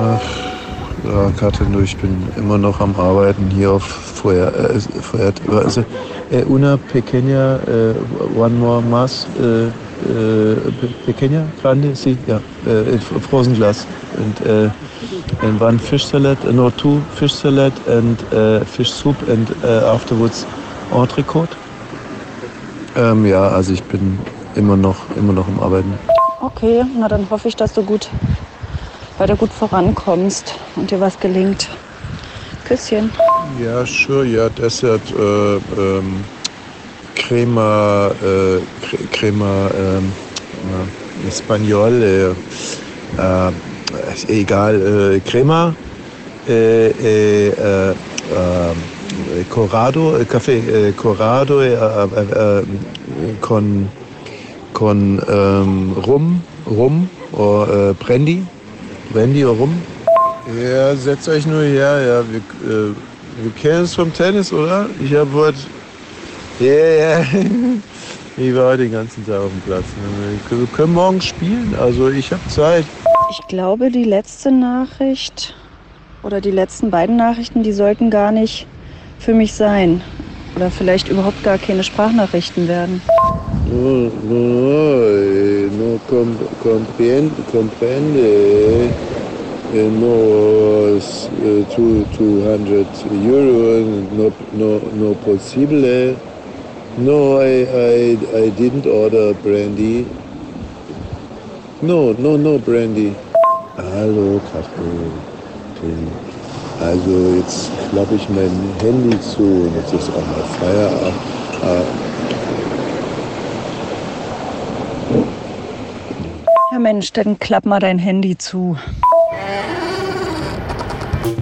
Ach, ja, Katrin, ich bin immer noch am Arbeiten hier auf Feuer, äh, Feuer also, äh, una pequeña, äh, one more mass, äh, äh, pequeña, grande, sí, ja, äh, frozen glass. And, uh, and one fish salad, no, two fish salad and uh, fish soup and uh, afterwards entrecote. Ähm, ja, also ich bin immer noch, immer noch am Arbeiten. Okay, na dann hoffe ich, dass du gut weiter gut vorankommst und dir was gelingt. Küsschen. Ja, sure, ja, Dessert, äh, ähm, Crema, äh, Crema, ähm, äh, Espanol, äh, äh, egal, äh, Crema, äh, äh, äh, Corrado, Café Corrado con, con ähm, Rum, Rum, oder Brandy. Wendy, warum? Ja, setzt euch nur her, ja. Wir, äh, wir kennen es vom Tennis, oder? Ich habe heute. Ja, yeah, ja. Ich war heute den ganzen Tag auf dem Platz. Wir können morgen spielen, also ich habe Zeit. Ich glaube, die letzte Nachricht oder die letzten beiden Nachrichten, die sollten gar nicht für mich sein. Oder vielleicht überhaupt gar keine Sprachnachrichten werden. No, no, no comprende, comprende. No, uh, two, 200 euro, no, no, no possible. No, I, I, I didn't order brandy. No, no, no brandy. Hallo, Katrin. Also jetzt klappe ich mein Handy zu und jetzt ist auch mal Feierabend. Mensch, dann klapp mal dein Handy zu.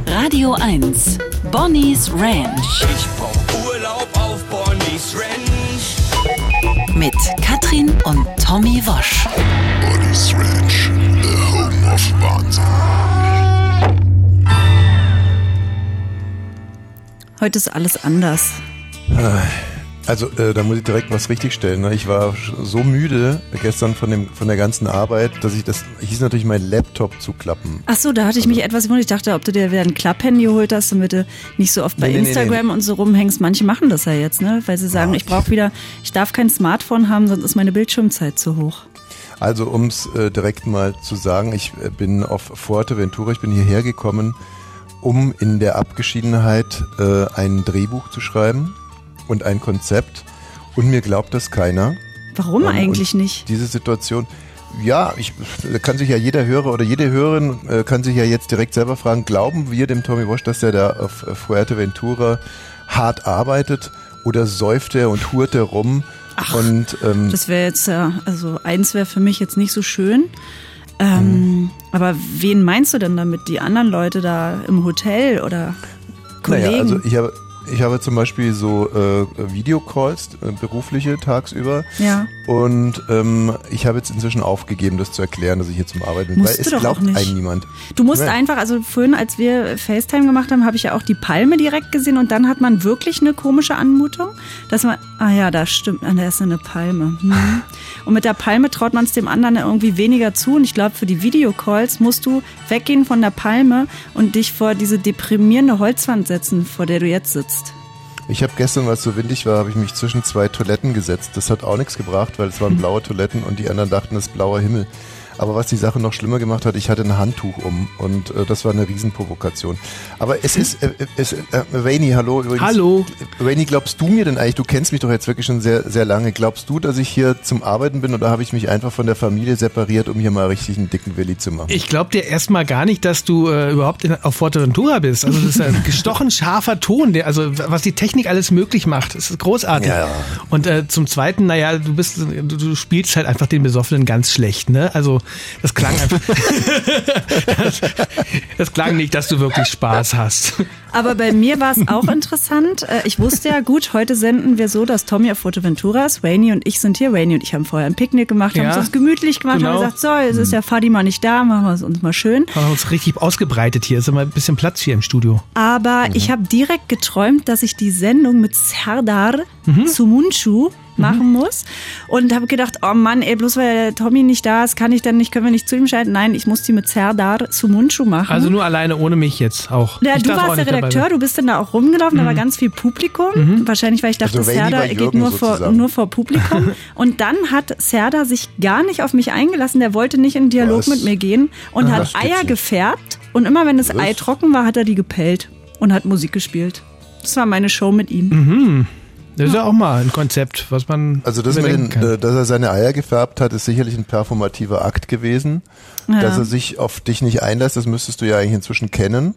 Radio 1, Bonnie's Ranch. Ich brauch Urlaub auf Bonnie's Ranch. Mit Katrin und Tommy Wosch. Bonnie's Ranch, the home of Wahnsinn. Heute ist alles anders. Also äh, da muss ich direkt was richtigstellen. Ne? Ich war so müde gestern von dem von der ganzen Arbeit, dass ich das hieß natürlich mein Laptop zu klappen. Ach so, da hatte ich Also mich etwas gewundert. Ich dachte, ob du dir wieder ein Klapphandy geholt hast, damit du nicht so oft bei Nee, nee, nee, Instagram nee. und so rumhängst. Manche machen das ja jetzt, ne? Weil sie sagen, Ja, ich brauche wieder, ich darf kein Smartphone haben, sonst ist meine Bildschirmzeit zu hoch. Also um es äh, direkt mal zu sagen, ich äh, bin auf Fuerteventura, ich bin hierher gekommen, um in der Abgeschiedenheit äh, ein Drehbuch zu schreiben und ein Konzept. Und mir glaubt das keiner. Warum Ähm, eigentlich nicht? Diese Situation, ja, ich da kann sich ja jeder Hörer oder jede Hörerin äh, kann sich ja jetzt direkt selber fragen, glauben wir dem Tommy Walsh, dass er da auf äh, Fuerteventura hart arbeitet oder säuft er und hurt er rum? und ähm, Das wäre jetzt ja, also eins wäre für mich jetzt nicht so schön. Ähm, Mhm. Aber wen meinst du denn damit? Die anderen Leute da im Hotel oder Kollegen? Naja, also ich habe, ich habe zum Beispiel so äh, Videocalls, äh, berufliche tagsüber. Ja. Und ähm, ich habe jetzt inzwischen aufgegeben, das zu erklären, dass ich hier zum Arbeiten bin, Musst weil du es doch glaubt einem niemand. Du musst Nee. einfach, also vorhin, als wir FaceTime gemacht haben, habe ich ja auch die Palme direkt gesehen und dann hat man wirklich eine komische Anmutung, dass man, ah ja, da stimmt, ah, da ist eine Palme. Hm. Und mit der Palme traut man es dem anderen irgendwie weniger zu und ich glaube, für die Videocalls musst du weggehen von der Palme und dich vor diese deprimierende Holzwand setzen, vor der du jetzt sitzt. Ich habe gestern, weil es so windig war, habe ich mich zwischen zwei Toiletten gesetzt. Das hat auch nichts gebracht, weil es waren blaue Toiletten und die anderen dachten, es ist blauer Himmel. Aber was die Sache noch schlimmer gemacht hat, ich hatte ein Handtuch um und äh, das war eine Riesenprovokation. Aber es ist, äh, es, äh, Rainy, hallo übrigens. Hallo. Rainy, glaubst du mir denn eigentlich, du kennst mich doch jetzt wirklich schon sehr, sehr lange, glaubst du, dass ich hier zum Arbeiten bin oder habe ich mich einfach von der Familie separiert, um hier mal richtig einen dicken Willi zu machen? Ich glaube dir erstmal gar nicht, dass du äh, überhaupt in, auf Fuerteventura bist. Also das ist ein gestochen scharfer Ton, der, also was die Technik alles möglich macht. Das ist großartig. Ja, ja. Und äh, zum Zweiten, naja, du bist, du, du spielst halt einfach den Besoffenen ganz schlecht, ne? Also das klang einfach, das, das klang nicht, dass du wirklich Spaß hast. Aber bei mir war es auch interessant. Äh, Ich wusste ja, gut, heute senden wir so, dass Tommy auf Fuerteventura ist. Rainy und ich sind hier. Rainy und ich haben vorher ein Picknick gemacht, haben Ja, es uns gemütlich gemacht, genau. haben gesagt, so, jetzt ist ja Fadi mal nicht da, machen wir es uns mal schön. Wir haben uns richtig ausgebreitet hier. Ist immer ein bisschen Platz hier im Studio. Aber ich habe direkt geträumt, dass ich die Sendung mit Serdar Sumunchu machen muss. Und habe gedacht, oh Mann, ey, bloß weil der Tommy nicht da ist, kann ich dann nicht, können wir nicht zu ihm schalten. Nein, ich muss die mit Serdar Sumunchu machen. Also nur alleine ohne mich jetzt auch. ja, Ich du warst der Redakteur, du bist dann da auch rumgelaufen, da war ganz viel Publikum. Wahrscheinlich, weil ich dachte, Also Serdar geht nur vor, nur vor Publikum. Und dann hat Serdar sich gar nicht auf mich eingelassen. Der wollte nicht in Dialog Was? mit mir gehen und hat das gibt's Eier gefärbt. Und immer wenn das Ei trocken war, hat er die gepellt und hat Musik gespielt. Das war meine Show mit ihm. Mhm. Das ist ja auch mal ein Konzept, was man Also das mit überdenken den, kann. äh, dass er seine Eier gefärbt hat, ist sicherlich ein performativer Akt gewesen. Ja. Dass er sich auf dich nicht einlässt, das müsstest du ja eigentlich inzwischen kennen.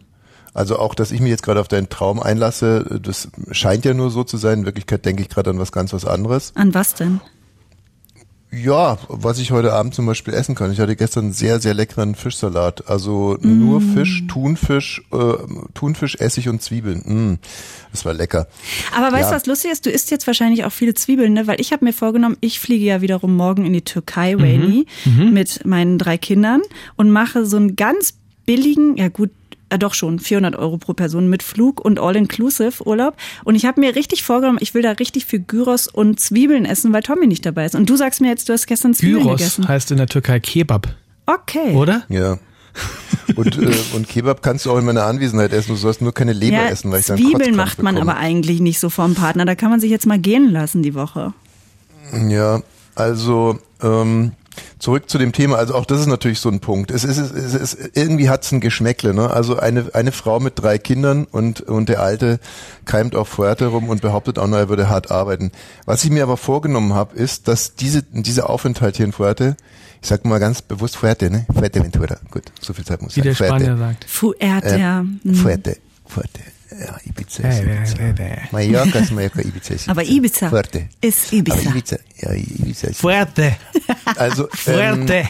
Also auch, dass ich mich jetzt gerade auf deinen Traum einlasse, das scheint ja nur so zu sein. In Wirklichkeit denke ich gerade an was ganz was anderes. An was denn? Ja, was ich heute Abend zum Beispiel essen kann. Ich hatte gestern einen sehr, sehr leckeren Fischsalat. Also nur Fisch, Thunfisch, äh, Thunfisch, Essig und Zwiebeln. Mm, das war lecker. Aber weißt du, Ja. was lustig ist? Du isst jetzt wahrscheinlich auch viele Zwiebeln, ne? Weil ich habe mir vorgenommen, ich fliege ja wiederum morgen in die Türkei, Rainy, mit meinen drei Kindern und mache so einen ganz billigen, ja gut, äh, doch schon 400 Euro pro Person mit Flug und All-Inclusive Urlaub. Und ich habe mir richtig vorgenommen, ich will da richtig viel Gyros und Zwiebeln essen, weil Tommy nicht dabei ist. Und du sagst mir jetzt, du hast gestern Zwiebeln Gyros gegessen. heißt in der Türkei Kebab, Okay. oder? Ja. Und, äh, und Kebab kannst du auch in meiner Anwesenheit essen. Du sollst nur keine Leber Ja, essen, weil ich dann Zwiebeln Kotzkrampf macht man bekomme. aber eigentlich nicht so vom Partner. Da kann man sich jetzt mal gehen lassen die Woche. Ja, also ähm, zurück zu dem Thema. Also auch das ist natürlich so ein Punkt. Es ist, es ist irgendwie hat's ein Geschmäckle. Ne? Also eine eine Frau mit drei Kindern und und der alte keimt auf Fuerte rum und behauptet auch noch, er würde hart arbeiten. Was ich mir aber vorgenommen habe, ist, dass diese dieser Aufenthalt hier in Fuerte, ich sag mal ganz bewusst Fuerte, ne? Fuerteventura. Gut, so viel Zeit muss Wie sein. der Spanier sagt. Fuerte. Äh. Fuerte, Fuerte. Ja, Ibiza ist Ibiza. Mallorca ist Mallorca, Ibiza ist Aber Ibiza Fuerte. ist Aber Ibiza. Ibiza, ja, Ibiza ist Fuerte, Also, ähm, fuerte.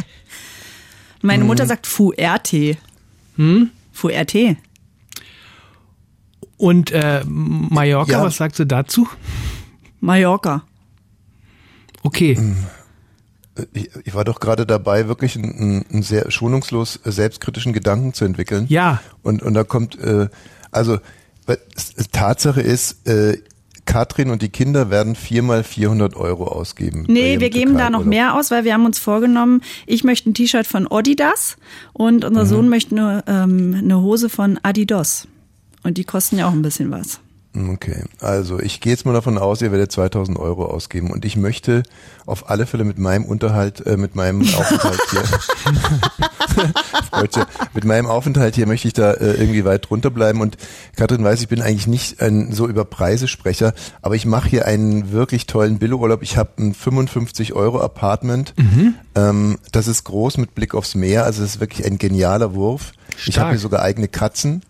Meine Mutter sagt Fuerte. Hm? Fuerte. Und äh, Mallorca, Ja. was sagst du dazu? Mallorca. Okay. ich, ich war doch gerade dabei, wirklich einen, einen sehr schonungslos äh, selbstkritischen Gedanken zu entwickeln. Ja. Und, und da kommt, äh, also Tatsache ist, äh, Katrin und die Kinder werden viermal 400 Euro ausgeben. Nee, wir geben da noch mehr aus, weil wir haben uns vorgenommen, ich möchte ein T-Shirt von Adidas und unser Sohn möchte eine, ähm, eine Hose von Adidas. Und die kosten ja auch ein bisschen was. Okay, also ich gehe jetzt mal davon aus, ihr werdet 2000 Euro ausgeben und ich möchte auf alle Fälle mit meinem Unterhalt, äh, mit meinem Aufenthalt hier, mit meinem Aufenthalt hier möchte ich da äh, irgendwie weit drunter bleiben und Katrin weiß, ich bin eigentlich nicht ein so über Preise Sprecher, aber ich mache hier einen wirklich tollen Billo-Urlaub. Ich habe ein 55 Euro Apartment, ähm, das ist groß mit Blick aufs Meer, also das ist wirklich ein genialer Wurf. Ich Stark. habe hier sogar eigene Katzen.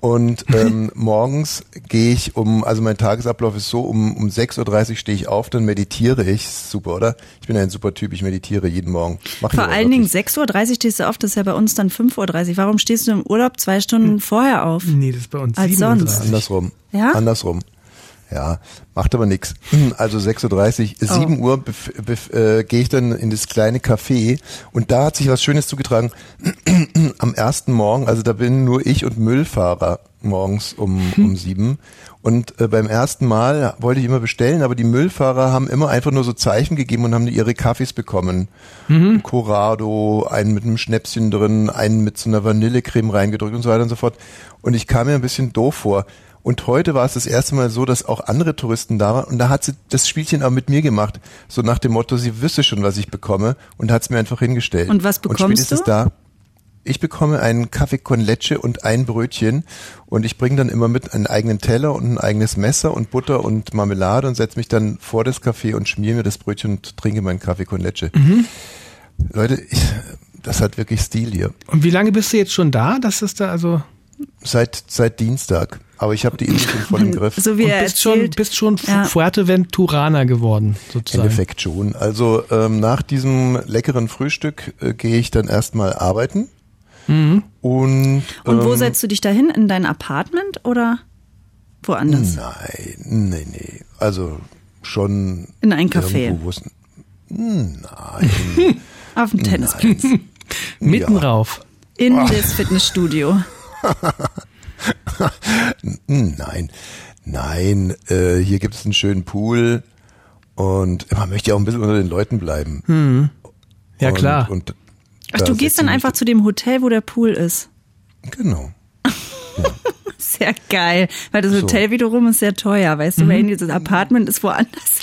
Und ähm, morgens gehe ich um, also mein Tagesablauf ist so, um, um 6.30 Uhr stehe ich auf, dann meditiere ich. Super, oder? Ich bin ein super Typ, ich meditiere jeden Morgen. Mach ich Vor allen Dingen wirklich. 6.30 Uhr stehst du auf, das ist ja bei uns dann 5.30 Uhr. Warum stehst du im Urlaub zwei Stunden vorher auf? Nee, das ist bei uns Als 37. sonst. Andersrum. Ja? Andersrum. Ja, macht aber nix. Also 6.30 Uhr, 7 Uhr bef, bef, äh, gehe ich dann in das kleine Café und da hat sich was Schönes zugetragen. Am ersten Morgen, also da bin nur ich und Müllfahrer morgens um, um sieben. Und äh, beim ersten Mal wollte ich immer bestellen, aber die Müllfahrer haben immer einfach nur so Zeichen gegeben und haben ihre Kaffees bekommen. Ein Corrado, einen mit einem Schnäpschen drin, einen mit so einer Vanillecreme reingedrückt und so weiter und so fort. Und ich kam mir ein bisschen doof vor. Und heute war es das erste Mal so, dass auch andere Touristen da waren. Und da hat sie das Spielchen auch mit mir gemacht. So nach dem Motto, sie wüsste schon, was ich bekomme. Und hat es mir einfach hingestellt. Und was bekommst und spätestens du? da. Ich bekomme einen Kaffee con leche und ein Brötchen. Und ich bringe dann immer mit einen eigenen Teller und ein eigenes Messer und Butter und Marmelade und setze mich dann vor das Café und schmier mir das Brötchen und trinke meinen Kaffee con leche. Leute, ich, das hat wirklich Stil hier. Und wie lange bist du jetzt schon da? Das ist da also. Seit, seit Dienstag. Aber ich habe die Insel schon voll im Griff. So wie Und er bist schon, bist schon Ja. Fuerteventuraner geworden, Im sozusagen. Endeffekt schon. Also ähm, nach diesem leckeren Frühstück äh, gehe ich dann erstmal arbeiten. Und, Und wo ähm, setzt du dich da hin? In dein Apartment oder woanders? Nein, nee, nee. Also schon In ein Café. Nein. Auf dem Tennisplatz. Mitten Ja. rauf. In das Fitnessstudio. Nein. Nein. Äh, hier gibt es einen schönen Pool Und man möchte ja auch ein bisschen unter den Leuten bleiben. Hm. Ja, und, klar. Und Ach, du gehst dann einfach zu dem Hotel, wo der Pool ist. Genau. Sehr geil. Weil das So. Hotel wiederum ist sehr teuer. Weißt du, Mhm. Rain, dieses Apartment ist woanders.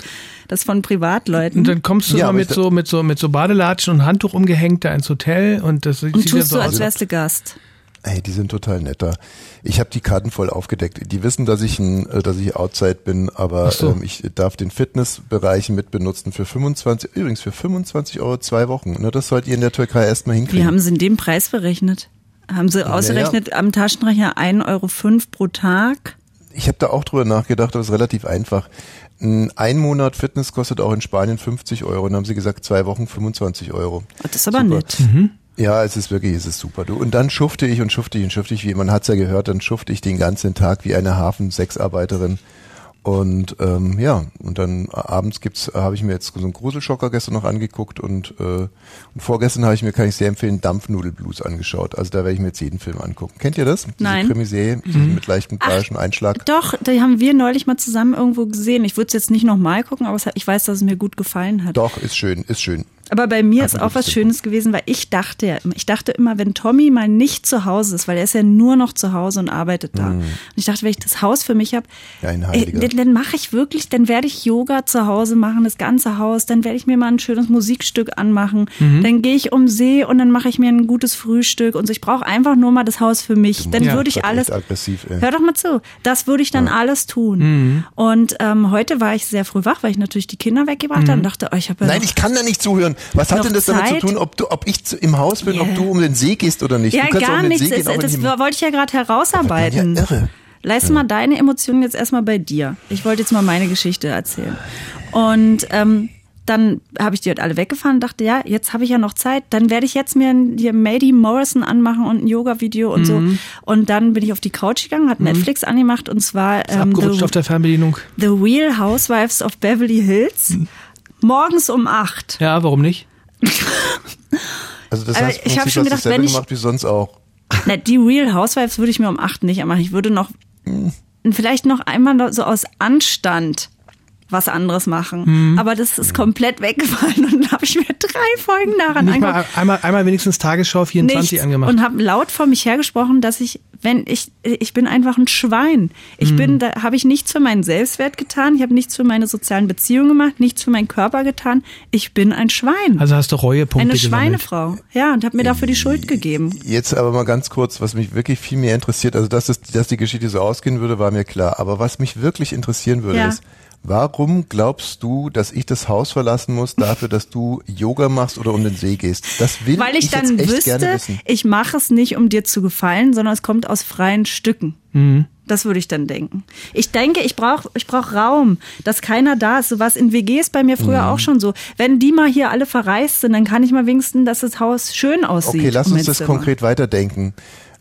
Das von Privatleuten. Und dann kommst du Ja, immer aber mit so, mit so, mit so Badelatschen und Handtuch umgehängt da ins Hotel und das sieht Und dann tust so du, als wärst du Gast. Ey, die sind total netter. Ich habe die Karten voll aufgedeckt. Die wissen, dass ich ein, äh, dass ich outside bin, aber so. ähm, ich darf den Fitnessbereich mit benutzen für 25, übrigens für 25 Euro zwei Wochen. Ne, das sollt ihr in der Türkei erstmal Wie hinkriegen. haben sie in dem Preis berechnet? Haben sie ausgerechnet am Taschenrechner 1,05 Euro pro Tag? Ich habe da auch drüber nachgedacht, das ist relativ einfach. Ein Monat Fitness kostet auch in Spanien 50 Euro. Und dann haben sie gesagt, zwei Wochen 25 Euro. Das ist aber Super. nett. Ja, es ist wirklich, es ist super. Du. Und dann schufte ich und schufte ich und schufte ich, wie man hat's ja gehört, dann schufte ich den ganzen Tag wie eine Hafensexarbeiterin. Und ähm, ja, und dann abends gibt's, habe ich mir jetzt so einen Gruselschocker gestern noch angeguckt und, äh, und vorgestern habe ich mir, kann ich sehr empfehlen, Dampfnudelblues angeschaut. Also da werde ich mir jetzt jeden Film angucken. Kennt ihr das? Diese Nein. Krimiserie mit leichtem bayerischen Einschlag. Doch, die haben wir neulich mal zusammen irgendwo gesehen. Ich würde es jetzt nicht nochmal gucken, aber ich weiß, dass es mir gut gefallen hat. Doch, ist schön, ist schön. Aber bei mir ist auch was. Schönes gewesen, weil ich dachte ja, immer- ich dachte immer, wenn Tommy mal nicht zu Hause ist, weil er ist ja nur noch zu Hause und arbeitet da. Und ich dachte, wenn ich das Haus für mich habe, Ja, Heiliger. dann, dann mache ich wirklich, dann werde ich Yoga zu Hause machen, das ganze Haus, dann werde ich mir mal ein schönes Musikstück anmachen, dann gehe ich um See und dann mache ich mir ein gutes Frühstück und so. Ich brauche einfach nur mal das Haus für mich. Dann Ja, würde ich alles, aggressiv, ey. Hör doch mal zu. Das würde ich dann alles tun. Und ähm, heute war ich sehr früh wach, weil ich natürlich die Kinder weggebracht habe und dachte, oh, ich habe ja Nein, ich kann da nicht zuhören. Was hat denn das damit Zeit? zu tun, ob du, ob ich zu, im Haus bin, ob Ja. du um den See gehst oder nicht? Ja, du kannst auch gar um den nichts. See gehen, Das, das wollte ich ja gerade herausarbeiten. Ja, irre. Leist mal deine Emotionen jetzt erstmal bei dir. Ich wollte jetzt mal meine Geschichte erzählen. Und ähm, dann habe ich die halt alle weggefahren und dachte, ja, jetzt habe ich ja noch Zeit. Dann werde ich jetzt mir hier Maddie Morrison anmachen und ein Yoga-Video und so. Und dann bin ich auf die Couch gegangen, hat Netflix angemacht und zwar ähm, Abgerutscht The, auf der Fernbedienung. The Real Housewives of Beverly Hills. Morgens um acht. Ja, warum nicht? Also das heißt, ich hab Prinzip schon gedacht, wenn ich- gemacht wie sonst auch. Na, die Real Housewives würde ich mir um acht nicht machen. Ich würde noch vielleicht noch einmal so aus Anstand was anderes machen. Mhm. Aber das ist komplett weggefallen und dann habe ich mir drei Folgen daran Nicht mal angeguckt. einmal, einmal wenigstens Tagesschau 24 Nichts. angemacht. Und habe laut vor mich hergesprochen, dass ich, wenn ich, ich bin einfach ein Schwein. Ich Mhm. bin, da habe ich nichts für meinen Selbstwert getan, ich habe nichts für meine sozialen Beziehungen gemacht, nichts für meinen Körper getan. Ich bin ein Schwein. also hast du Reuepunkte eine gesammelt. Schweinefrau. Ja, und habe mir dafür die Schuld gegeben. Jetzt aber mal ganz kurz, was mich wirklich viel mehr interessiert, also dass, das, dass die Geschichte so ausgehen würde, war mir klar. Aber was mich wirklich interessieren würde, Ja. ist, warum glaubst du, dass ich das Haus verlassen muss dafür, dass du Yoga machst oder um den See gehst? Das will Weil ich, jetzt dann echt gerne wüsste, wissen. ich mache es nicht, um dir zu gefallen, sondern es kommt aus freien Stücken. Mhm. Das würde ich dann denken. Ich denke, ich brauche ich brauch Raum, dass keiner da ist. So was in WGs bei mir früher Mhm. auch schon so. Wenn die mal hier alle verreist sind, dann kann ich mal wenigstens, dass das Haus schön aussieht. Okay, lass uns das Zimmer. konkret weiterdenken.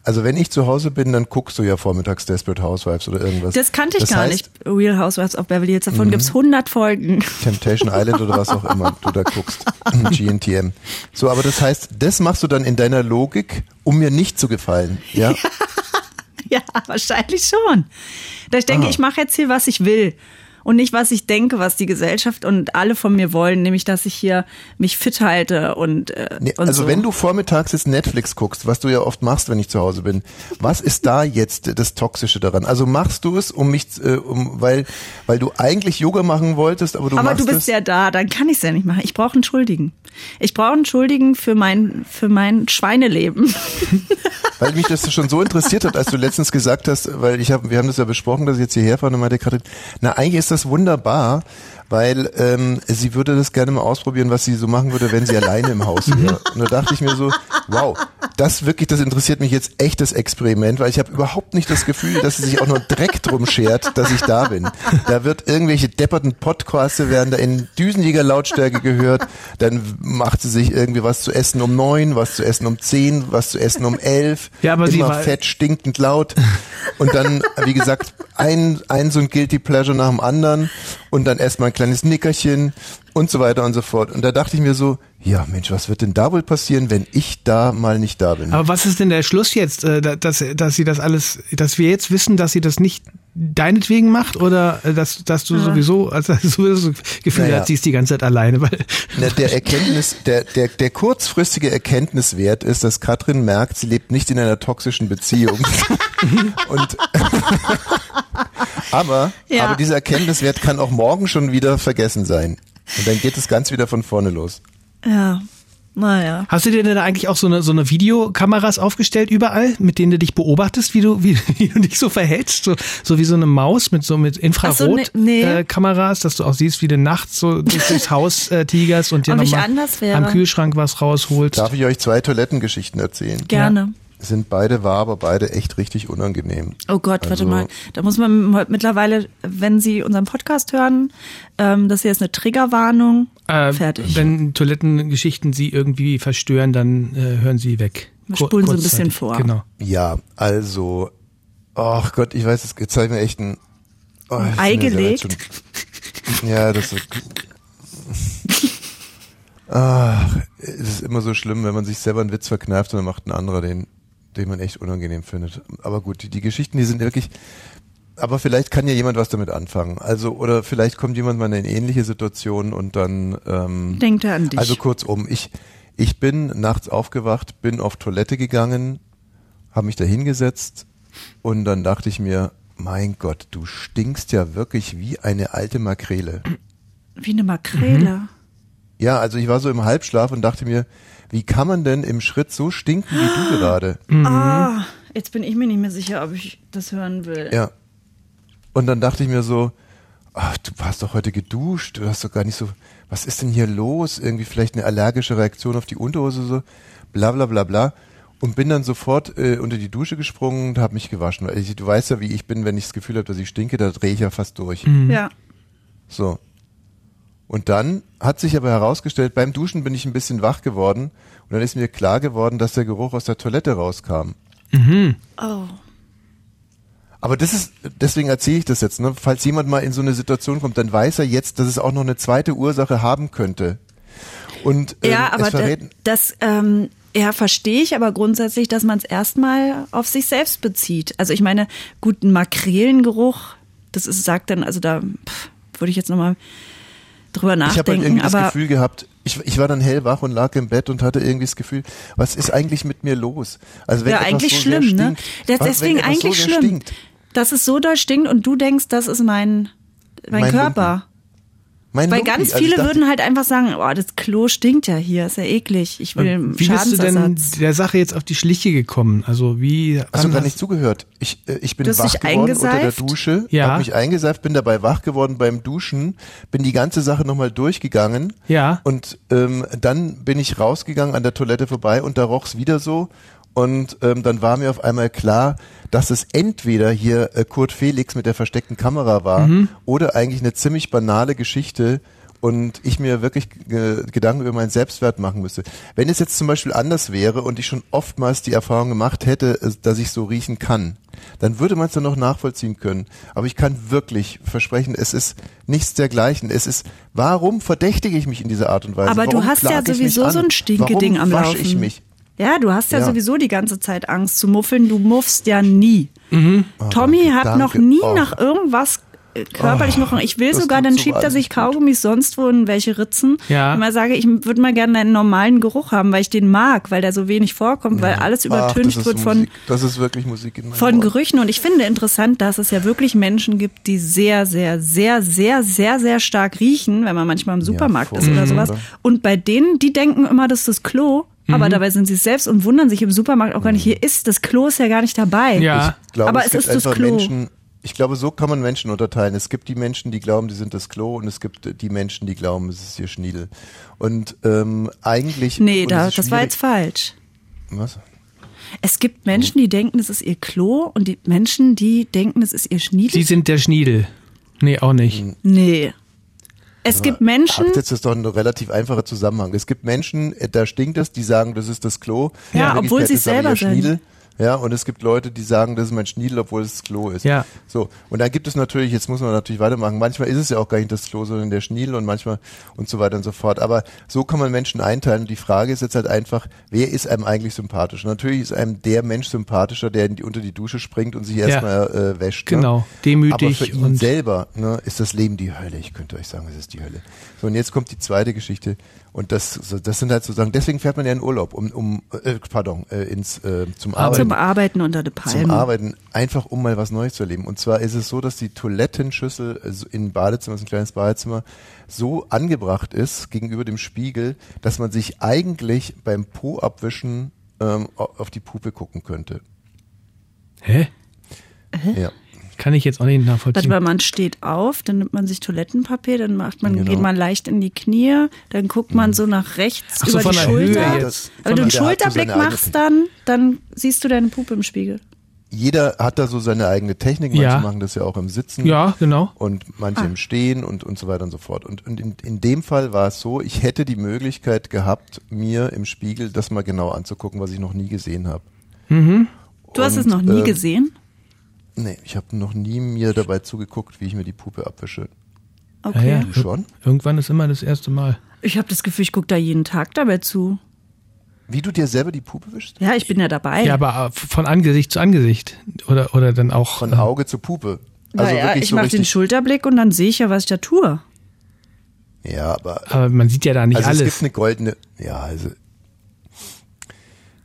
Also wenn ich zu Hause bin, dann guckst du ja vormittags Desperate Housewives oder irgendwas. Das kannte ich das gar heißt, nicht. Real Housewives of Beverly Hills. Mhm. Davon gibt's 100 Folgen. Temptation Island oder was auch immer du da guckst. GNTM. So, aber das heißt, das machst du dann in deiner Logik, um mir nicht zu gefallen. Ja? Ja, wahrscheinlich schon. Da ich denke, Aha. ich mache jetzt hier, was ich will. Und nicht, was ich denke, was die Gesellschaft und alle von mir wollen, nämlich, dass ich hier mich fit halte und, äh, Nee, und also so. wenn du vormittags jetzt Netflix guckst, was du ja oft machst, wenn ich zu Hause bin, was ist da jetzt das Toxische daran? Also machst du es, um mich, äh, um, weil, weil du eigentlich Yoga machen wolltest, aber du Aber machst du bist es. ja da, dann kann ich es ja nicht machen. Ich brauche einen Schuldigen. Ich brauche einen Schuldigen für mein, für mein Schweineleben. Weil mich das schon so interessiert hat, als du letztens gesagt hast, weil ich habe, wir haben das ja besprochen, dass ich jetzt hierher fahre und meinte Katrin, na eigentlich ist das wunderbar, weil ähm, sie würde das gerne mal ausprobieren, was sie so machen würde, wenn sie alleine im Haus wäre. Und da dachte ich mir so, wow, das wirklich, das interessiert mich jetzt echt das Experiment, weil ich habe überhaupt nicht das Gefühl, dass sie sich auch nur Dreck drum schert, dass ich da bin. Da wird irgendwelche depperten Podcasts werden da in düsenjäger Lautstärke gehört, dann macht sie sich irgendwie was zu essen um neun, was zu essen um zehn, was zu essen um elf, Ja, aber sie immer fett, stinkend laut und dann, wie gesagt, ein, ein so ein Guilty Pleasure nach dem anderen und dann erstmal ein kleines Nickerchen und so weiter und so fort. Und da dachte ich mir so, ja Mensch, was wird denn da wohl passieren, wenn ich da mal nicht da bin? Aber was ist denn der Schluss jetzt, äh, da- dass, dass sie das alles, dass wir jetzt wissen, dass sie das nicht deinetwegen macht oder äh, dass, dass du sowieso, also sowieso das Gefühl Naja. hast, sie ist die ganze Zeit alleine, weil Na, der Erkenntnis, der, der, der kurzfristige Erkenntniswert ist, dass Katrin merkt, sie lebt nicht in einer toxischen Beziehung. Und aber, Ja. aber dieser Erkenntniswert kann auch morgen schon wieder vergessen sein. Und dann geht es ganz wieder von vorne los. Ja, naja. Hast du dir denn da eigentlich auch so eine, so eine Videokameras aufgestellt überall, mit denen du dich beobachtest, wie du, wie, wie du dich so verhältst? So, so wie so eine Maus mit so mit Ach so, nee, nee. Äh, dass du auch siehst, wie du nachts so durch, durchs Haus äh, tigerst und dir nochmal am Kühlschrank was rausholst. Darf ich euch zwei Toilettengeschichten erzählen? Gerne. Sind beide wahr, aber beide echt richtig unangenehm. Oh Gott, warte Also- mal. Da muss man mittlerweile, wenn Sie unseren Podcast hören, ähm, das hier ist eine Triggerwarnung. Äh, Fertig. Wenn Toilettengeschichten sie irgendwie verstören, dann äh, hören sie weg. Wir Kur- spulen so ein bisschen vor. Genau. Ja, also, ach Gott, ich weiß, jetzt zeigt mir echt ein oh, das Ei gelegt? schon. Ja, das ist. Ach, es ist immer so schlimm, wenn man sich selber einen Witz verkneift und dann macht ein anderer den, den man echt unangenehm findet. Aber gut, die, die Geschichten, die sind wirklich. Aber vielleicht kann ja jemand was damit anfangen. Also, oder vielleicht kommt jemand mal in eine ähnliche Situation und dann. Ähm, Denkt er an dich. also kurzum, ich, ich bin nachts aufgewacht, bin auf Toilette gegangen, habe mich da hingesetzt und dann dachte ich mir, mein Gott, du stinkst ja wirklich wie eine alte Makrele. Wie eine Makrele. Ja, also ich war so im Halbschlaf und dachte mir, wie kann man denn im Schritt so stinken wie du gerade? Ah, jetzt bin ich mir nicht mehr sicher, ob ich das hören will. Ja. Und dann dachte ich mir so, ach, du hast doch heute geduscht, du hast doch gar nicht so, was ist denn hier los? Irgendwie vielleicht eine allergische Reaktion auf die Unterhose, so, bla bla bla bla. Und bin dann sofort äh, unter die Dusche gesprungen und habe mich gewaschen. Weil ich, du weißt ja, wie ich bin, wenn ich das Gefühl habe, dass ich stinke, da drehe ich ja fast durch. Ja. So. Und dann hat sich aber herausgestellt, beim Duschen bin ich ein bisschen wach geworden und dann ist mir klar geworden, dass der Geruch aus der Toilette rauskam. Oh. Aber das ist, deswegen erzähle ich das jetzt, ne? Falls jemand mal in so eine Situation kommt, dann weiß er jetzt, dass es auch noch eine zweite Ursache haben könnte. Und ähm, Ja, aber es da, verrät, das, ähm, ja, verstehe ich aber grundsätzlich, dass man es erstmal auf sich selbst bezieht. Also ich meine, gut, ein Makrelengeruch, das ist, sagt dann, also da pff, würde ich jetzt nochmal drüber ich habe halt nachdenken, irgendwie das aber Gefühl gehabt, ich, ich war dann hellwach und lag im Bett und hatte irgendwie das Gefühl, was ist eigentlich mit mir los? Also wenn ja, eigentlich so schlimm, ne? stinkt, Das, was- deswegen eigentlich so schlimm, Stinkt, dass es so doll stinkt und du denkst, das ist mein, mein, Mein Körper. Mein Weil Lumpi, ganz also viele dachte, würden halt einfach sagen, oh, das Klo stinkt ja hier, ist ja eklig, ich will Wie bist du denn Schadensersatz. der Sache jetzt auf die Schliche gekommen? Also wie Hast du gar nicht zugehört? Ich, äh, ich bin wach geworden unter der? Dusche, Ja. habe mich eingeseift, bin dabei wach geworden beim Duschen, bin die ganze Sache nochmal durchgegangen Ja. und ähm, dann bin ich rausgegangen an der Toilette vorbei und da roch's wieder so und ähm, dann war mir auf einmal klar, dass es entweder hier äh, Kurt Felix mit der versteckten Kamera war Mhm. oder eigentlich eine ziemlich banale Geschichte und ich mir wirklich äh, Gedanken über meinen Selbstwert machen müsste. Wenn es jetzt zum Beispiel anders wäre und ich schon oftmals die Erfahrung gemacht hätte, äh, dass ich so riechen kann, dann würde man es dann noch nachvollziehen können. Aber ich kann wirklich versprechen, es ist nichts dergleichen. Es ist, warum verdächtige ich mich in dieser Art und Weise? Aber du warum hast ja sowieso so ein Stinkeding warum am wasche Laufen. ich mich? Ja, du hast ja, Ja. sowieso die ganze Zeit Angst zu muffeln. Du muffst ja nie. Tommy hat danke. noch nie Oh. nach irgendwas äh, körperlich noch. Ich will sogar, dann so schiebt er sich. Kaugummis sonst wo in welche Ritzen. Ja. Und mal sage, ich würde mal gerne einen normalen Geruch haben, weil ich den mag, weil der so wenig vorkommt, weil alles Ach, übertüncht das ist wird von Musik. Das ist wirklich Musik in von Ohren. Gerüchen. Und ich finde interessant, dass es ja wirklich Menschen gibt, die sehr, sehr, sehr, sehr, sehr, sehr stark riechen, wenn man manchmal im Supermarkt ist oder sowas. furchtbar. Und bei denen, die denken immer, das ist das Klo. Aber dabei sind sie es selbst und wundern sich im Supermarkt auch gar nicht. Hier ist das Klo ist ja gar nicht dabei. Ja. Ich glaube, Aber es, es gibt ist das einfach Klo. Menschen, ich glaube, so kann man Menschen unterteilen. Es gibt die Menschen, die glauben, die sind das Klo und es gibt die Menschen, die glauben, es ist ihr Schniedel. Und ähm, eigentlich... Nee, und da, das war jetzt falsch. Was? Es gibt Menschen, die denken, es ist ihr Klo und die Menschen, die denken, es ist ihr Schniedel. Sie sind der Schniedel. Nee, auch nicht. nee. Es gibt Menschen, jetzt ist doch ein relativ einfacher Zusammenhang. Es gibt Menschen, äh, da stinkt es, die sagen, das ist das Klo. Ja, obwohl sie aber selber sind. Ja, und es gibt Leute, die sagen, das ist mein Schniedel, obwohl es das Klo ist. Ja. So, und dann gibt es natürlich, jetzt muss man natürlich weitermachen, manchmal ist es ja auch gar nicht das Klo, sondern der Schniedel und manchmal und so weiter und so fort. Aber so kann man Menschen einteilen. Und die Frage ist jetzt halt einfach, wer ist einem eigentlich sympathisch? Natürlich ist einem der Mensch sympathischer, der in die, unter die Dusche springt und sich Ja. erstmal äh, wäscht. Genau, Ne? demütig Aber für ihn selber ne, ist das Leben die Hölle. Ich könnte euch sagen, es ist die Hölle. So, und jetzt kommt die zweite Geschichte. Und das, das sind halt sozusagen, deswegen fährt man ja in Urlaub, um, um äh, pardon, äh, ins, äh, zum Arbeiten Zum Arbeiten unter der zum Palme. Arbeiten, einfach um mal was Neues zu erleben. Und zwar ist es so, dass die Toilettenschüssel also in Badezimmer, ist ein kleines Badezimmer, so angebracht ist gegenüber dem Spiegel, dass man sich eigentlich beim Po abwischen ähm, au- auf die Puppe gucken könnte. Hä? Ja. Kann ich jetzt auch nicht Warte nachvollziehen. mal, man steht auf, dann nimmt man sich Toilettenpapier, dann macht man, Genau. geht man leicht in die Knie, dann guckt man so nach rechts Ach so, über von die der Höhe Schulter. jetzt. Wenn du einen so Schulterblick eigene machst, dann, dann siehst du deine Puppe im Spiegel. Jeder hat da so seine eigene Technik, manche Ja. machen das ja auch im Sitzen. Ja, genau. und manche Ah. im Stehen und, und so weiter und so fort. Und, und in, in dem Fall war es so, ich hätte die Möglichkeit gehabt, mir im Spiegel das mal genau anzugucken, was ich noch nie gesehen habe. Du hast es Und, noch nie ähm, gesehen? Nee, ich habe noch nie mir dabei zugeguckt, wie ich mir die Puppe abwische. Okay. Ja, ja. Du schon? Irgendwann ist immer das erste Mal. Ich habe das Gefühl, ich gucke da jeden Tag dabei zu. Wie du dir selber die Puppe wischst? Ja, ich bin ja dabei. Ja, aber äh, von Angesicht zu Angesicht. Oder, oder dann auch. Von äh, Auge zu Puppe. Also naja, wirklich ich so mache den. Schulterblick und dann sehe ich ja, was ich da tue. Ja, aber Aber man sieht ja da nicht also es gibt alles. eine goldene. Ja, also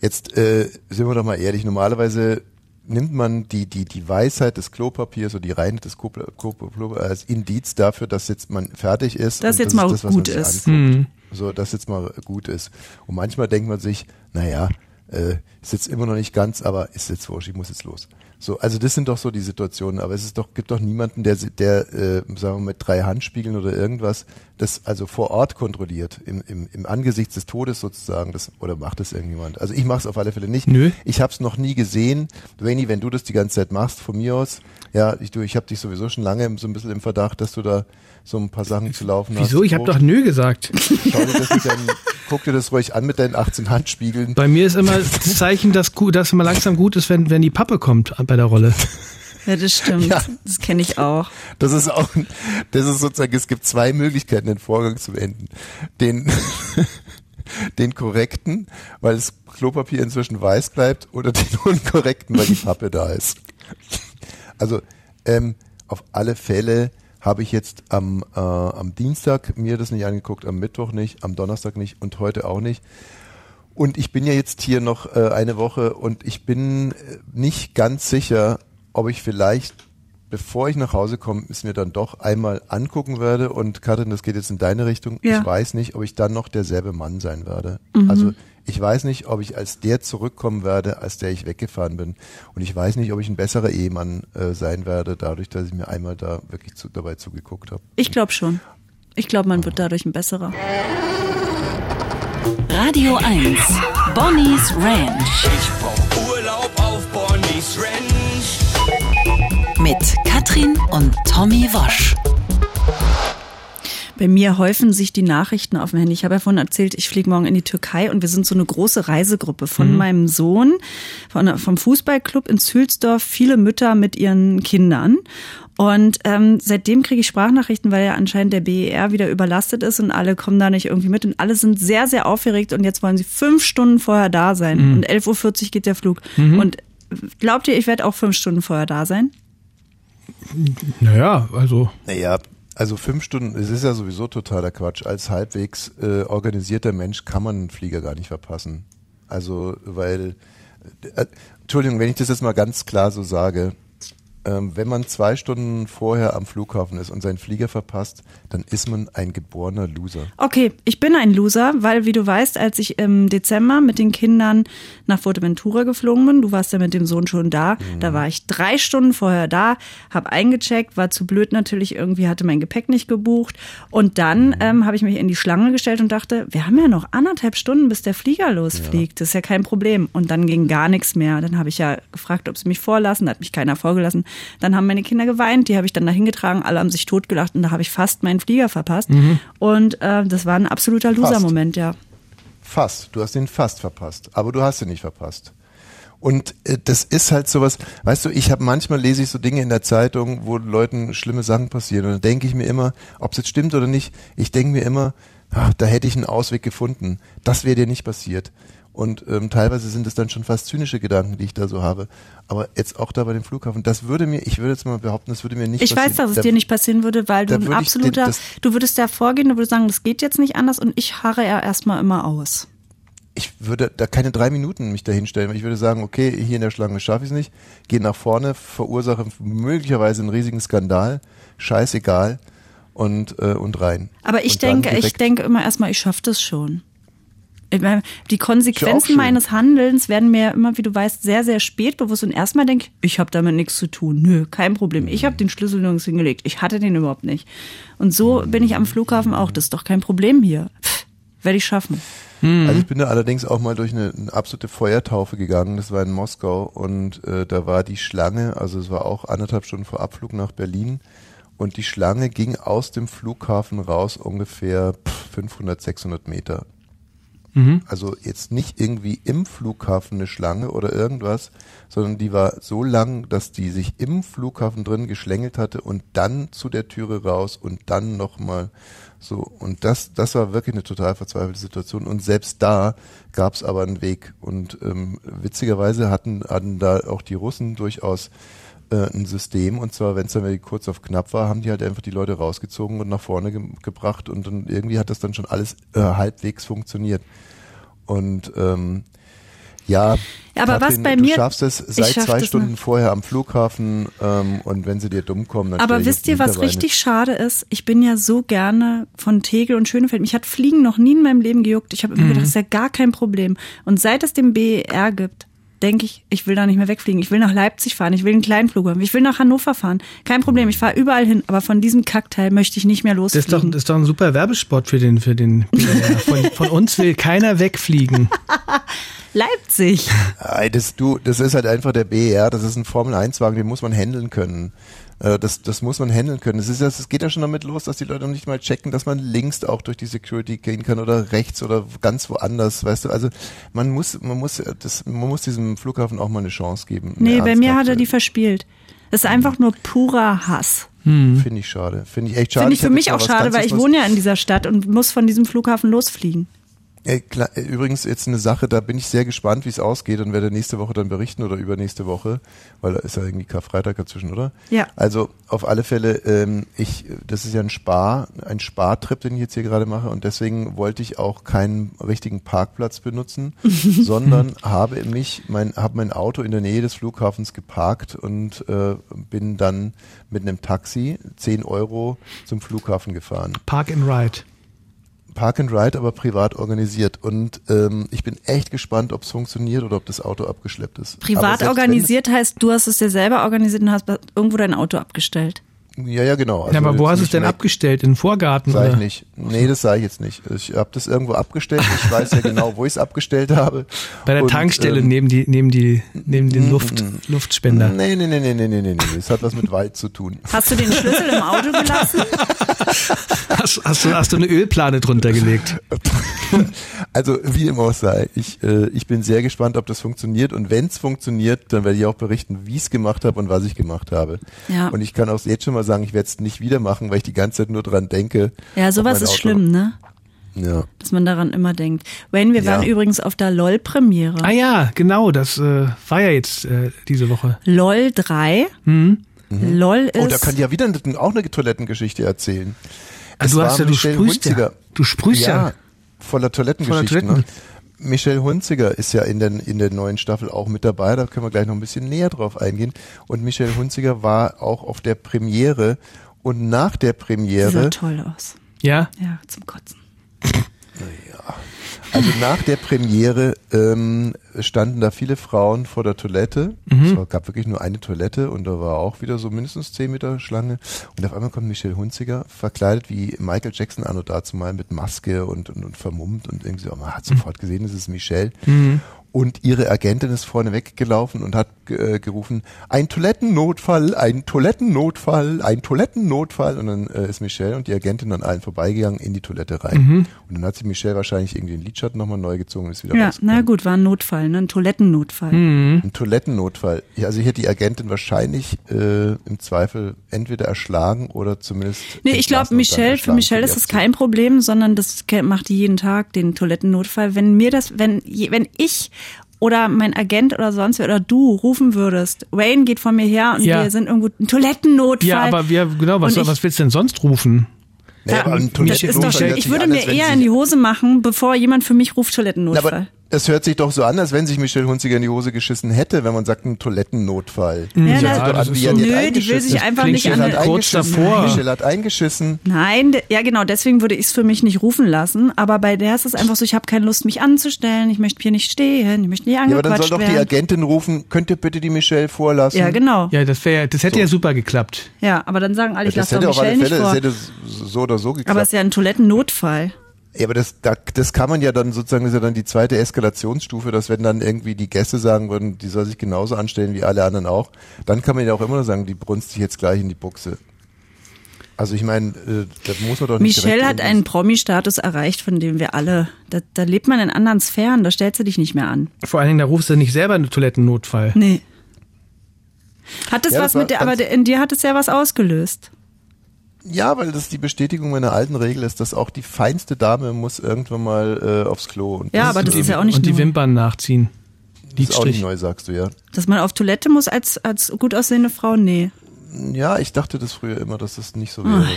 jetzt äh, sind wir doch mal ehrlich. Normalerweise nimmt man die die die Weisheit des Klopapiers oder die Reinheit des Klopapiers als Indiz dafür, dass jetzt man fertig ist. Dass jetzt das mal ist das, was man gut sich ist. anguckt. Mhm. So, dass jetzt mal gut ist. Und manchmal denkt man sich, naja, äh, ist jetzt immer noch nicht ganz, aber ist jetzt wurscht, ich muss jetzt los. So, also das sind doch so die Situationen, aber es ist doch, gibt doch niemanden, der, der äh, sagen wir mit drei Handspiegeln oder irgendwas, das also vor Ort kontrolliert, im, im, im Angesicht des Todes sozusagen, das, oder macht das irgendjemand? Also ich mache es auf alle Fälle nicht. Nö. Ich habe es noch nie gesehen. Rainy, wenn du das die ganze Zeit machst, von mir aus, ja, ich, du, ich habe dich sowieso schon lange so ein bisschen im Verdacht, dass du da so ein paar Sachen zu laufen hast. Wieso? Ich habe doch nö gesagt. Schau dir das mit deinen, guck dir das ruhig an mit deinen 18 Handspiegeln. Bei mir ist immer das Zeichen, dass, dass immer langsam gut ist, wenn, wenn die Pappe kommt bei der Rolle. Ja, das stimmt. Ja. Das kenne ich auch. Das ist auch, das ist sozusagen, es gibt zwei Möglichkeiten, den Vorgang zu beenden. Den, den korrekten, weil das Klopapier inzwischen weiß bleibt, oder den unkorrekten, weil die Pappe da ist. Also, ähm, auf alle Fälle habe ich jetzt am, äh, am Dienstag mir das nicht angeguckt, am Mittwoch nicht, am Donnerstag nicht und heute auch nicht. Und ich bin ja jetzt hier noch äh, eine Woche und ich bin äh, nicht ganz sicher, ob ich vielleicht, bevor ich nach Hause komme, es mir dann doch einmal angucken werde. Und Katrin, das geht jetzt in deine Richtung. Ja. Ich weiß nicht, ob ich dann noch derselbe Mann sein werde. Also ich weiß nicht, ob ich als der zurückkommen werde, als der ich weggefahren bin. Und ich weiß nicht, ob ich ein besserer Ehemann äh, sein werde, dadurch, dass ich mir einmal da wirklich zu, dabei zugeguckt habe. Ich glaube schon. Ich glaube, man wird dadurch ein besserer. Radio 1. Bonnie's Ranch. Ich brauch Urlaub auf Bonnie's Ranch. Mit Katrin und Tommy Wosch. Bei mir häufen sich die Nachrichten auf dem Handy. Ich habe ja vorhin erzählt, ich fliege morgen in die Türkei und wir sind so eine große Reisegruppe von meinem Sohn, von, vom Fußballclub in Zülsdorf, viele Mütter mit ihren Kindern. Und ähm, seitdem kriege ich Sprachnachrichten, weil ja anscheinend der BER wieder überlastet ist und alle kommen da nicht irgendwie mit. Und alle sind sehr, sehr aufgeregt und jetzt wollen sie fünf Stunden vorher da sein. Und 11.40 Uhr geht der Flug. Und glaubt ihr, ich werde auch fünf Stunden vorher da sein? Naja, also Naja, also fünf Stunden, es ist ja sowieso totaler Quatsch. Als halbwegs äh, organisierter Mensch kann man einen Flieger gar nicht verpassen. Also, weil, äh, Entschuldigung, wenn ich das jetzt mal ganz klar so sage, wenn man zwei Stunden vorher am Flughafen ist und seinen Flieger verpasst, dann ist man ein geborener Loser. Okay, ich bin ein Loser, weil wie du weißt, als ich im Dezember mit den Kindern nach Fuerteventura geflogen bin, du warst ja mit dem Sohn schon da, Mhm. da war ich drei Stunden vorher da, habe eingecheckt, war zu blöd natürlich, irgendwie hatte mein Gepäck nicht gebucht und dann Mhm. ähm, habe ich mich in die Schlange gestellt und dachte, wir haben ja noch anderthalb Stunden, bis der Flieger losfliegt, das ist ja kein Problem. Und dann ging gar nichts mehr. Dann habe ich ja gefragt, ob sie mich vorlassen, da hat mich keiner vorgelassen. Dann haben meine Kinder geweint, die habe ich dann dahin getragen, alle haben sich totgelacht und da habe ich fast meinen Flieger verpasst. Und äh, das war ein absoluter Loser-Moment, ja. Fast. Du hast ihn fast verpasst. Aber du hast ihn nicht verpasst. Und äh, das ist halt sowas, weißt du, ich habe manchmal lese ich so Dinge in der Zeitung, wo Leuten schlimme Sachen passieren. Und dann denke ich mir immer, ob es jetzt stimmt oder nicht, ich denke mir immer, ach, da hätte ich einen Ausweg gefunden. Das wäre dir nicht passiert. Und ähm, teilweise sind es dann schon fast zynische Gedanken, die ich da so habe. Aber jetzt auch da bei dem Flughafen, das würde mir, ich würde jetzt mal behaupten, das würde mir nicht Ich passieren. weiß, dass es Da- dir nicht passieren würde, weil du ein ich absoluter, den- du würdest da vorgehen, du würdest sagen, das geht jetzt nicht anders und ich harre ja erstmal immer aus. ich würde da keine drei Minuten mich dahin stellen. Ich würde sagen, okay, hier in der Schlange schaffe ich es nicht, gehe nach vorne, verursache möglicherweise einen riesigen Skandal, scheißegal und äh, und rein. Aber ich Und denke, ich denke immer erstmal, ich schaffe das schon. Ich meine, die Konsequenzen meines Handelns werden mir immer, wie du weißt, sehr, sehr spät bewusst. Und erstmal denke ich, ich habe damit nichts zu tun. Nö, kein Problem. Ich habe den Schlüssel nirgends hingelegt. Ich hatte den überhaupt nicht. Und so bin ich am Flughafen auch. Das ist doch kein Problem hier. Werde ich schaffen. Also ich bin da allerdings auch mal durch eine, eine absolute Feuertaufe gegangen. Das war in Moskau und äh, da war die Schlange, also es war auch anderthalb Stunden vor Abflug nach Berlin und die Schlange ging aus dem Flughafen raus ungefähr pff, 500, 600 Meter. Also jetzt nicht irgendwie im Flughafen eine Schlange oder irgendwas, sondern die war so lang, dass die sich im Flughafen drin geschlängelt hatte und dann zu der Türe raus und dann nochmal so. Und das, das war wirklich eine total verzweifelte Situation. Und selbst da gab es aber einen Weg. Und ähm, witzigerweise hatten, hatten da auch die Russen durchaus äh, ein System und zwar, wenn es dann wirklich kurz auf knapp war, haben die halt einfach die Leute rausgezogen und nach vorne ge gebracht und dann irgendwie hat das dann schon alles äh, halbwegs funktioniert. Und ähm, ja, aber was Katrin, bei du mir- schaffst es seit schaff zwei Stunden nicht. vorher am Flughafen ähm, und wenn sie dir dumm kommen, dann Aber wisst ihr, was richtig schade ist? Ich bin ja so gerne von Tegel und Schönefeld. Mich hat Fliegen noch nie in meinem Leben gejuckt. Ich habe immer gedacht, das ist ja gar kein Problem. Und seit es den BER gibt, denke ich, ich will da nicht mehr wegfliegen. Ich will nach Leipzig fahren. Ich will einen kleinen Flug haben. Ich will nach Hannover fahren. Kein Problem. Ich fahre überall hin. Aber von diesem Kackteil möchte ich nicht mehr Das ist doch, losfliegen. das ist doch ein super Werbespot für den, für den BR. Von, von uns will keiner wegfliegen. Leipzig. Ei, das, du, das ist halt einfach der BER, das ist ein Formel-1-Wagen, den muss man handeln können. Äh, Das, das muss man handeln können. Es ist es geht ja schon damit los, dass die Leute noch nicht mal checken, dass man links auch durch die Security gehen kann oder rechts oder ganz woanders, weißt du. Also man muss, man muss, das, man muss diesem Flughafen auch mal eine Chance geben. Nee, bei mir hat er die verspielt. Das ist einfach nur purer Hass. Finde ich schade. Finde ich echt schade. Finde ich für hätte mich auch schade, weil ich wohne ja in dieser Stadt und muss von diesem Flughafen losfliegen. Ey, klar, äh, übrigens jetzt eine Sache, da bin ich sehr gespannt, wie es ausgeht und werde nächste Woche dann berichten oder übernächste Woche, weil da ist ja irgendwie Karfreitag dazwischen, oder? Ja. Also auf alle Fälle, ähm, ich, das ist ja ein Spar, ein Spartrip, den ich jetzt hier gerade mache und deswegen wollte ich auch keinen richtigen Parkplatz benutzen, sondern habe mich, mein, habe mein Auto in der Nähe des Flughafens geparkt und äh, bin dann mit einem Taxi 10 Euro zum Flughafen gefahren. Park and Ride. Park and Ride, aber privat organisiert. Und ähm, ich bin echt gespannt, ob es funktioniert oder ob das Auto abgeschleppt ist. Privat organisiert heißt, du hast es dir selber organisiert und hast irgendwo dein Auto abgestellt. Ja, ja, genau. Also ja, aber wo jetzt hast du es denn abgestellt? In den Vorgarten? Sag ich oder? nicht. Nee, das sage ich jetzt nicht. Ich habe das irgendwo abgestellt. Ich weiß ja genau, wo ich es abgestellt habe. Bei der Und, Tankstelle ähm, neben, die, neben, die, neben den Luft, Luftspender. Nee, nee, nee, nee, nee, nee, nee, nee. Das hat was mit Wald zu tun. Hast du den Schlüssel im Auto gelassen? Hast, hast, du, hast du eine Ölplane drunter gelegt? Also wie dem auch sei, ich, äh, ich bin sehr gespannt, ob das funktioniert und wenn es funktioniert, dann werde ich auch berichten, wie ich es gemacht habe und was ich gemacht habe. Ja. Und ich kann auch jetzt schon mal sagen, ich werde es nicht wieder machen, weil ich die ganze Zeit nur dran denke. Ja, sowas ist Auto- schlimm, ne? Ja. Dass man daran immer denkt. Wayne, wir Ja. waren übrigens auf der LOL-Premiere. Ah ja, genau, das äh, war ja jetzt äh, diese Woche. LOL 3. LOL ist. Oh, da kann die ja wieder auch eine Toilettengeschichte erzählen. Es du war hast ja, du sprühst ja. Du sprühst ja. Voller Toilettengeschichten. Voller Toiletten. Ne? Michelle Hunziger ist ja in der, in der neuen Staffel auch mit dabei, da können wir gleich noch ein bisschen näher drauf eingehen. Und Michelle Hunziger war auch auf der Premiere und nach der Sie Premiere sah toll aus. Ja? Ja, zum Kotzen. Also nach der Premiere ähm, standen da viele Frauen vor der Toilette. Mhm. Es war, gab wirklich nur eine Toilette und da war auch wieder so mindestens 10 Meter Schlange. Und auf einmal kommt Michelle Hunziger, verkleidet wie Michael Jackson anno dazu mal mit Maske und, und, und vermummt und irgendwie so, man hat Mhm. sofort gesehen, es ist Michelle. Und ihre Agentin ist vorne weggelaufen und hat äh, gerufen, ein Toilettennotfall, ein Toilettennotfall, ein Toilettennotfall. Und dann äh, ist Michelle und die Agentin an allen vorbeigegangen in die Toilette rein. Mhm. Und dann hat sich Michelle wahrscheinlich irgendwie den Lidschatten nochmal neu gezogen und ist wieder Ja, rausgekommen. na gut, war ein Notfall, ne? ein Toilettennotfall. Ein Toilettennotfall. Ja, also hier hat die Agentin wahrscheinlich äh, im Zweifel entweder erschlagen oder zumindest. Nee, ich glaube, Michelle, für Michelle ist das kein Problem, sondern das macht die jeden Tag, den Toilettennotfall. Wenn mir das, wenn, wenn ich oder mein Agent oder sonst wer oder du rufen würdest, Wayne geht von mir her und Ja. wir sind irgendwo ein Toilettennotfall. Ja, aber wir, genau, was, ich- was willst du denn sonst rufen? Naja, aber ein das ist doch, ich würde mir eher in die Hose machen, bevor jemand für mich ruft Na, Toilettennotfall. Es hört sich doch so an, als wenn sich Michelle Hunziger in die Hose geschissen hätte, wenn man sagt, ein Toilettennotfall. Ja, sich na- doch das an, ist wie so- Nö, die will sich einfach nicht an Michelle hat kurz eingeschissen. davor. Michelle hat eingeschissen. Nein, ja genau, deswegen würde ich es für mich nicht rufen lassen. Aber bei der ist es einfach so, ich habe keine Lust, mich anzustellen, ich möchte hier nicht stehen, ich möchte nicht Ja, aber dann angequatscht soll doch die werden. Agentin rufen, könnt ihr bitte die Michelle vorlassen? Ja, genau. Ja, das wäre, das hätte ja super geklappt. Ja, aber dann sagen alle, ich Das lasse doch hätte auf alle Michelle Fälle, nicht das vor. hätte so oder so geklappt. Aber es ist ja ein Toilettennotfall. Ja, aber das, da, das kann man ja dann sozusagen, das ist ja dann die zweite Eskalationsstufe, dass wenn dann irgendwie die Gäste sagen würden, die soll sich genauso anstellen wie alle anderen auch, dann kann man ja auch immer noch sagen, die brunst sich jetzt gleich in die Buchse. Also ich meine, äh, da muss man doch nicht Michelle hat einen Promi-Status erreicht, von dem wir alle, da, da lebt man in anderen Sphären, da stellst du dich nicht mehr an. Vor allen Dingen, da rufst du nicht selber einen Toilettennotfall. Nee. Hat es Ja, was das mit der, aber in dir hat es ja was ausgelöst. Ja, weil das die Bestätigung meiner alten Regel ist, dass auch die feinste Dame muss irgendwann mal äh, aufs Klo. Und Ja, aber das ist ja auch nicht Und die. Wimpern nachziehen. das ist auch nicht neu, sagst du ja. Dass man auf Toilette muss als, als gut aussehende Frau, nee. Ja, ich dachte das früher immer, dass das nicht so wäre.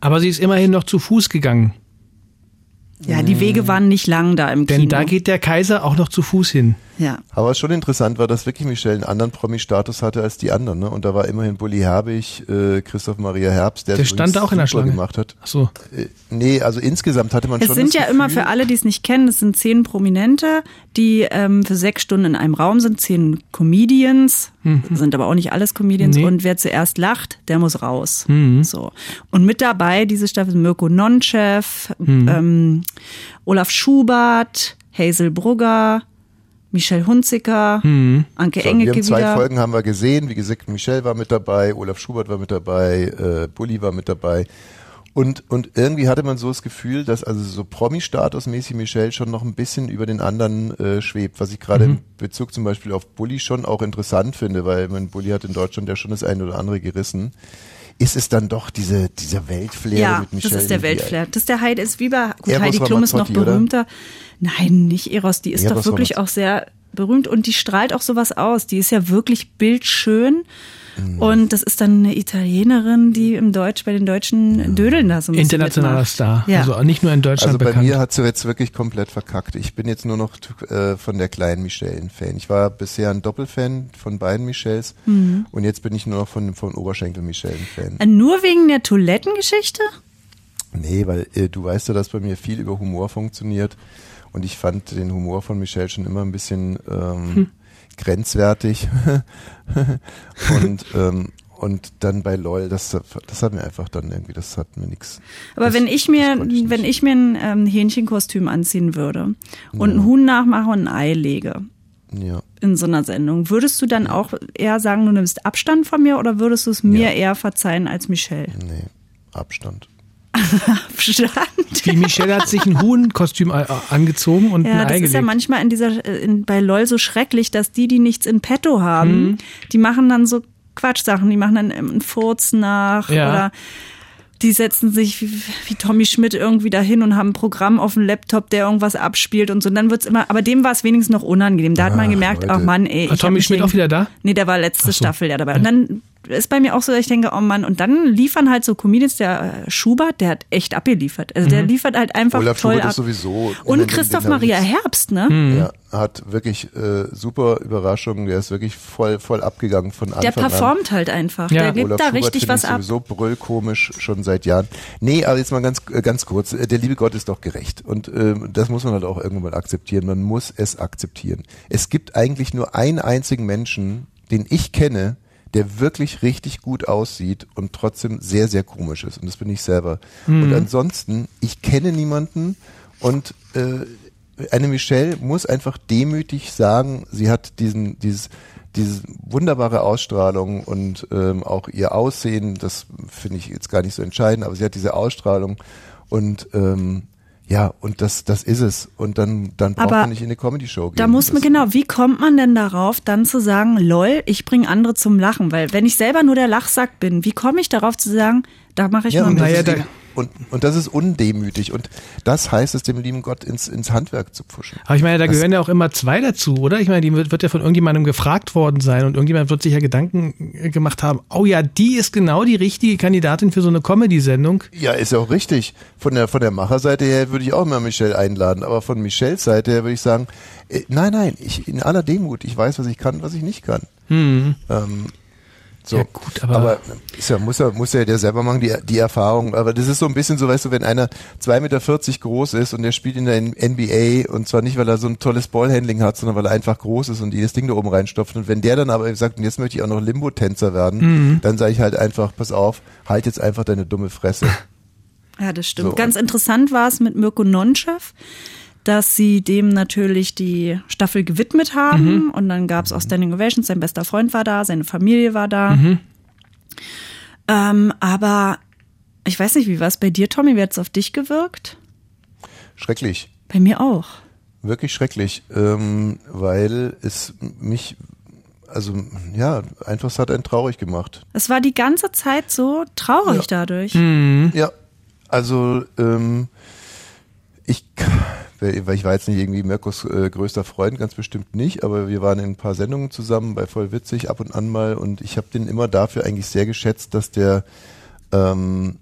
Aber sie ist immerhin noch zu Fuß gegangen. Ja, die Wege waren nicht lang da im Denn Kino. da geht der Kaiser auch noch zu Fuß hin. Ja. Aber was schon interessant war, dass wirklich Michelle einen anderen Promi-Status hatte als die anderen. Ne? Und da war immerhin Bully Herbig, äh, Christoph Maria Herbst, der, Der das stand auch in der Schlange. gemacht hat. Ach so. Äh, nee, also insgesamt hatte man Es schon sind das ja immer Gefühl, für alle, die es nicht kennen, es sind zehn Prominente, die ähm, für sechs Stunden in einem Raum sind, zehn Comedians, sind aber auch nicht alles Comedians. Nee. Und wer zuerst lacht, der muss raus. So. Und mit dabei diese Staffel sind Mirko Nonchev, ähm, Olaf Schubert, Hazel Brugger, Michelle Hunziker, Anke so, wir Engelke haben zwei wieder. Folgen haben wir gesehen. Wie gesagt, Michelle war mit dabei, Olaf Schubert war mit dabei, äh, Bully war mit dabei. Und, und irgendwie hatte man so das Gefühl, dass also so Promi-Status-mäßig Michelle schon noch ein bisschen über den anderen äh, schwebt, was ich gerade Mhm. im Bezug zum Beispiel auf Bully schon auch interessant finde, weil mein Bully hat in Deutschland ja schon das eine oder andere gerissen. Ist es dann doch diese, dieser Weltflair Ja, mit Michelle? das ist der Weltflair. Das ist der Heidi, ist wie bei, gut, Heidi Klum ist noch Ramazzotti, oder? Nein, nicht Eros, die ist Eros doch wirklich auch sehr berühmt und die strahlt auch sowas aus. Die ist ja wirklich bildschön. Mhm. Und das ist dann eine Italienerin, die im Deutsch, bei den Deutschen Dödeln da so ein bisschen Internationaler mitmacht. Star. Ja. Also nicht nur in Deutschland Also bei bekannt. mir hat sie jetzt wirklich komplett verkackt. Ich bin jetzt nur noch äh, von der kleinen Michelle ein Fan. Ich war bisher ein Doppelfan von beiden Michelles Mhm. und jetzt bin ich nur noch von, von Oberschenkel Michelle ein Fan. Äh, Nur wegen der Toilettengeschichte? Nee, weil äh, du weißt ja, dass bei mir viel über Humor funktioniert und ich fand den Humor von Michelle schon immer ein bisschen ähm, Hm. grenzwertig und ähm, und dann bei LOL, das, das hat mir einfach dann irgendwie, das hat mir nichts. Aber das, wenn ich mir, ich wenn ich mir ein ähm, Hähnchenkostüm anziehen würde und ein Huhn nachmache und ein Ei lege Ja. in so einer Sendung, würdest du dann auch eher sagen, du nimmst Abstand von mir oder würdest du es mir Ja. eher verzeihen als Michelle? Nee, Abstand. Abstand. Die Michelle hat sich ein Huhnkostüm angezogen und Ja, ein das Ei ist ja gelegt. manchmal in dieser, äh, in, bei LOL so schrecklich, dass die, die nichts in petto haben, Mhm. die machen dann so Quatschsachen, die machen dann einen Furz nach Ja. oder die setzen sich wie, wie Tommy Schmidt irgendwie dahin und haben ein Programm auf dem Laptop, der irgendwas abspielt und so. Und dann wird's immer, aber dem war es wenigstens noch unangenehm. Da hat man Ach, gemerkt, Leute. oh Mann, ey. War Tommy Schmidt auch wieder da? Nee, der war letzte Ach so. Staffel ja dabei. Und dann ist bei mir auch so, dass ich denke, oh Mann, und dann liefern halt so Comedians, der äh, Schubert, der hat echt abgeliefert. Also der liefert halt einfach Olaf toll Schubert ab. ist sowieso. und den- Christoph den Maria Herbst, ne? Hm. Ja, hat wirklich äh, super Überraschung. Der ist wirklich voll, voll abgegangen von Anfang Der an. performt halt einfach. Ja. Der gibt Olaf da Schubert richtig was ab. sowieso brüllkomisch schon seit Jahren. Nee, aber jetzt mal ganz äh, ganz kurz. Äh, Der liebe Gott ist doch gerecht und ähm, das muss man halt auch irgendwann mal akzeptieren. Man muss es akzeptieren. Es gibt eigentlich nur einen einzigen Menschen, den ich kenne, der wirklich richtig gut aussieht und trotzdem sehr sehr komisch ist und das bin ich selber. Mhm. Und ansonsten, ich kenne niemanden und äh, eine Michelle muss einfach demütig sagen, sie hat diesen, dieses, diese wunderbare Ausstrahlung und ähm, auch ihr Aussehen, das finde ich jetzt gar nicht so entscheidend, aber sie hat diese Ausstrahlung und ähm, ja, und das, das ist es. Und dann, dann braucht Aber man nicht in eine Comedy-Show gehen. Da muss man genau, wie kommt man denn darauf, dann zu sagen, lol, ich bringe andere zum Lachen? Weil wenn ich selber nur der Lachsack bin, wie komme ich darauf zu sagen, da mache ich Ja, mal mit? das, Naja, da- und, und das ist undemütig. Und das heißt es dem lieben Gott ins, ins Handwerk zu pfuschen. Aber ich meine, da Das- gehören ja auch immer zwei dazu, oder? Ich meine, die wird, wird ja von irgendjemandem gefragt worden sein und irgendjemand wird sich ja Gedanken äh, gemacht haben, oh ja, die ist genau die richtige Kandidatin für so eine Comedy-Sendung. Ja, ist ja auch richtig. Von der, von der Macherseite her würde ich auch mal Michelle einladen. Aber von Michelles Seite her würde ich sagen, äh, nein, nein, ich, in aller Demut, ich weiß, was ich kann, was ich nicht kann. Ähm, so. Ja, gut, aber- aber ist ja, muss ja, muss ja der selber machen, die, die Erfahrung. Aber das ist so ein bisschen so, weißt du, wenn einer 2,40 Meter groß ist und der spielt in der NBA und zwar nicht, weil er so ein tolles Ballhandling hat, sondern weil er einfach groß ist und jedes Ding da oben reinstopft. Und wenn der dann aber sagt, und jetzt möchte ich auch noch Limbo-Tänzer werden, dann sage ich halt einfach, pass auf, halt jetzt einfach deine dumme Fresse. Ja, das stimmt. So. Ganz interessant war es mit Mirko Nonchev, dass sie dem natürlich die Staffel gewidmet haben und dann gab es auch Standing Ovations, sein bester Freund war da, seine Familie war da. Ähm, aber ich weiß nicht, wie war es bei dir, Tommy? Wie hat es auf dich gewirkt? Schrecklich. Bei mir auch. Wirklich schrecklich, ähm, weil es mich, also ja, einfach es hat einen traurig gemacht. Es war die ganze Zeit so traurig dadurch. Ja, also ähm, ich, weil ich war jetzt nicht irgendwie Mirkos äh, größter Freund, ganz bestimmt nicht, aber wir waren in ein paar Sendungen zusammen bei Voll Witzig ab und an mal und ich habe den immer dafür eigentlich sehr geschätzt, dass der ähm,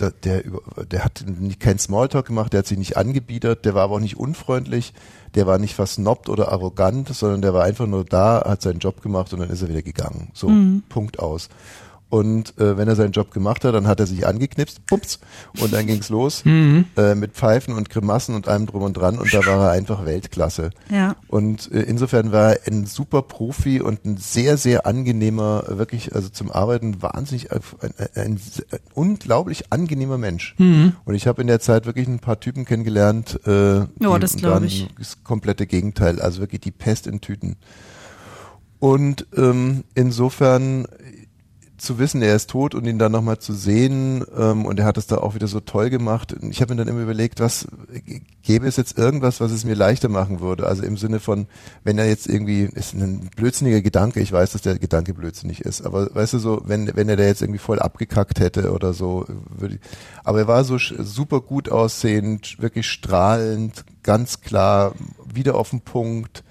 der, der, der hat nicht keinen Smalltalk gemacht, der hat sich nicht angebiedert, der war aber auch nicht unfreundlich, der war nicht versnobbt oder arrogant, sondern der war einfach nur da, hat seinen Job gemacht und dann ist er wieder gegangen. So, Punkt aus. Und äh, wenn er seinen Job gemacht hat, dann hat er sich angeknipst, pups, und dann ging's los äh, mit Pfeifen und Grimassen und allem drum und dran und da war er einfach Weltklasse. Ja. Und äh, insofern war er ein super Profi und ein sehr, sehr angenehmer, äh, wirklich, also zum Arbeiten wahnsinnig, äh, ein, ein, ein, ein unglaublich angenehmer Mensch. Und ich habe in der Zeit wirklich ein paar Typen kennengelernt, äh, Ja, das glaub waren ich. Das komplette Gegenteil, also wirklich die Pest in Tüten. Und ähm, insofern zu wissen, er ist tot und ihn dann nochmal zu sehen ähm, und er hat es da auch wieder so toll gemacht. Ich habe mir dann immer überlegt, was gäbe es jetzt irgendwas, was es mir leichter machen würde? Also im Sinne von, wenn er jetzt irgendwie, ist ein blödsinniger Gedanke, ich weiß, dass der Gedanke blödsinnig ist, aber weißt du so, wenn, wenn er da jetzt irgendwie voll abgekackt hätte oder so, würde ich, aber er war so super gut aussehend, wirklich strahlend, ganz klar, wieder auf den Punkt.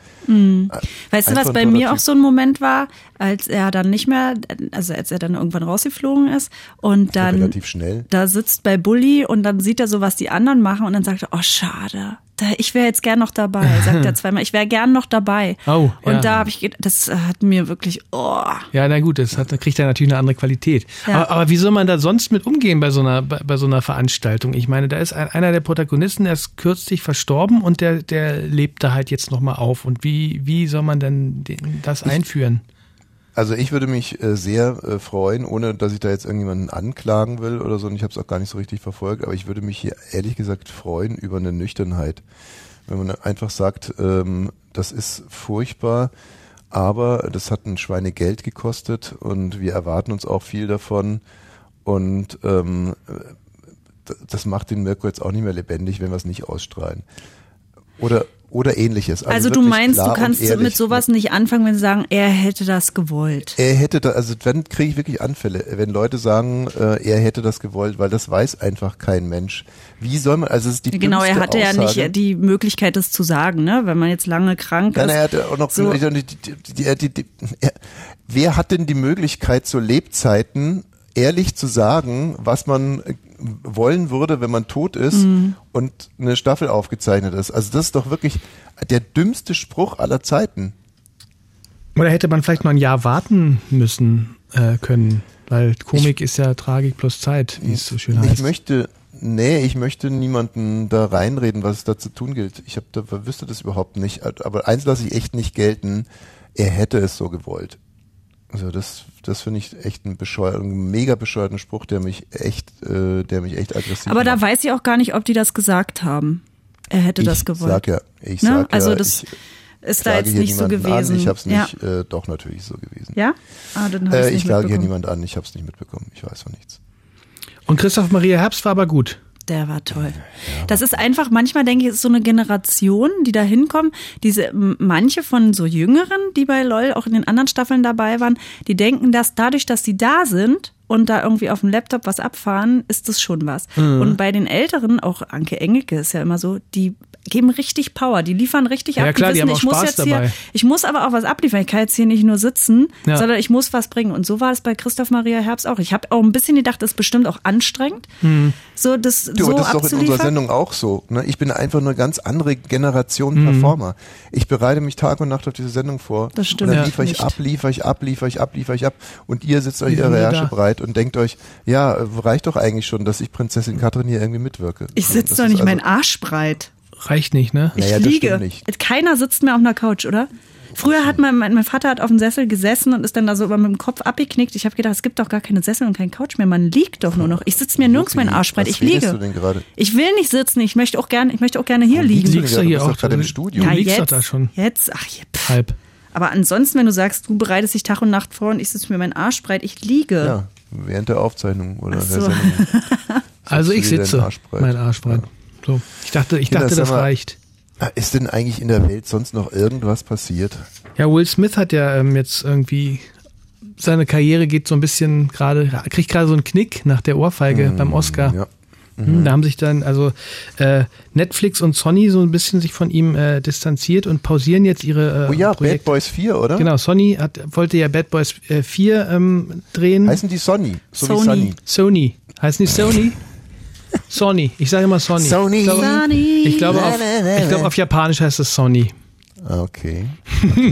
Weißt du, was bei mir auch so ein Moment war, als er dann nicht mehr, also als er dann irgendwann rausgeflogen ist und dann relativ schnell. da sitzt bei Bully und dann sieht er so, was die anderen machen und dann sagt er, oh schade, ich wäre jetzt gern noch dabei, sagt er zweimal, ich wäre gern noch dabei. Oh, und ja. da habe ich, ge- das hat mir wirklich, oh, Ja, na gut, das hat, da kriegt er natürlich eine andere Qualität. Ja. Aber, aber wie soll man da sonst mit umgehen bei so einer, bei, bei so einer Veranstaltung? Ich meine, da ist ein, einer der Protagonisten, der ist kürzlich verstorben und der, der lebt da halt jetzt nochmal auf. Und wie, wie soll man denn den, das einführen? Also ich würde mich äh, sehr äh, freuen, ohne dass ich da jetzt irgendjemanden anklagen will oder so, und ich habe es auch gar nicht so richtig verfolgt, aber ich würde mich hier ehrlich gesagt freuen über eine Nüchternheit. Wenn man einfach sagt, ähm, das ist furchtbar, aber das hat ein Schweinegeld gekostet und wir erwarten uns auch viel davon und ähm, das macht den Mirko jetzt auch nicht mehr lebendig, wenn wir es nicht ausstrahlen. Oder oder ähnliches. also, du wirklich meinst, du kannst mit sowas nicht anfangen, wenn sie sagen, er hätte das gewollt. Er hätte da, also dann kriege ich wirklich Anfälle, wenn Leute sagen, äh, er hätte das gewollt, weil das weiß einfach kein Mensch. Wie soll man, also es ist die Genau, er hatte ja Aussage. nicht die Möglichkeit, das zu sagen, ne? Wenn man jetzt lange krank Nein, ist. er hatte auch noch, So. die, die, die, die, er, wer hat denn die Möglichkeit zu Lebzeiten ehrlich zu sagen, was man wollen würde, wenn man tot ist Mhm. und eine Staffel aufgezeichnet ist? Also das ist doch wirklich der dümmste Spruch aller Zeiten. Oder hätte man vielleicht mal ein Jahr warten müssen äh, können? Weil Komik ist ja Tragik plus Zeit, wie es so schön Ich heißt. möchte, nee, ich möchte niemanden da reinreden, was es da zu tun gilt. Ich hab, da wüsste das überhaupt nicht. Aber eins lasse ich echt nicht gelten. Er hätte es so gewollt. Also das, das finde ich echt ein bescheuert, ein mega bescheuerten Spruch, der mich echt, äh, der mich echt aggressiv Aber da macht. weiß ich auch gar nicht, ob die das gesagt haben. er hätte ich das gewollt. Sag ja, ich Ne? sag Also ja, das ich ist da jetzt nicht so gewesen. An. Ich habe es ja. nicht, äh, doch natürlich so gewesen. ja? Ah, dann hab Äh, ich klage hier niemand an, ich habe es nicht mitbekommen. Ich weiß von nichts. Und Christoph Maria Herbst war aber gut. Der war toll. Das ist einfach, manchmal denke ich, es ist so eine Generation, die da hinkommen. Diese, manche von so Jüngeren, die bei LOL auch in den anderen Staffeln dabei waren, die denken, dass dadurch, dass sie da sind und da irgendwie auf dem Laptop was abfahren, ist das schon was. Mhm. Und bei den Älteren, auch Anke Engelke ist ja immer so, die geben richtig Power, die liefern richtig Ja, ab. klar, die wissen, haben auch ich muss Spaß jetzt dabei. hier, ich muss aber auch was abliefern. Ich kann jetzt hier nicht nur sitzen, Ja. sondern ich muss was bringen. Und so war es bei Christoph Maria Herbst auch. Ich habe auch ein bisschen gedacht, das ist bestimmt auch anstrengend, Mhm. so das Du, so das ist doch in unserer. Sendung auch so. Ne? Ich bin einfach eine ganz andere Generation Mhm. Performer. Ich bereite mich Tag und Nacht auf diese Sendung vor. Das stimmt. Und dann Ja, liefere ich ab, liefere ich ab, liefere ich ab, liefere ich ab. Und ihr sitzt euch ihre Ärsche da. breit und denkt euch, ja, reicht doch eigentlich schon, dass ich Prinzessin Katrin hier irgendwie mitwirke. Ich sitze doch nicht also- mein Arsch breit. Reicht nicht, ne? Ich Naja, das liege. stimmt nicht. Keiner sitzt mehr auf einer Couch, oder? Früher hat mein, mein Vater hat auf dem Sessel gesessen und ist dann da so über mit dem Kopf abgeknickt. Ich habe gedacht, es gibt doch gar keine Sessel und kein Couch mehr. Man liegt doch nur noch. Ich sitze mir nirgends mein Arsch breit. Ich liege. du denn gerade? Ich will nicht sitzen. Ich möchte auch gerne, ich möchte auch gerne hier Warum liegen. liegst Liegst du du hier auch gerade im? Studio. Ja, Ja, liegst doch jetzt, da schon. Jetzt, ach pff. Halb. Aber ansonsten, wenn du sagst, du bereitest dich Tag und Nacht vor und ich sitze mir meinen Arsch breit, ich liege. Ja, während der Aufzeichnung oder Ach der so. Sendung. Also ich sitze. Mein Arsch breit. So. Ich dachte, ich dachte, das mal- reicht. Ist denn eigentlich in der Welt sonst noch irgendwas passiert? Ja, Will Smith hat ja ähm, jetzt irgendwie seine Karriere geht so ein bisschen gerade, kriegt gerade so einen Knick nach der Ohrfeige beim Oscar. Ja. Mhm. Da haben sich dann also äh, Netflix und Sony so ein bisschen sich von ihm äh, distanziert und pausieren jetzt ihre äh, Oh ja, Bad Projekte. Boys 4, oder? Genau, Sony hat, wollte ja Bad Boys äh, 4 ähm, drehen. Heißen die Sonny? So Sony. Sony. Heißen die Sony? Sony. Ich sage immer Sony. Sony. Ich glaube, Sunny, ich glaube, auf, ich glaube auf Japanisch heißt es Sony. Okay.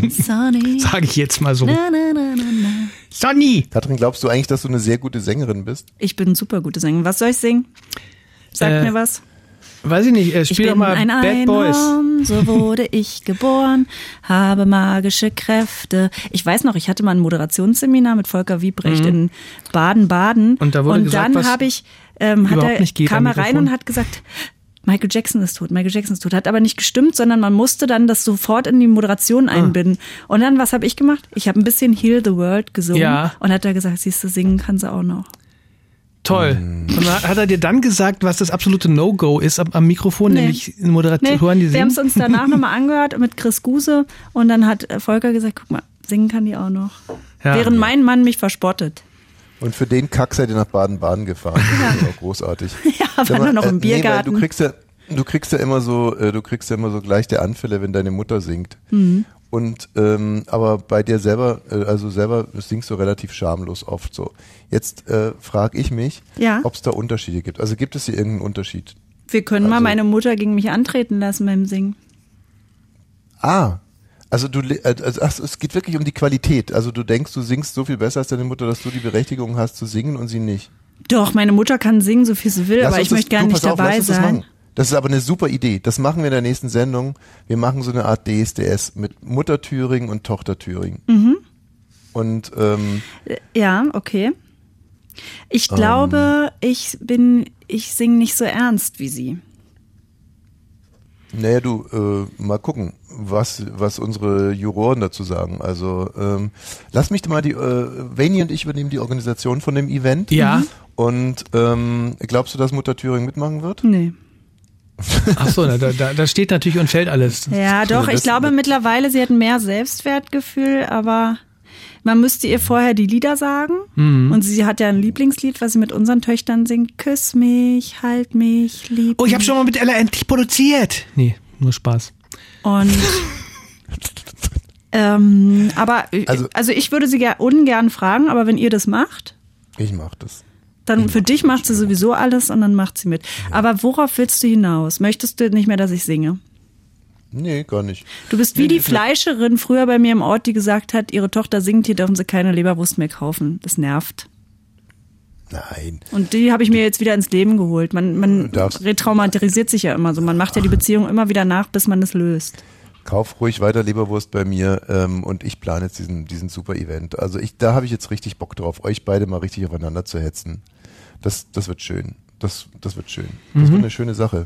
Sunny. Sage ich jetzt mal so. Na, na, na. Sony! Katrin, glaubst du eigentlich, dass du eine sehr gute Sängerin bist? Ich bin super gute Sängerin. Was soll ich singen? Sag Äh, mir was. Weiß ich nicht, äh, Ich spiel doch bin mal ein Bad Boys. Einhorn, so wurde ich geboren, habe magische Kräfte. Ich weiß noch, ich hatte mal ein Moderationsseminar mit Volker Wiebrecht in Baden-Baden. Mhm. Und da wurde gesagt, dann habe ich, ähm, hat er, kam am er rein und hat gesagt, Michael Jackson ist tot, Michael Jackson ist tot. Hat aber nicht gestimmt, sondern man musste dann das sofort in die Ah. Moderation einbinden. Und dann, was habe ich gemacht? Ich habe ein bisschen Heal the World gesungen. Ja. Und hat er gesagt, siehst du, singen kann sie auch noch. Toll. Mm. Und dann hat er dir dann gesagt, was das absolute No-Go ist am, am Mikrofon, Nee. nämlich in Moderatoren, die wir haben singen? es uns danach nochmal angehört mit Chris Guse und dann hat äh, Volker gesagt, guck mal, singen kann die auch noch. Ja. Während mein Mann mich verspottet. Und für den Kack seid ihr nach Baden-Baden gefahren. Das ist auch großartig. Ja, Sag war mal, nur noch im äh, nee, Biergarten. du kriegst ja, du kriegst ja immer so, äh, du kriegst ja immer so gleich der Anfälle, wenn deine Mutter singt. Mhm. Und ähm, aber bei dir selber, äh, also selber singst du relativ schamlos oft so. Jetzt äh, frage ich mich, Ja. ob es da Unterschiede gibt. Also gibt es hier irgendeinen Unterschied? Wir können mal Also- meine Mutter gegen mich antreten lassen beim Singen. Ah, also du, äh, also, ach, es geht wirklich um die Qualität. Also du denkst, du singst so viel besser als deine Mutter, dass du die Berechtigung hast zu singen und sie nicht. Doch, meine Mutter kann singen, so viel sie will, Lass aber ich möchte gerne nicht dabei sein. Das ist aber eine super Idee. Das machen wir in der nächsten Sendung. Wir machen so eine Art DSDS mit Mutter Thüringen und Tochter Thüringen. Mhm. Und ähm, Ja, okay. Ich Ähm. glaube, ich bin, ich singe nicht so ernst wie sie. naja, du, äh, mal gucken, was, was unsere Juroren dazu sagen. Also ähm, lass mich mal die, äh, Vani und ich übernehmen die Organisation von dem Event. Ja. Und ähm, glaubst du, dass Mutter Thüringen mitmachen wird? Nee. Ach so, na, da, da, da steht natürlich und fällt alles. Ja, doch, ich glaube mittlerweile, sie hat mehr Selbstwertgefühl, aber man müsste ihr vorher die Lieder sagen. Mhm. Und sie hat ja ein Lieblingslied, was sie mit unseren Töchtern singt. Küss mich, halt mich, lieb Oh, ich habe schon mal mit Ella endlich produziert. Nee, nur Spaß. Und ähm, aber Also- also, ich würde sie ger- ungern fragen, aber wenn ihr das macht, Ich mach das. Dann für dich macht sie sowieso alles und dann macht sie mit. Aber worauf willst du hinaus? Möchtest du nicht mehr, dass ich singe? Nee, gar nicht. Du bist wie die Fleischerin früher bei mir im Ort, die gesagt hat, ihre Tochter singt, hier dürfen sie keine Leberwurst mehr kaufen. Das nervt. Nein. Und die habe ich mir jetzt wieder ins Leben geholt. Man, man retraumatisiert sich ja immer so. Man macht ja die Beziehung immer wieder nach, bis man es löst. Kauf ruhig weiter Leberwurst bei mir ähm, und ich plane jetzt diesen, diesen super Event. Also ich, da habe ich jetzt richtig Bock drauf, euch beide mal richtig aufeinander zu hetzen. Das, das wird schön. Das, das wird schön. Das wird eine schöne Sache.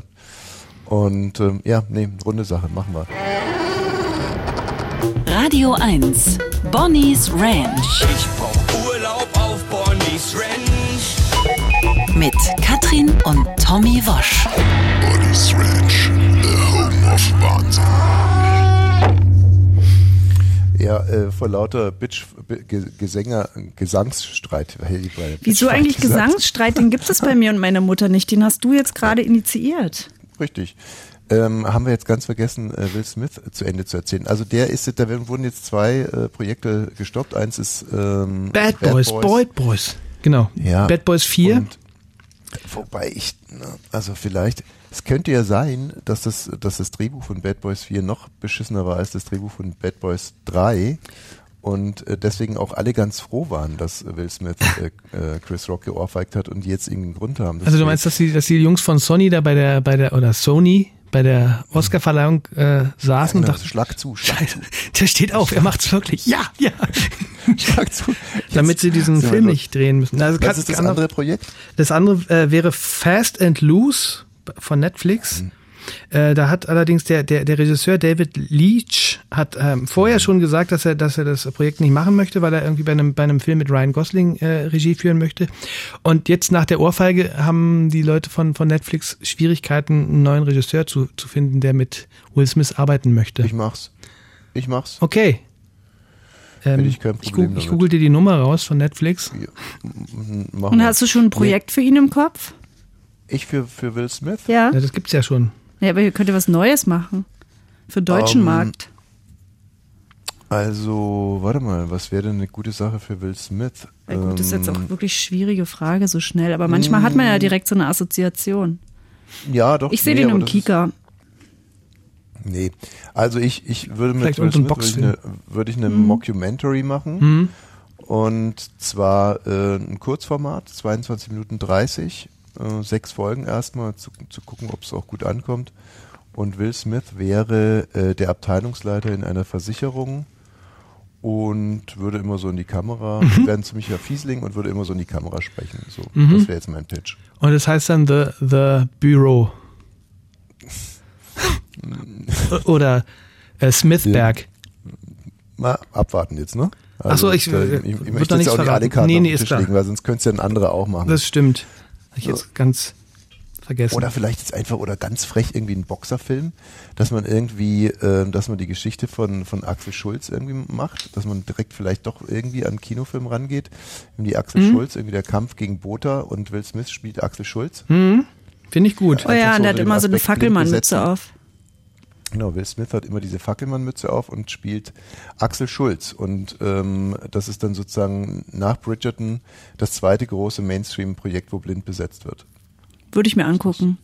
Und ähm, ja, nee, runde Sache, machen wir. Radio 1. Bonnie's Ranch. Ich brauch Urlaub auf Bonnie's Ranch. Mit Katrin und Tommy Wosch. Bonnie's Ranch, the home of Wahnsinn. Ja, äh, vor lauter Bitch, Gesänger, Gesangsstreit. Wieso eigentlich gesagt. Gesangsstreit? Den gibt es bei mir und meiner Mutter nicht. Den hast du jetzt gerade initiiert. Richtig. Ähm, haben wir jetzt ganz vergessen, äh, Will Smith zu Ende zu erzählen. Also der ist, da werden- wurden jetzt zwei äh, Projekte gestoppt. Eins ist ähm, Bad, Boys, Bad Boys. Genau. Ja. Bad Boys 4. Und, wobei ich, also vielleicht, es könnte ja sein, dass das, dass das Drehbuch von Bad Boys 4 noch beschissener war als das Drehbuch von Bad Boys 3 und äh, deswegen auch alle ganz froh waren, dass Will Smith äh, äh, Chris Rock geohrfeigt hat und jetzt irgendeinen Grund haben. Also du meinst, dass die, dass die Jungs von Sony da bei der, bei der, oder Sony bei der Oscarverleihung äh, saßen und genau, dachten, Schlag zu, Schlag Scheiße, der steht auf, er macht's wirklich. Ja, ja. zu, Schlag zu. Damit sie diesen Film nicht drehen müssen. Also Was kann- ist das andere Projekt? Das andere äh, wäre Fast and Loose von Netflix. Mhm. Äh, da hat allerdings der, der, der Regisseur David Leach hat ähm, vorher Mhm. schon gesagt, dass er, dass er das Projekt nicht machen möchte, weil er irgendwie bei einem, bei einem Film mit Ryan Gosling äh, Regie führen möchte. Und jetzt nach der Ohrfeige haben die Leute von, von Netflix Schwierigkeiten, einen neuen Regisseur zu, zu finden, der mit Will Smith arbeiten möchte. Ich mach's. Ich mach's. Okay. Ähm, ich kein ich, google, ich google dir die Nummer raus von Netflix. Machen Und hast du schon ein Projekt für ihn im Kopf? Ich für, für Will Smith? Ja. Ja, das gibt's ja schon. Ja, aber ihr könnt ja was Neues machen. Für deutschen Ähm, Markt. Also, warte mal, was wäre denn eine gute Sache für Will Smith? Ja, gut, das ist jetzt Ähm, auch wirklich schwierige Frage so schnell, aber manchmal hat man ja direkt so eine Assoziation. Ja, doch. Ich sehe nee, den im Kika. Nee, also ich, ich würde mit Vielleicht Will Smith würde ich eine, würde ich eine Mhm. Mockumentary machen. Und zwar äh, ein Kurzformat, 22 Minuten 30, äh, sechs Folgen erstmal, zu, zu gucken, ob es auch gut ankommt. Und Will Smith wäre äh, der Abteilungsleiter in einer Versicherung und würde immer so in die Kamera, wäre ein ziemlicher Fiesling und würde immer so in die Kamera sprechen. So, das wäre jetzt mein Pitch. Und das heißt dann The, the Bureau. Oder äh, Smithberg. Mal abwarten jetzt, ne? Ach so, ich- da- äh, ich, ich möchte jetzt auch nicht alle. Karten Nee, auf nee, den ist Tisch legen, weil sonst könnte es ja ein anderer auch machen. Das stimmt. Hab ich jetzt ganz vergessen. Oder vielleicht jetzt einfach oder ganz frech irgendwie ein Boxerfilm, dass man irgendwie, äh, dass man die Geschichte von, von Axel Schulz irgendwie macht, dass man direkt vielleicht doch irgendwie an einen Kinofilm rangeht. Irgendwie Axel Mhm. Schulz, irgendwie der Kampf gegen Botha und Will Smith spielt Axel Schulz. Finde ich gut. Oh ja, so und der hat immer so eine. Fackelmannmütze auf. Genau, Will Smith hat immer diese Fackelmann-Mütze auf und spielt Axel Schulz. Und ähm, das ist dann sozusagen nach Bridgerton das zweite große Mainstream-Projekt, wo blind besetzt wird. Würde ich mir angucken.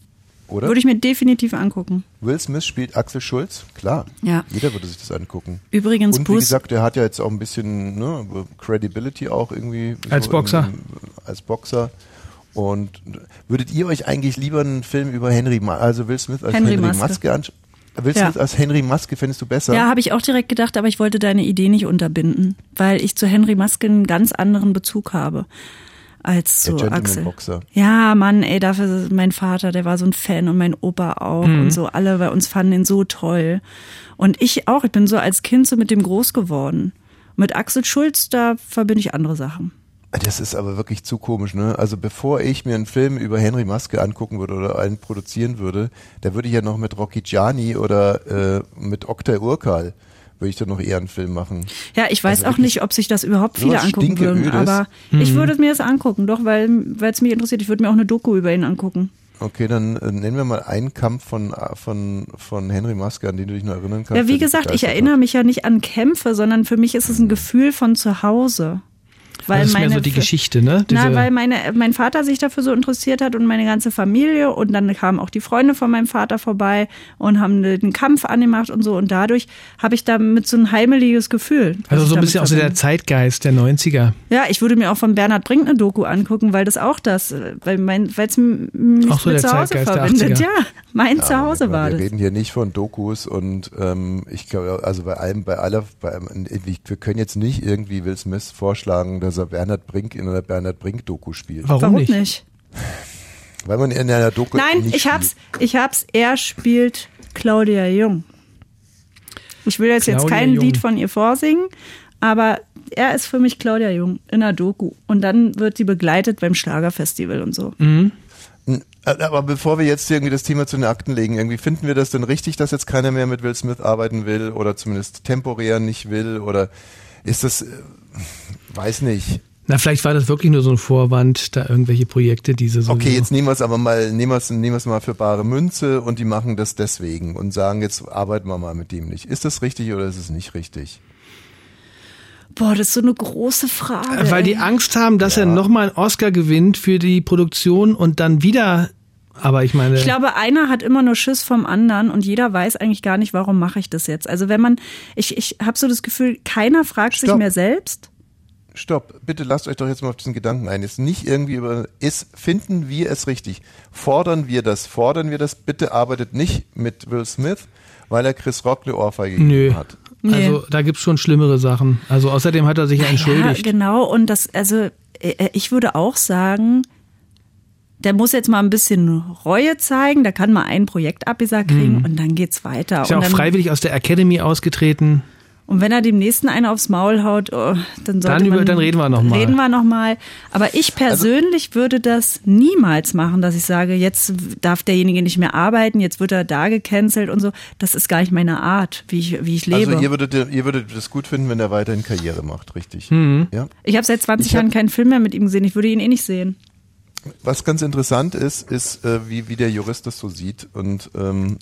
Oder? Würde ich mir definitiv angucken. Will Smith spielt Axel Schulz, klar. Ja. Jeder würde sich das angucken. Übrigens, Und wie Bruce, gesagt, der hat ja jetzt auch ein bisschen ne, Credibility auch irgendwie. Als Boxer. Im, als Boxer. Und würdet ihr euch eigentlich lieber einen Film über Henry, Ma also Will Smith als Henry Henry, Maske. Maske anschauen? Will Ja. Smith als Henry Maske fändest du besser? ja, habe ich auch direkt gedacht, aber ich wollte deine Idee nicht unterbinden, weil ich zu Henry Maske einen ganz anderen Bezug habe als Der zu Gentleman Axel. Boxer. Ja, Mann, ey, dafür ist mein Vater, der war so ein Fan und mein Opa auch Mhm. und so alle bei uns fanden ihn so toll. Und ich auch, ich bin so als Kind so mit dem groß geworden. Mit Axel Schulz, da verbinde ich andere Sachen. Das ist aber wirklich zu komisch, ne? Also bevor ich mir einen Film über Henry Maske angucken würde oder einen produzieren würde, da würde ich ja noch mit Rocky Gianni oder äh, mit Oktay Urkal würde ich dann noch eher einen Film machen. Ja, ich weiß Also auch nicht, ob sich das überhaupt viele angucken würden, aber ich würde mir das angucken, doch, weil weil es mich interessiert. Ich würde mir auch eine Doku über ihn angucken. Okay, dann äh, nennen wir mal einen Kampf von, von, von Henry Maske, an den du dich noch erinnern kannst. Ja, wie gesagt, ich erinnere hat. mich ja nicht an Kämpfe, sondern für mich ist es ein Gefühl von zu Hause. Weil das ist meine mehr so die Geschichte, ne? Na, Diese- weil meine, mein Vater sich dafür so interessiert hat und meine ganze Familie und dann kamen auch die Freunde von meinem Vater vorbei und haben den Kampf angemacht und so und dadurch habe ich damit so ein heimeliges Gefühl. also so ein bisschen auch so der. Zeitgeist der 90er. Ja, ich würde mir auch von Bernhard Brink eine Doku angucken, weil das auch das, weil mein, weil es mich Auch so mit der zu Hause Zeitgeist der verbindet. 80er. Ja, mein Ja, Zuhause war wir das. reden hier nicht von Dokus und ähm, ich glaube, also bei allem, bei aller, bei, allem- wir können jetzt nicht irgendwie Will Smith vorschlagen, dass er Bernhard Brink in einer Bernhard Brink Doku spielt. Warum, Warum nicht? nicht? Weil man in einer Doku Nein, nicht ich hab's, ich hab's. Er spielt Claudia Jung. Ich will jetzt, jetzt Claudia kein Jung. Lied von ihr vorsingen, aber er ist für mich Claudia Jung in der Doku. Und dann wird sie begleitet beim Schlagerfestival und so. Äh, Aber bevor wir jetzt irgendwie das Thema zu den Akten legen, irgendwie finden wir das denn richtig, dass jetzt keiner mehr mit Will Smith arbeiten will oder zumindest temporär nicht will oder ist das, äh, weiß nicht. Na, vielleicht war das wirklich nur so ein Vorwand, da irgendwelche Projekte, diese so. Okay, jetzt nehmen wir es aber mal, nehmen wir es, nehmen wir es mal für bare Münze und die machen das deswegen und sagen, jetzt arbeiten wir mal mit dem nicht. Ist das richtig oder ist es nicht richtig? Boah, das ist so eine große Frage. Weil die. Angst haben, dass er nochmal einen Oscar gewinnt für die Produktion und dann wieder. Aber ich meine. Ich glaube, einer hat immer nur Schiss vom anderen und jeder weiß eigentlich gar nicht, warum mache ich das jetzt. Also wenn man, ich, ich habe so das Gefühl, keiner fragt sich Stopp. mehr selbst. Stopp, bitte lasst euch doch jetzt mal auf diesen Gedanken ein. Ist nicht irgendwie über, ist, finden wir es richtig? Fordern wir das? Fordern wir das? Bitte arbeitet nicht mit Will Smith, weil er Chris Rock eine Ohrfeige Nö. gegeben hat. Also da gibt's schon schlimmere Sachen. Also außerdem hat er sich ja entschuldigt. Ja, genau. Und das, also äh, ich würde auch sagen, der muss jetzt mal ein bisschen Reue zeigen, der kann mal ein Projekt abgesagt kriegen und dann geht's weiter. Mhm. Ist ja auch dann, freiwillig aus der Academy ausgetreten. Und wenn er dem nächsten einen aufs Maul haut, oh, dann sollte Dann über- man, dann reden wir noch mal. Reden wir noch mal. Aber ich persönlich würde das niemals machen, dass ich sage, jetzt darf derjenige nicht mehr arbeiten, jetzt wird er da gecancelt und so. Das ist gar nicht meine Art, wie ich, wie ich lebe. Also ihr würdet, ihr würdet das gut finden, wenn er weiterhin Karriere macht, richtig? Mhm. Ja. ich habe seit 20 Ich hab- Jahren keinen Film mehr mit ihm gesehen. Ich würde ihn eh nicht sehen. Was ganz interessant ist, ist, äh, wie, wie der Jurist das so sieht. Und ähm,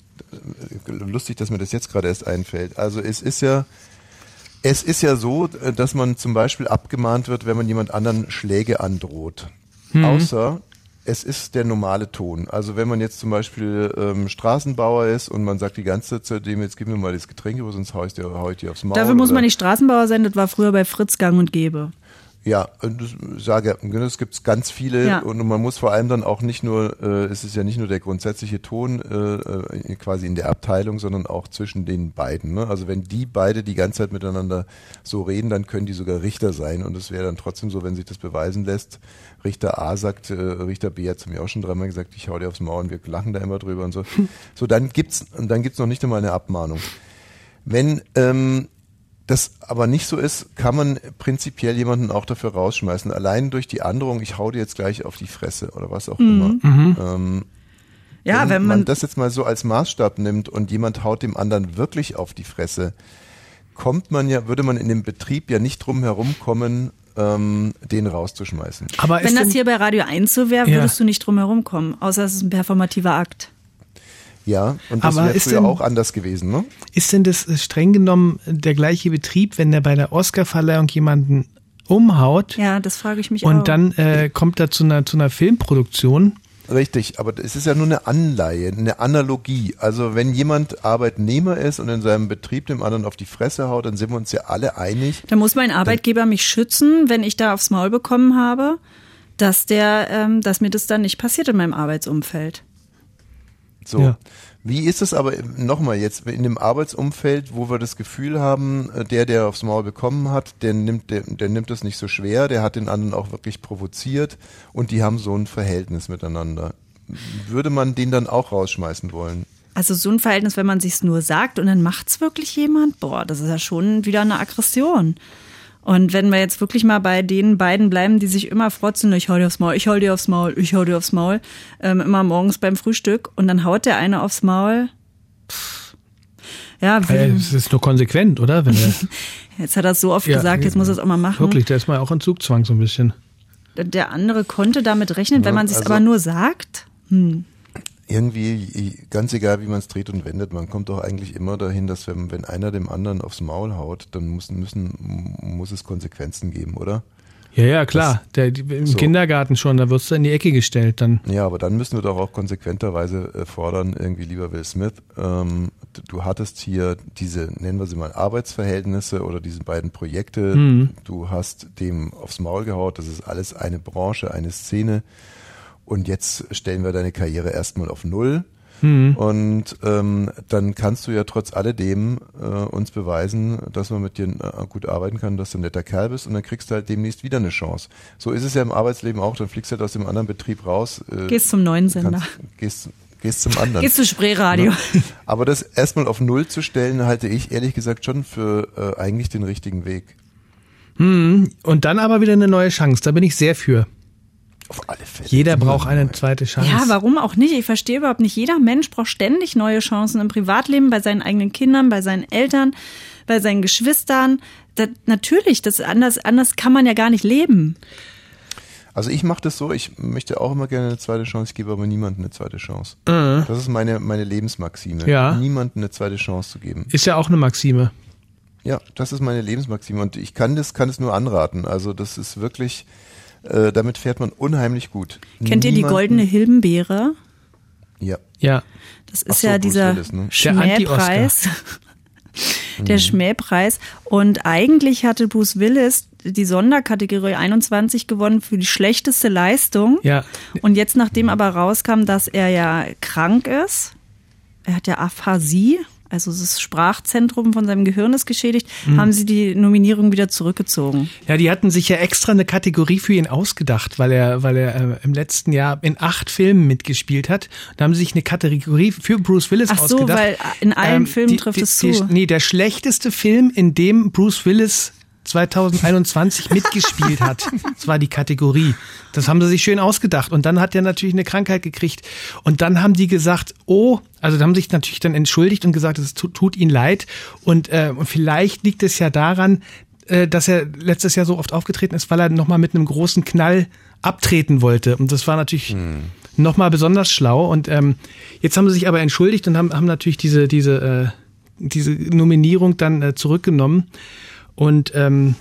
äh, lustig, dass mir das jetzt gerade erst einfällt. Also es ist ja, es ist ja so, äh, dass man zum Beispiel abgemahnt wird, wenn man jemand anderen Schläge androht. Außer es ist der normale Ton. Also wenn man jetzt zum Beispiel ähm, Straßenbauer ist und man sagt die ganze Zeit zu dem, jetzt gib mir mal das Getränk, sonst hau ich dir, dir aufs Maul. Dafür muss man nicht Straßenbauer sein, das war früher bei Fritz gang und gäbe. Ja, und das sage es gibt ganz viele Ja. und man muss vor allem dann auch nicht nur, äh, es ist ja nicht nur der grundsätzliche Ton äh, äh, quasi in der Abteilung, sondern auch zwischen den beiden. Ne? Also wenn die beide die ganze Zeit miteinander so reden, dann können die sogar Richter sein und es wäre dann trotzdem so, wenn sich das beweisen lässt. Richter A sagt, äh, Richter B hat zu mir auch schon dreimal gesagt, ich hau dir aufs Maul und wir lachen da immer drüber und so. so, dann gibt's dann gibt's noch nicht einmal eine Abmahnung. Wenn ähm, das aber nicht so ist, kann man prinzipiell jemanden auch dafür rausschmeißen. Allein durch die Androhung, ich hau dir jetzt gleich auf die Fresse oder was auch immer. Ähm, Ja, wenn man, das jetzt mal so als Maßstab nimmt und jemand haut dem anderen wirklich auf die Fresse, kommt man ja, würde man in dem Betrieb ja nicht drum herum kommen, ähm, den rauszuschmeißen. Aber ist wenn das denn, hier bei Radio 1 so wäre, Ja. würdest du nicht drum herum kommen, außer es ist ein performativer Akt. Ja, und das Aber wäre ist früher denn- auch anders gewesen, ne? ist denn das äh, streng genommen der gleiche Betrieb, wenn der bei der Oscarverleihung jemanden umhaut Ja, das frage ich mich auch. und dann äh, kommt er zu einer, zu einer Filmproduktion? Richtig, aber es ist ja nur eine Anleihe, eine Analogie. Also wenn jemand Arbeitnehmer ist und in seinem Betrieb dem anderen auf die Fresse haut, dann sind wir uns ja alle einig. Da muss mein Arbeitgeber mich schützen, wenn ich da aufs Maul bekommen habe, dass der, ähm, dass mir das dann nicht passiert in meinem Arbeitsumfeld. So. Ja. Wie ist es aber nochmal jetzt in dem Arbeitsumfeld, wo wir das Gefühl haben, äh, der, der aufs Maul bekommen hat, der nimmt, der, der nimmt das nicht so schwer, der hat den anderen auch wirklich provoziert und die haben so ein Verhältnis miteinander. Würde man den dann auch rausschmeißen wollen? Also so ein Verhältnis, wenn man sich's nur sagt und dann macht's wirklich jemand, boah, das ist ja schon wieder eine Aggression. Und wenn wir jetzt wirklich mal bei den beiden bleiben, die sich immer frotzen, ich hau dir aufs Maul, ich hau dir aufs Maul, ich hau dir aufs Maul, ähm, immer morgens beim Frühstück und dann haut der eine aufs Maul. Pff. Ja, Es ist nur konsequent, oder? Wenn er, jetzt hat er es so oft Ja, gesagt, jetzt muss er es auch mal machen. wirklich, da ist man auch in Zugzwang so ein bisschen. Der andere konnte damit rechnen, wenn Ja, man sich also- aber nur sagt. Irgendwie, ganz egal wie man es dreht und wendet, man kommt doch eigentlich immer dahin, dass wenn, wenn einer dem anderen aufs Maul haut, dann muss, müssen, muss es Konsequenzen geben, oder? Ja, ja, klar. Der, die, Im so. Kindergarten schon, da wirst du in die Ecke gestellt dann. Ja, aber dann müssen wir doch auch konsequenterweise äh, fordern, irgendwie lieber Will Smith, ähm, du hattest hier diese, nennen wir sie mal, Arbeitsverhältnisse oder diese beiden Projekte, Mhm. du hast dem aufs Maul gehaut, das ist alles eine Branche, eine Szene und jetzt stellen wir deine Karriere erstmal auf Null. Mhm. Und ähm, dann kannst du ja trotz alledem äh, uns beweisen, dass man mit dir äh, gut arbeiten kann, dass du ein netter Kerl bist und dann kriegst du halt demnächst wieder eine Chance. So ist es ja im Arbeitsleben auch, dann fliegst du halt aus dem anderen Betrieb raus. Äh, gehst zum neuen Sender. Kannst, gehst, gehst zum anderen. Gehst zu Spreeradio. Ne? Aber das erstmal auf Null zu stellen, halte ich ehrlich gesagt schon für äh, eigentlich den richtigen Weg. Hm, und dann aber wieder eine neue Chance. Da bin ich sehr für. Auf alle Fälle. Jeder braucht eine zweite Chance. Ja, warum auch nicht? Ich verstehe überhaupt nicht. Jeder Mensch braucht ständig neue Chancen im Privatleben, bei seinen eigenen Kindern, bei seinen Eltern, bei seinen Geschwistern. Das, natürlich, das anders, anders kann man ja gar nicht leben. Also ich mache das so, ich möchte auch immer gerne eine zweite Chance, ich gebe aber niemandem eine zweite Chance. Mhm. Das ist meine, meine Lebensmaxime. Ja. Niemandem eine zweite Chance zu geben. Ist ja auch eine Maxime. Ja, das ist meine Lebensmaxime und ich kann das, kann es nur anraten. Also das ist wirklich, äh, damit fährt man unheimlich gut. Kennt Niemanden, ihr die goldene Hilbenbeere? Ja. Ja. Das ist so, ja dieser Willis, ne? Schmähpreis. der mhm. Schmähpreis. Und eigentlich hatte Bruce Willis die Sonderkategorie 21 gewonnen für die schlechteste Leistung. Ja. Und jetzt, nachdem aber rauskam, dass er ja krank ist, er hat ja Aphasie, also das Sprachzentrum von seinem Gehirn ist geschädigt, mhm. haben sie die Nominierung wieder zurückgezogen. Ja, die hatten sich ja extra eine Kategorie für ihn ausgedacht, weil er, weil er äh, im letzten Jahr in acht Filmen mitgespielt hat. Da haben sie sich eine Kategorie für Bruce Willis Ach so, ausgedacht. weil in allen ähm, Filmen die, trifft die, es zu. Die, nee, der schlechteste Film, in dem Bruce Willis 2021 mitgespielt hat. Das war die Kategorie. Das haben sie sich schön ausgedacht. Und dann hat er natürlich eine Krankheit gekriegt. Und dann haben die gesagt, oh, also haben sich natürlich dann entschuldigt und gesagt, es tut, tut ihnen leid. Und, äh, und vielleicht liegt es ja daran, äh, dass er letztes Jahr so oft aufgetreten ist, weil er nochmal mit einem großen Knall abtreten wollte. Und das war natürlich hm. nochmal besonders schlau. Und ähm, jetzt haben sie sich aber entschuldigt und haben, haben natürlich diese, diese, äh, diese Nominierung dann äh, zurückgenommen und ähm,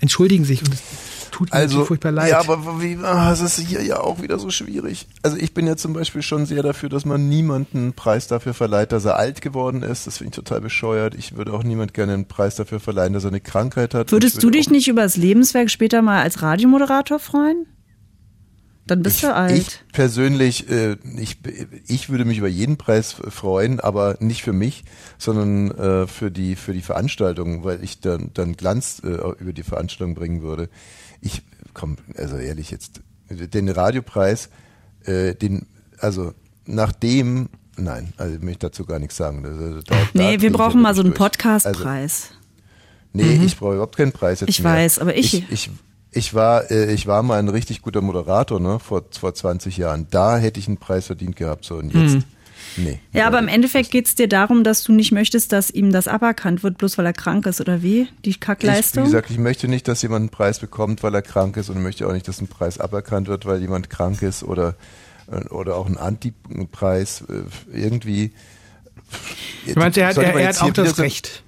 entschuldigen sich und es tut mir also, furchtbar leid. Ja, aber wie, ah, es ist hier ja auch wieder so schwierig. Also ich bin ja zum Beispiel schon sehr dafür, dass man niemanden einen Preis dafür verleiht, dass er alt geworden ist. Das finde ich total bescheuert. Ich würde auch niemand gerne einen Preis dafür verleihen, dass er eine Krankheit hat. Würdest du dich nicht über das Lebenswerk später mal als Radiomoderator freuen? Dann bist ich, du alt. Ich persönlich, äh, ich, ich würde mich über jeden Preis freuen, aber nicht für mich, sondern äh, für die für die Veranstaltung, weil ich dann dann Glanz äh, über die Veranstaltung bringen würde. Ich komm, also ehrlich jetzt, den Radiopreis, äh, den also nachdem Nein, also ich möchte dazu gar nichts sagen. Da, da, nee, wir brauchen mal so einen Podcastpreis. Also, nee, mhm. ich brauche überhaupt keinen Preis jetzt Ich mehr. weiß, aber ich, ich, ich ich war, äh, ich war mal ein richtig guter Moderator, ne, vor, vor 20 Jahren. Da hätte ich einen Preis verdient gehabt, so und jetzt. Hm. Nee. Ja, aber im Endeffekt geht es dir darum, dass du nicht möchtest, dass ihm das aberkannt wird, bloß weil er krank ist, oder wie? Die Kackleistung? Ich, wie gesagt, ich möchte nicht, dass jemand einen Preis bekommt, weil er krank ist und möchte auch nicht, dass ein Preis aberkannt wird, weil jemand krank ist oder, oder auch ein Antipreis äh, irgendwie. Ich meine, er hat, er, er hat auch das Recht.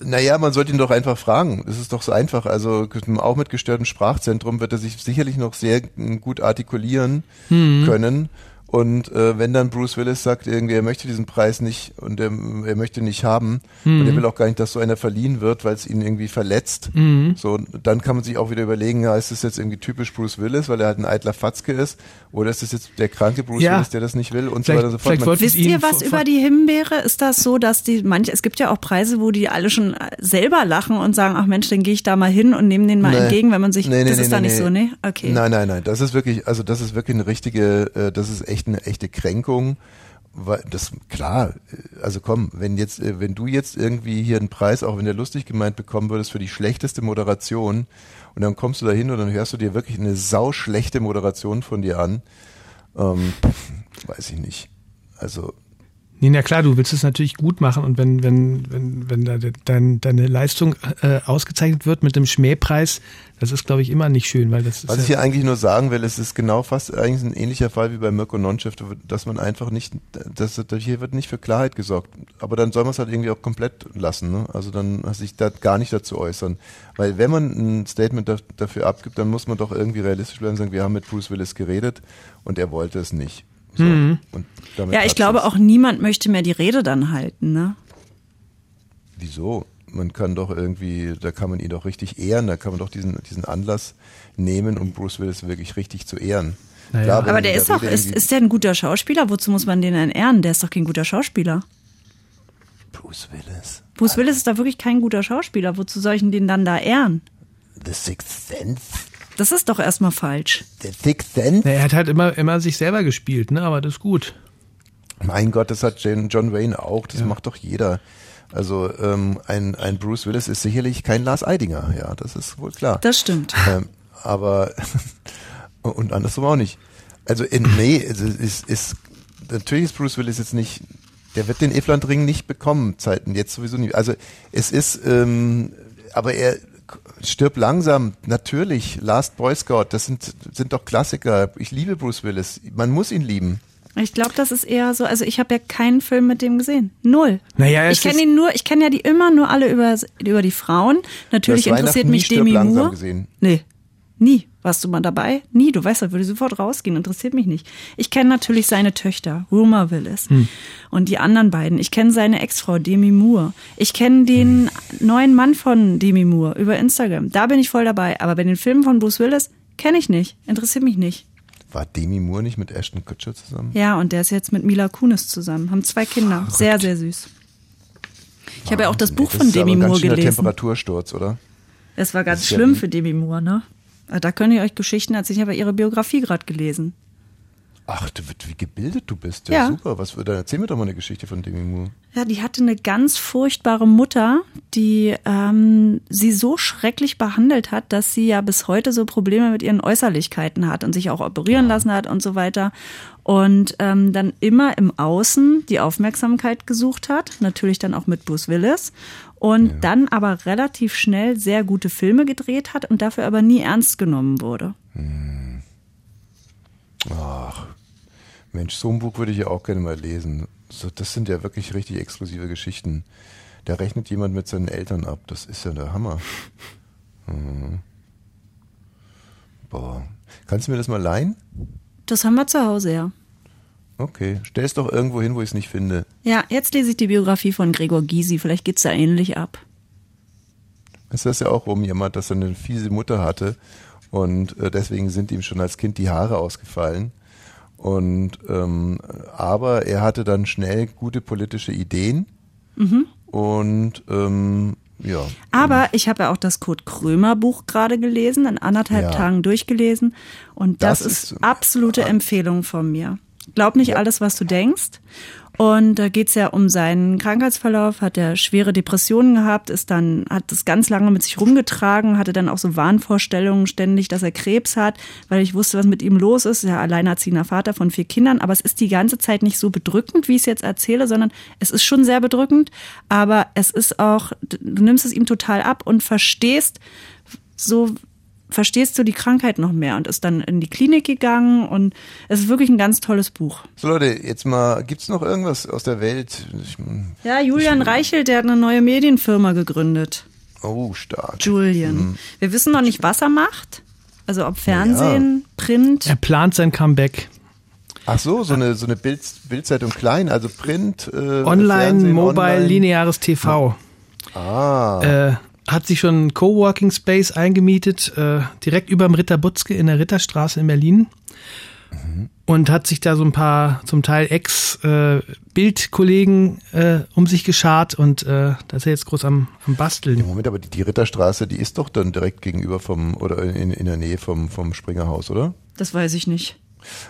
Naja, man sollte ihn doch einfach fragen. Das ist doch so einfach. Also auch mit gestörtem Sprachzentrum wird er sich sicherlich noch sehr gut artikulieren mhm. können. Und äh, wenn dann Bruce Willis sagt, irgendwie, er möchte diesen Preis nicht und er, er möchte nicht haben mhm. und er will auch gar nicht, dass so einer verliehen wird, weil es ihn irgendwie verletzt, mhm. so dann kann man sich auch wieder überlegen, ja, ist das jetzt irgendwie typisch Bruce Willis, weil er halt ein eitler Fatzke ist, oder ist das jetzt der kranke Bruce ja. Willis, der das nicht will und vielleicht, so weiter und so fort. Wisst ihr was über die Himbeere? Ist das so, dass die manche, es gibt ja auch Preise, wo die alle schon selber lachen und sagen, ach Mensch, dann gehe ich da mal hin und nehme den mal nee. entgegen, wenn man sich, nee, nee, das ist da nicht so, ne? Okay. Nein, nein, nein, das ist wirklich, also das ist wirklich eine richtige, äh, das ist echt echt eine echte Kränkung. Weil das klar, also komm, wenn jetzt, äh, wenn du jetzt irgendwie hier einen Preis, auch wenn der lustig gemeint bekommen würdest, für die schlechteste Moderation und dann kommst du da hin und dann hörst du dir wirklich eine sauschlechte Moderation von dir an, ähm, weiß ich nicht. Also Nee, na klar, du willst es natürlich gut machen und wenn, wenn, wenn, wenn da dein, deine Leistung äh, ausgezeichnet wird mit dem Schmähpreis, das ist, glaube ich, immer nicht schön, weil das Was ich hier eigentlich nur sagen will, es ist genau fast eigentlich ein ähnlicher Fall wie bei Mirko Nonchef, dass man einfach nicht, dass, hier wird nicht für Klarheit gesorgt. Aber dann soll man es halt irgendwie auch komplett lassen, ne? Also dann sich da gar nicht dazu äußern. Weil wenn man ein Statement da, dafür abgibt, dann muss man doch irgendwie realistisch bleiben und sagen, wir haben mit Bruce Willis geredet und er wollte es nicht. So. Mhm. ja, ich glaube auch niemand möchte mehr die Rede dann halten, ne? Wieso? man kann doch irgendwie, da kann man ihn doch richtig ehren, da kann man doch diesen, diesen Anlass nehmen, um Bruce Willis wirklich richtig zu ehren. Naja. Klar, Aber der ist doch, ist, ist der ein guter Schauspieler? Wozu muss man den denn ehren? Der ist doch kein guter Schauspieler. Bruce Willis. Bruce Willis ist da wirklich kein guter Schauspieler. Wozu soll ich denn den dann da ehren? The Sixth Sense. Das ist doch erstmal falsch. The Sixth Sense. Er hat halt immer, immer sich selber gespielt, ne? aber das ist gut. Mein Gott, das hat John Wayne auch, das macht doch jeder. Also ähm, ein, ein Bruce Willis ist sicherlich kein Lars Eidinger, ja, das ist wohl klar. Das stimmt. ähm, aber und andersrum auch nicht. Also in, nee, es ist, ist natürlich ist Bruce Willis jetzt nicht, der wird den Evlandring nicht bekommen, Zeiten jetzt sowieso nicht. Also es ist, ähm, aber er stirbt langsam, natürlich. Last Boy Scout, das sind sind doch Klassiker. Ich liebe Bruce Willis. Man muss ihn lieben. Ich glaube, das ist eher so, also ich habe ja keinen Film mit dem gesehen. Null. Naja, ich kenne ihn nur, ich kenne ja die immer nur alle über, über die Frauen. Natürlich interessiert mich Stirb Demi langsam Moore. gesehen. Nee. Nie. Warst du mal dabei? Nie. Du weißt, da würde sofort rausgehen. Interessiert mich nicht. Ich kenne natürlich seine Töchter, Rumor Willis. Hm. Und die anderen beiden. Ich kenne seine Ex-Frau, Demi Moore. Ich kenne den Hm. neuen Mann von Demi Moore über Instagram. Da bin ich voll dabei. Aber bei den Filmen von Bruce Willis kenne ich nicht. Interessiert mich nicht. War Demi Moore nicht mit Ashton Kutcher zusammen? Ja, und der ist jetzt mit Mila Kunis zusammen. Haben zwei Kinder. Sehr, sehr süß. Ich habe ja auch das Buch Das von ist Demi aber ein ganz Moore schöner gelesen. Temperatursturz, oder? Das war ganz Das ja schlimm wie- für Demi Moore, ne? Ah, Da könnt ihr euch Geschichten erzählen. Ich habe ja ihre Biografie gerade gelesen. Ach, du, wie gebildet du bist. Ja, Ja. super. Was, dann erzähl mir doch mal eine Geschichte von Demi Moore. Ja, die hatte eine ganz furchtbare Mutter, die ähm, sie so schrecklich behandelt hat, dass sie ja bis heute so Probleme mit ihren Äußerlichkeiten hat und sich auch operieren lassen hat und so weiter. Und ähm, dann immer im Außen die Aufmerksamkeit gesucht hat, natürlich dann auch mit Bruce Willis. Und dann aber relativ schnell sehr gute Filme gedreht hat und dafür aber nie ernst genommen wurde. Ach, Mensch, so ein Buch würde ich ja auch gerne mal lesen. So, das sind ja wirklich richtig exklusive Geschichten. Da rechnet jemand mit seinen Eltern ab. Das ist ja der Hammer. Mhm. Boah. Kannst du mir das mal leihen? Das haben wir zu Hause, ja. Okay. Stell es doch irgendwo hin, wo ich es nicht finde. Ja, jetzt lese ich die Biografie von Gregor Gysi. Vielleicht geht's da ähnlich ab. Ist das ja auch rumjammert, dass er eine fiese Mutter hatte und äh, deswegen sind ihm schon als Kind die Haare ausgefallen. Und ähm, aber er hatte dann schnell gute politische Ideen und ähm, ja. Aber ich habe ja auch das Kurt Krömer Buch gerade gelesen, in anderthalb Ja. Tagen durchgelesen. Und das, Das ist, ist- absolute Empfehlung von mir. Glaub nicht alles, was du denkst. Und da geht's ja um seinen Krankheitsverlauf, hat er schwere Depressionen gehabt, ist dann, hat das ganz lange mit sich rumgetragen, hatte dann auch so Wahnvorstellungen ständig, dass er Krebs hat, weil ich wusste, was mit ihm los ist. Er alleinerziehender Vater von vier Kindern, aber es ist die ganze Zeit nicht so bedrückend, wie ich es jetzt erzähle, sondern es ist schon sehr bedrückend, aber es ist auch, du nimmst es ihm total ab und verstehst so verstehst du die Krankheit noch mehr und ist dann in die Klinik gegangen und es ist wirklich ein ganz tolles Buch. So Leute, jetzt mal, gibt's noch irgendwas aus der Welt? Ich, Ja, Julian Reichelt, der hat eine neue Medienfirma gegründet. oh, stark. Julian. Wir wissen noch nicht, was er macht. Also ob Fernsehen, Print. Er plant sein Comeback. Ach so, so eine so eine Bild, Bildzeitung klein, also Print, äh, Online, Fernsehen, Mobile, online. lineares TV. Ah, Äh, hat sich schon einen Coworking Space eingemietet, äh, direkt über dem Ritter Butzke in der Ritterstraße in Berlin. Und hat sich da so ein paar zum Teil Ex-Bildkollegen äh, um sich geschart und äh, da ist er jetzt groß am, am Basteln. Im Moment, aber die, die Ritterstraße, die ist doch dann direkt gegenüber vom oder in, in der Nähe vom vom Springerhaus, oder? Das weiß ich nicht.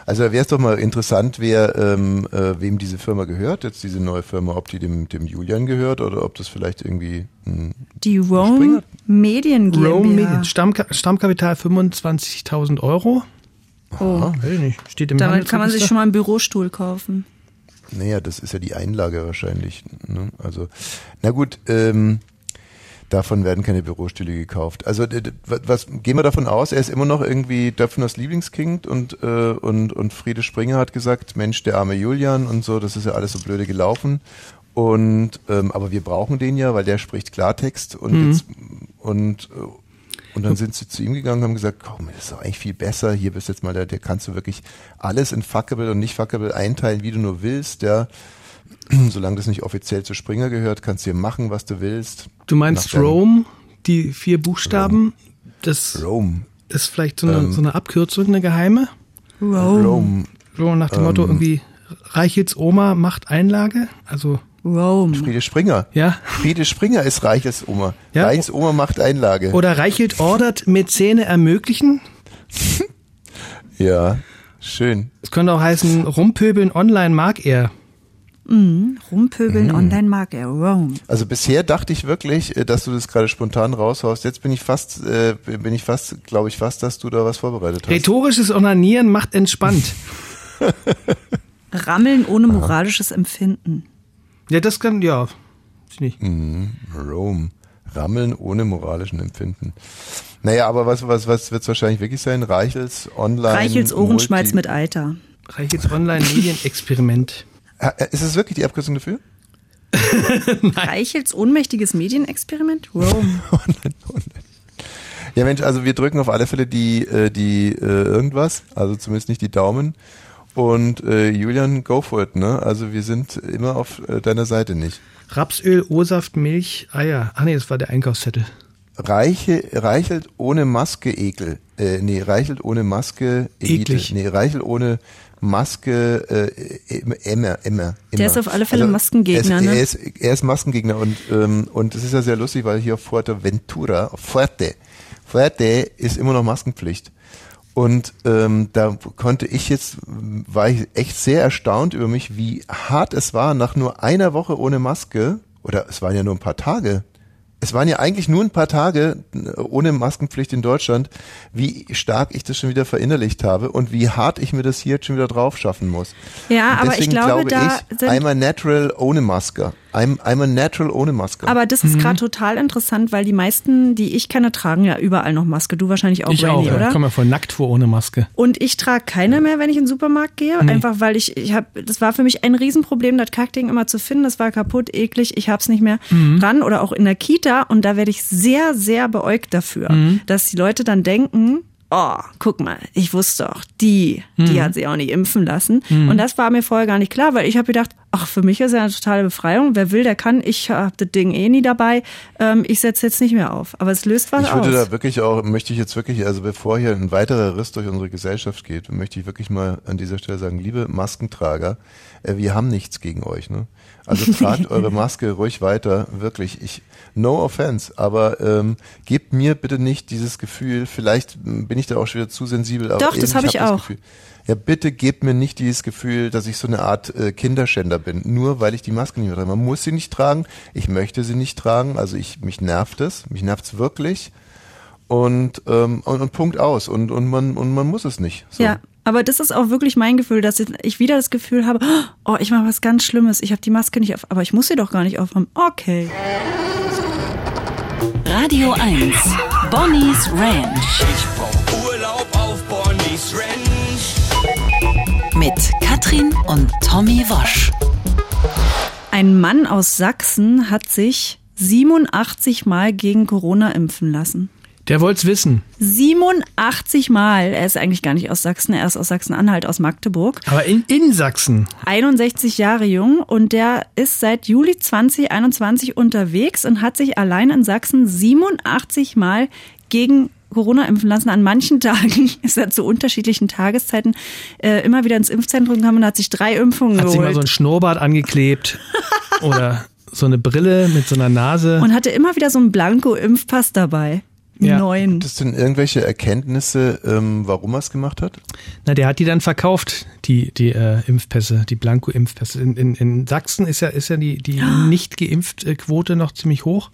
Also wäre es doch mal interessant, wer ähm, äh, wem diese Firma gehört, jetzt diese neue Firma, ob die dem dem Julian gehört oder ob das vielleicht irgendwie hm, Die Rome Springer? Medien GmbH. Rome Medien, Stammka Stammkapital 25.000 Euro. Oh. Weiß ich nicht. Steht im Damit kann man sich schon mal einen Bürostuhl kaufen. Naja, das ist ja die Einlage wahrscheinlich. Ne? Also, na gut, ähm, davon werden keine Bürostühle gekauft. Also, was, gehen wir davon aus? Er ist immer noch irgendwie Döpfners Lieblingskind und, äh, und, und Friede Springer hat gesagt, Mensch, der arme Julian und so, das ist ja alles so blöde gelaufen. Und ähm, aber wir brauchen den ja, weil der spricht Klartext und jetzt und äh, und dann sind sie zu ihm gegangen und haben gesagt, komm, das ist doch eigentlich viel besser. Hier bist jetzt mal der, der kannst du wirklich alles in fuckable und nicht fuckable einteilen, wie du nur willst, ja. Solange das nicht offiziell zu Springer gehört, kannst du hier machen, was du willst. Du meinst Rome, die vier Buchstaben, das Rome. ist vielleicht so eine, Ähm. so eine Abkürzung, eine geheime? Rome. So nach dem Ähm. Motto irgendwie, Reichels Oma macht Einlage? Also, Rome. Friede Springer. ja. Friede Springer ist Reichels Oma. Ja. Reichels Oma macht Einlage. Oder Reichelt ordert Mäzene ermöglichen? ja, schön. Es könnte auch heißen, rumpöbeln online mag er. Rumpöbeln Mhm. online mag er. Rome. Also bisher dachte ich wirklich, äh, dass du das gerade spontan raushaust. Jetzt bin ich fast, äh, bin ich fast, glaube ich fast, dass du da was vorbereitet hast. Rhetorisches Onanieren macht entspannt. Rammeln ohne moralisches Empfinden. Ja, das kann, ja. Weiß nicht. Rome. Rammeln ohne moralischen Empfinden. Naja, aber was, was, was wird es wahrscheinlich wirklich sein? Reichels Online. Reichels Ohrenschmalz Multi- mit Alter. Reichels Online-Medienexperiment. Äh, Ist es wirklich die Abkürzung dafür? Reichels ohnmächtiges Medienexperiment? Rome. Ja, Mensch, also wir drücken auf alle Fälle die, äh, die äh, irgendwas, also zumindest nicht die Daumen. Und äh, Julian, go for it, ne? Also wir sind immer auf äh, deiner Seite nicht. Rapsöl, O-Saft, Milch, Eier. Ach nee, das war der Einkaufszettel. Reiche, reichelt ohne Maske Ekel. Äh, nee, reichelt ohne Maske Elite. Eklig. Nee, reichelt ohne Maske äh, immer, immer, immer. Der ist auf alle Fälle Maskengegner, er ist, ne? Er ist, er ist Maskengegner und, ähm, und das ist ja sehr lustig, weil hier auf Fuerteventura, Fuerte, Fuerte ist immer noch Maskenpflicht. Und ähm, da konnte ich jetzt, war ich echt sehr erstaunt über mich, wie hart es war, nach nur einer Woche ohne Maske, oder es waren ja nur ein paar Tage, es waren ja eigentlich nur ein paar Tage äh, ohne Maskenpflicht in Deutschland, wie stark ich das schon wieder verinnerlicht habe und wie hart ich mir das hier jetzt schon wieder drauf schaffen muss. Ja, aber ich deswegen glaube, da ich, sind- I'm a natural ohne Maske. I'm, I'm a natural ohne Maske. Aber das ist gerade total interessant, weil die meisten, die ich kenne, tragen ja überall noch Maske. Du wahrscheinlich auch, Ich Rainy, auch, ja. oder? Ich komme mir voll nackt vor ohne Maske. Und ich trage keine mehr, wenn ich in den Supermarkt gehe. Einfach weil ich, ich habe, das war für mich ein Riesenproblem, das Kackding immer zu finden. Das war kaputt, eklig, ich hab's nicht mehr dran. Oder auch in der Kita. Und da werde ich sehr, sehr beäugt dafür, dass die Leute dann denken, oh, guck mal, ich wusste doch, die, die hat sie auch nicht impfen lassen. Und das war mir vorher gar nicht klar, weil ich habe gedacht, ach, für mich ist ja eine totale Befreiung. Wer will, der kann. Ich habe das Ding eh nie dabei. Ähm, ich setze jetzt nicht mehr auf. Aber es löst was ich würde aus. da wirklich auch, möchte ich jetzt wirklich, also bevor hier ein weiterer Riss durch unsere Gesellschaft geht, möchte ich wirklich mal an dieser Stelle sagen, liebe Maskentrager, äh, wir haben nichts gegen euch, ne? Also tragt eure Maske ruhig weiter, wirklich. Ich, no offense, aber ähm, gebt mir bitte nicht dieses Gefühl, vielleicht bin ich da auch schon wieder zu sensibel, aber Doch, das eben, hab ich hab auch. Gefühl, ja, bitte gebt mir nicht dieses Gefühl, dass ich so eine Art äh, Kinderschänder bin, nur weil ich die Maske nicht mehr trage. Man muss sie nicht tragen, ich möchte sie nicht tragen, also ich mich nervt es, mich nervt's wirklich und, ähm, und, und Punkt aus und, und, man, und man muss es nicht. So. Ja, aber das ist auch wirklich mein Gefühl, dass ich wieder das Gefühl habe, oh, ich mache was ganz Schlimmes, ich habe die Maske nicht auf, aber ich muss sie doch gar nicht aufhaben. Okay. Radio 1. Bonnie's Ranch Ich brauch Urlaub auf Bonnie's Ranch. mit Katrin und Tommy Wosch. Ein Mann aus Sachsen hat sich 87 Mal gegen Corona impfen lassen. Der wollt's wissen. 87 Mal. Er ist eigentlich gar nicht aus Sachsen, er ist aus Sachsen-Anhalt, aus Magdeburg. Aber in, in Sachsen. 61 Jahre jung und der ist seit Juli 2021 unterwegs und hat sich allein in Sachsen 87 Mal gegen Corona impfen lassen. An manchen Tagen ist er zu unterschiedlichen Tageszeiten äh, immer wieder ins Impfzentrum gekommen und hat sich drei Impfungen Hat sich mal geholt. so ein Schnurrbart angeklebt. oder so eine Brille mit so einer Nase. und hatte immer wieder so einen Blanko-Impfpass dabei. Ja. Neun. Gibt es denn irgendwelche Erkenntnisse, ähm, warum er es gemacht hat? Na, der hat die dann verkauft, die, die äh, Impfpässe, die Blanko-Impfpässe. In, in, in Sachsen ist ja, ist ja die, die nicht geimpft äh, Quote noch ziemlich hoch.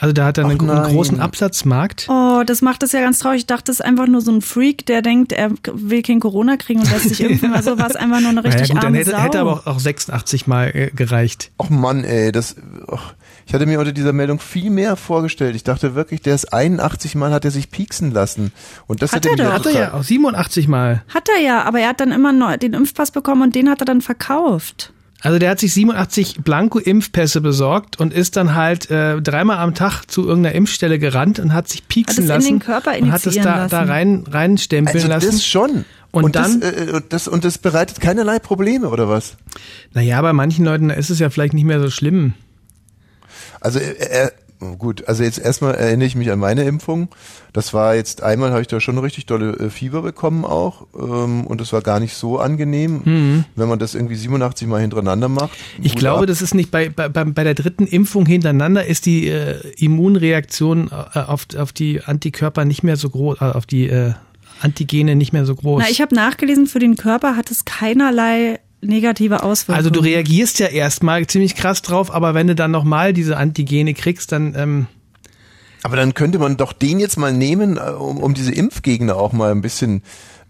Also da hat er einen, einen großen Absatzmarkt. Oh, das macht es ja ganz traurig. Ich dachte, das ist einfach nur so ein Freak, der denkt, er will kein Corona kriegen und lässt sich impfen. Also war es einfach nur eine richtig naja, gut, dann arme hätte, Sau. hätte aber auch, auch 86 Mal äh, gereicht. Ach Mann, ey, das. ach, ich hatte mir unter dieser Meldung viel mehr vorgestellt. Ich dachte wirklich, der ist 81 Mal hat er sich pieksen lassen. Und das Hat hat, er er doch. Hat er ja auch 87 Mal. Hat er ja, aber er hat dann immer neu, den Impfpass bekommen und den hat er dann verkauft. Also der hat sich 87 Blanko-Impfpässe besorgt und ist dann halt äh, dreimal am Tag zu irgendeiner Impfstelle gerannt und hat sich pieksen Hat es in lassen den Körper und hat es da, da lassen. rein reinstempeln Also lassen. das schon. Und, Und, dann, das, äh, und das, und das bereitet keinerlei Probleme, oder was? naja, bei manchen Leuten ist es ja vielleicht nicht mehr so schlimm. Also äh, äh, gut, also jetzt erstmal erinnere ich mich an meine Impfung. Das war jetzt einmal habe ich da schon richtig dolle äh, Fieber bekommen auch ähm, und das war gar nicht so angenehm, wenn man das irgendwie 87 Mal hintereinander macht. Mhm. Ich glaube, ab. das ist nicht bei, bei, bei der dritten Impfung hintereinander ist die äh, Immunreaktion äh, auf, auf die Antikörper nicht mehr so groß, äh, auf die äh, Antigene nicht mehr so groß. Na, ich habe nachgelesen, für den Körper hat es keinerlei negative Auswirkungen. also du reagierst ja erstmal ziemlich krass drauf, aber wenn du dann nochmal diese Antigene kriegst, dann ähm, Aber dann könnte man doch den jetzt mal nehmen, äh, um, um diese Impfgegner auch mal ein bisschen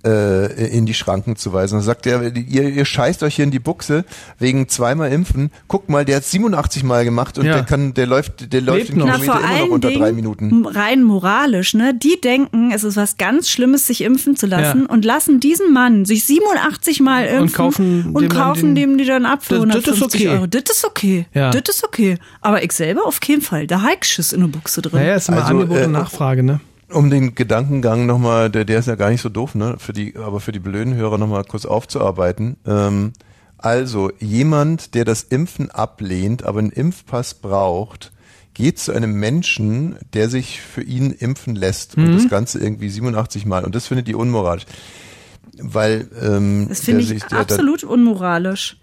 äh, in die Schranken zu weisen. Dann sagt er, ihr, ihr scheißt euch hier in die Buchse wegen zweimal Impfen. Guck mal, der hat 87 Mal gemacht und Ja. der kann, der läuft, der läuft den. Na, Kilometer immer noch unter Dingen drei Minuten. rein moralisch, ne? Die denken, es ist was ganz Schlimmes, sich impfen zu lassen Ja. und lassen diesen Mann sich 87 Mal impfen kaufen und dem kaufen den- dem die dann ab für Das- das ist 150 okay. Euro. Das ist okay. Ja. Das ist okay. Aber ich selber auf keinen Fall. Da habe ich Schiss in der Buchse drin. naja, ist immer Also, Angebot äh, und Nachfrage, ne? Um den Gedankengang nochmal, der, der ist ja gar nicht so doof, ne? Für die, aber für die blöden Hörer nochmal kurz aufzuarbeiten. Ähm, also, jemand, der das Impfen ablehnt, aber einen Impfpass braucht, geht zu einem Menschen, der sich für ihn impfen lässt. Und das Ganze irgendwie 87 Mal. Und das findet die unmoralisch. Weil, ähm, Das finde ich sich- der- absolut unmoralisch.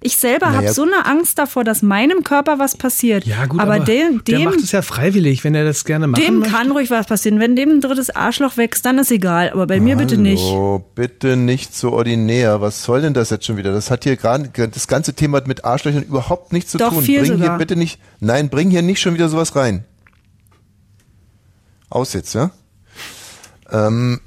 Ich selber Naja. habe so eine Angst davor, dass meinem Körper was passiert. Ja gut, aber, aber, dem, der dem, macht es ja freiwillig, wenn er das gerne machen dem möchte. kann ruhig was passieren. Wenn dem ein drittes Arschloch wächst, dann ist egal. Aber bei mir bitte nicht. Oh, bitte nicht so ordinär. Was soll denn das jetzt schon wieder? Das hat hier gerade, das ganze Thema hat mit Arschlöchern überhaupt nichts zu Doch, tun. viel bring hier sogar. bitte nicht, nein, bring hier nicht schon wieder sowas rein. Aus jetzt, ja? Ähm,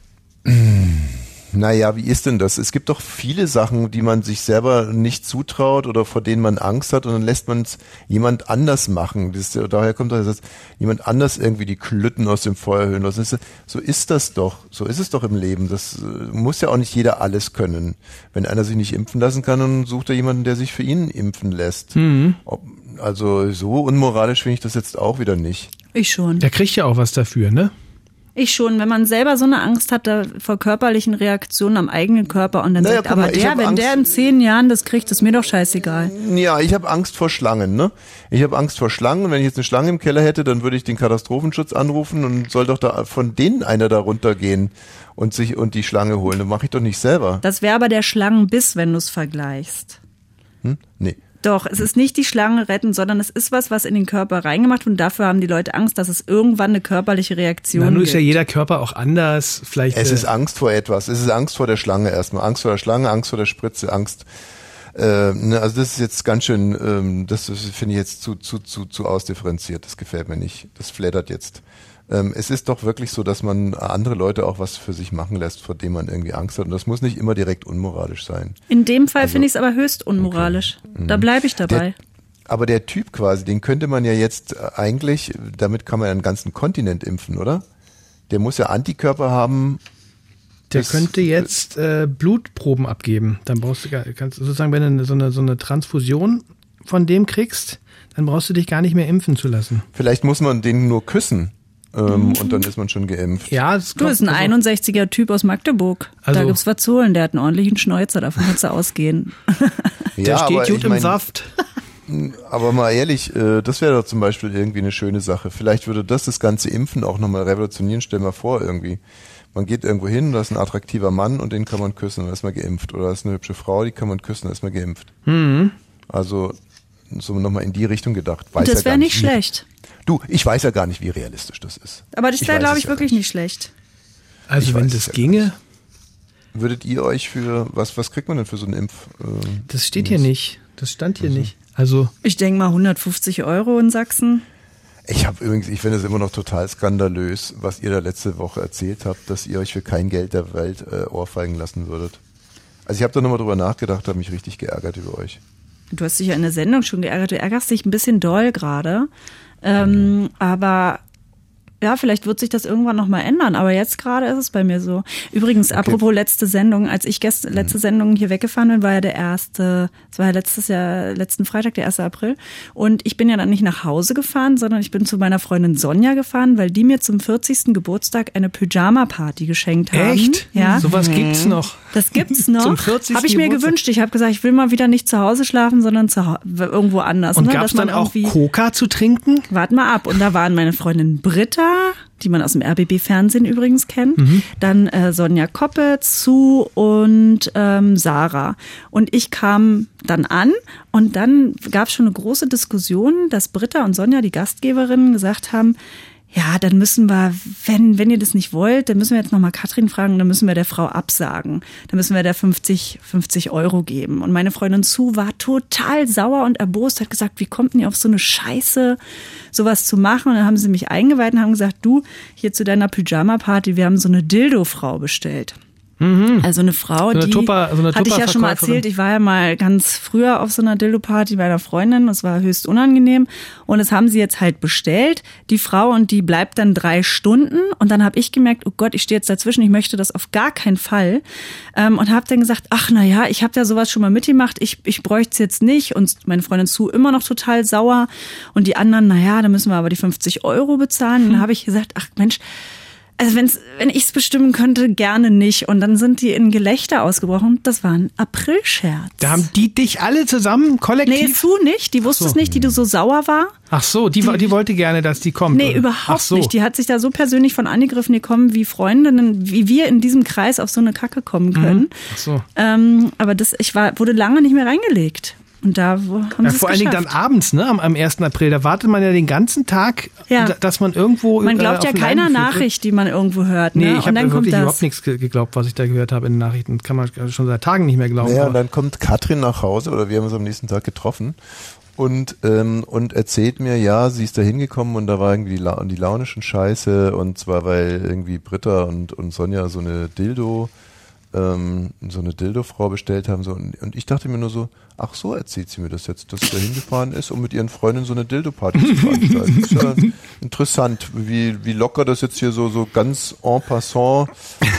naja, wie ist denn das? Es gibt doch viele Sachen, die man sich selber nicht zutraut oder vor denen man Angst hat und dann lässt man es jemand anders machen. Das, ist- daher kommt doch der Satz, jemand anders irgendwie die Klütten aus dem Feuer hören lassen. Das ist- So ist das doch. So ist es doch im Leben. Das äh, muss ja auch nicht jeder alles können. Wenn einer sich nicht impfen lassen kann, dann sucht er jemanden, der sich für ihn impfen lässt. Ob, also so unmoralisch finde ich das jetzt auch wieder nicht. Ich schon. Der kriegt ja auch was dafür, ne? Ich schon, wenn man selber so eine Angst hat da vor körperlichen Reaktionen am eigenen Körper und dann Naja, sagt, mal, aber der, wenn Angst- der in zehn Jahren das kriegt, ist mir doch scheißegal. Ja, ich habe Angst vor Schlangen, ne? Ich habe Angst vor Schlangen. Und wenn ich jetzt eine Schlange im Keller hätte, dann würde ich den Katastrophenschutz anrufen und soll doch da von denen einer da runtergehen und sich und die Schlange holen. Das mache ich doch nicht selber. Das wäre aber der Schlangenbiss, wenn du es vergleichst. Hm? Nee. Doch, es ist nicht die Schlange retten, sondern es ist was, was in den Körper reingemacht wird und dafür haben die Leute Angst, dass es irgendwann eine körperliche Reaktion Na, nun gibt. ist ja jeder Körper auch anders. Vielleicht. Es äh, ist Angst vor etwas. Es ist Angst vor der Schlange erstmal. Angst vor der Schlange, Angst vor der Spritze, Angst. Äh, ne, also das ist jetzt ganz schön, ähm, das, das finde ich jetzt zu, zu, zu, zu ausdifferenziert. Das gefällt mir nicht. Das flattert jetzt. Ähm, es ist doch wirklich so, dass man andere Leute auch was für sich machen lässt, vor dem man irgendwie Angst hat. Und das muss nicht immer direkt unmoralisch sein. In dem Fall finde ich es aber höchst unmoralisch. Da bleibe ich dabei. Der, aber der Typ quasi, den könnte man ja jetzt äh, eigentlich, damit kann man ja einen ganzen Kontinent impfen, oder? Der muss ja Antikörper haben. Der könnte jetzt äh, Blutproben abgeben. Dann brauchst du gar, kannst du sozusagen, wenn du so eine, so eine Transfusion von dem kriegst, dann brauchst du dich gar nicht mehr impfen zu lassen. Vielleicht muss man den nur küssen. Ähm, und dann ist man schon geimpft. Ja, das Du bist ein also, 61er Typ aus Magdeburg. da Also- gibt's was zu holen. Der hat einen ordentlichen Schnäuzer, davon kannst du ausgehen. Der ja, steht aber gut im mein, Saft. Aber mal ehrlich, äh, das wäre doch zum Beispiel irgendwie eine schöne Sache. Vielleicht würde das das ganze Impfen auch nochmal revolutionieren. Stell mal vor irgendwie. Man geht irgendwo hin, da ist ein attraktiver Mann und den kann man küssen, dann ist man geimpft. Oder da ist eine hübsche Frau, die kann man küssen, dann ist man geimpft. Mhm. Also so nochmal in die Richtung gedacht. Weiß das ja gar wäre nicht wie- schlecht. Du, ich weiß ja gar nicht, wie realistisch das ist. Aber das wäre, glaube ich, wirklich nicht schlecht. Also Ich wenn das es ja ginge, Würdet ihr euch für, was, was kriegt man denn für so einen Impf? ähm, das steht hier nicht. Das stand hier nicht. Also Ich denke mal 150 Euro in Sachsen. Ich habe übrigens, ich finde es immer noch total skandalös, was ihr da letzte Woche erzählt habt, dass ihr euch für kein Geld der Welt äh, ohrfeigen lassen würdet. Also ich habe da nochmal drüber nachgedacht, habe mich richtig geärgert über euch. Du hast dich ja in der Sendung schon geärgert. Du ärgerst dich ein bisschen doll gerade. Ähm, aber ja, vielleicht wird sich das irgendwann nochmal ändern, aber jetzt gerade ist es bei mir so. Übrigens, apropos letzte Sendung, als ich gest letzte Sendung hier weggefahren bin, war ja der erste, es war ja letztes Jahr, letzten Freitag, der 1. April. Und ich bin ja dann nicht nach Hause gefahren, sondern ich bin zu meiner Freundin Sonja gefahren, weil die mir zum 40. Geburtstag eine Pyjama-Party geschenkt haben. Echt? Ja. Sowas gibt's noch. Das gibt's noch. Zum 40. Habe ich mir Geburtstag. gewünscht. Ich habe gesagt, ich will mal wieder nicht zu Hause schlafen, sondern zu irgendwo anders. Und ne? gab's dann auch Coca zu trinken? Wart mal ab. Und da waren meine Freundin Britta, die man aus dem RBB-Fernsehen übrigens kennt, Mhm. dann äh, Sonja Koppitz, Sue und ähm, Sarah. Und ich kam dann an und dann gab es schon eine große Diskussion, dass Britta und Sonja, die Gastgeberinnen, gesagt haben, ja, dann müssen wir, wenn, wenn ihr das nicht wollt, dann müssen wir jetzt nochmal Katrin fragen, dann müssen wir der Frau absagen. Dann müssen wir der 50, 50 Euro geben. Und meine Freundin Sue war total sauer und erbost, hat gesagt, wie kommt denn ihr auf so eine Scheiße, sowas zu machen? Und dann haben sie mich eingeweiht und haben gesagt, du, hier zu deiner Pyjama-Party, wir haben so eine Dildo-Frau bestellt. Also eine Frau, Mhm. So eine die Tupper- so eine hatte ich ja schon mal erzählt. Ich war ja mal ganz früher auf so einer Dildo-Party bei einer Freundin. Das war höchst unangenehm. Und das haben sie jetzt halt bestellt, die Frau, und die bleibt dann drei Stunden. Und dann habe ich gemerkt, oh Gott, ich stehe jetzt dazwischen. Ich möchte das auf gar keinen Fall. Ähm, und habe dann gesagt, ach na ja, ich habe ja sowas schon mal mitgemacht. Ich, ich bräuchte es jetzt nicht. Und meine Freundin zu immer noch total sauer. Und die anderen, na ja, dann müssen wir aber die 50 Euro bezahlen. Und dann habe ich gesagt, ach Mensch, also wenn's, wenn ich es bestimmen könnte, gerne nicht. Und dann sind die in Gelächter ausgebrochen. Das war ein Aprilscherz. Da haben die dich alle zusammen Nee, kollektiv. Sue nicht. Die wusste es nicht, die du so sauer war. Ach so, die, die, die wollte gerne, dass die kommt. Nee, oder? überhaupt so. nicht. Die hat sich da so persönlich von angegriffen gekommen, wie Freundinnen, wie wir in diesem Kreis auf so eine Kacke kommen können. Ach so. Ähm, aber das, ich war, wurde lange nicht mehr reingelegt. Und da wo- haben Ja, sie es vor allen Dingen dann abends, ne, am, am 1. April. Da wartet man ja den ganzen Tag, Ja. da- dass man irgendwo. Man äh, glaubt auf ja keiner. Nachricht, die man irgendwo hört. Nee, ne? ich Und habe dann kommt wirklich das. überhaupt nichts ge- geglaubt, was ich da gehört habe in den Nachrichten. Kann man schon seit Tagen nicht mehr glauben. Naja, und aber- dann kommt Katrin nach Hause oder wir haben uns am nächsten Tag getroffen und, ähm, und erzählt mir, ja, sie ist da hingekommen und da war irgendwie die, La die Laune schon scheiße und zwar weil irgendwie Britta und, und Sonja so eine Dildo, ähm, so eine Dildo-Frau bestellt haben so und, und ich dachte mir nur so, ach so erzählt sie mir das jetzt, dass sie da hingefahren ist, um mit ihren Freundinnen so eine Dildo-Party zu veranstalten. ist ja interessant, wie, wie locker das jetzt hier so, so ganz en passant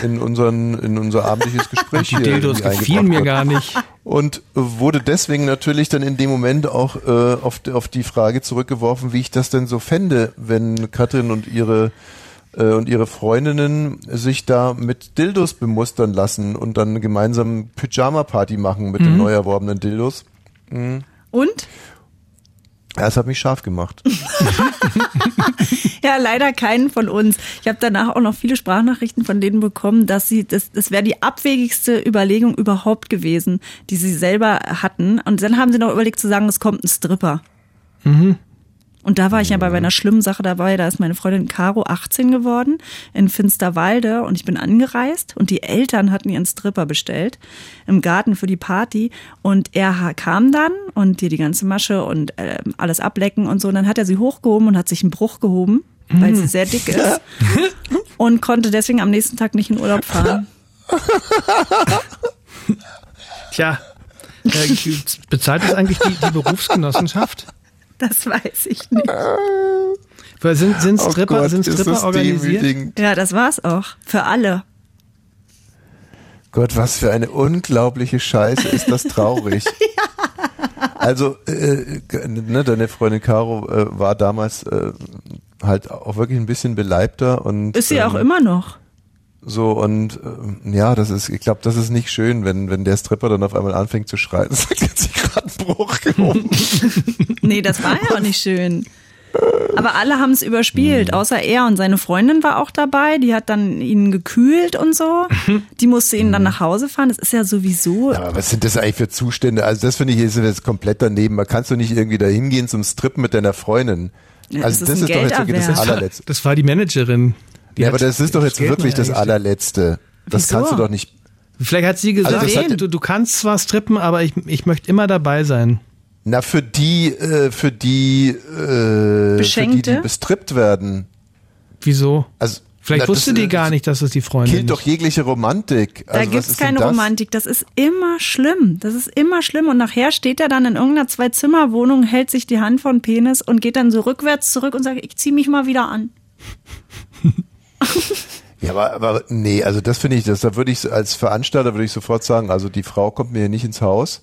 in unseren, in unser abendliches Gespräch die hier Dildos irgendwie gefielen mir wird. gar nicht. Und wurde deswegen natürlich dann in dem Moment auch äh, auf, die- auf die Frage zurückgeworfen, wie ich das denn so fände, wenn Katrin und ihre und ihre Freundinnen sich da mit Dildos bemustern lassen und dann gemeinsam Pyjama-Party machen mit den neu erworbenen Dildos. Und? Ja, Das hat mich scharf gemacht. Ja, leider keinen von uns. Ich habe danach auch noch viele Sprachnachrichten von denen bekommen, dass sie, das, das wäre die abwegigste Überlegung überhaupt gewesen, die sie selber hatten. Und dann haben sie noch überlegt zu sagen, es kommt ein Stripper. Und da war ich ja bei einer schlimmen Sache dabei. Da ist meine Freundin Caro 18 geworden in Finsterwalde und ich bin angereist und die Eltern hatten ihren Stripper bestellt im Garten für die Party und er kam dann und dir die ganze Masche und äh, alles ablecken und so. Und dann hat er sie hochgehoben und hat sich einen Bruch gehoben, weil sie sehr dick ist und konnte deswegen am nächsten Tag nicht in Urlaub fahren. Tja, äh, bezahlt das eigentlich die, die Berufsgenossenschaft? Das weiß ich nicht. Weil Sind, sind Oh Stripper, Gott, sind Stripper organisiert? Ja, das war's auch. Für alle. Gott, was für eine unglaubliche Scheiße, ist das traurig. Also, äh, ne, deine Freundin Caro äh, war damals äh, halt auch wirklich ein bisschen beleibter und Ist sie ähm, auch immer noch. So und ähm, ja, das ist, ich glaube, das ist nicht schön, wenn wenn der Stripper dann auf einmal anfängt zu schreien, sagt er hat sich gerade einen Bruch gehoben. Nee, das war ja auch nicht schön. Aber alle haben es überspielt, außer er und seine Freundin war auch dabei. Die hat dann ihn gekühlt und so. Die musste ihn dann nach Hause fahren. Das ist ja sowieso. Aber was sind das eigentlich für Zustände? Also das finde ich ist jetzt komplett daneben. Man kannst du nicht irgendwie da hingehen zum Strippen mit deiner Freundin. Ja, also das das ist ist, ein doch jetzt das allerletzte. Das war die Managerin. Die Ja, aber das ist doch jetzt wirklich das eingestellt. allerletzte. Das Wieso? kannst du doch nicht. Vielleicht hat sie gesagt, Also hat- du, du kannst zwar strippen, aber ich, ich möchte immer dabei sein. Na, für die, äh, für die, äh, für die, die bestrippt werden. Wieso? Also, Vielleicht na, wusste das, die gar nicht, dass es die Freundin Killt doch ist. jegliche Romantik. Da Also, gibt's ist denn keine das? Romantik. Das ist immer schlimm. Das ist immer schlimm. Und nachher steht er dann in irgendeiner Zwei-Zimmer-Wohnung, hält sich die Hand von Penis und geht dann so rückwärts zurück und sagt, ich zieh mich mal wieder an. Ja, aber, aber nee, also das finde ich, das, da würde ich als Veranstalter würde ich sofort sagen, also die Frau kommt mir hier nicht ins Haus,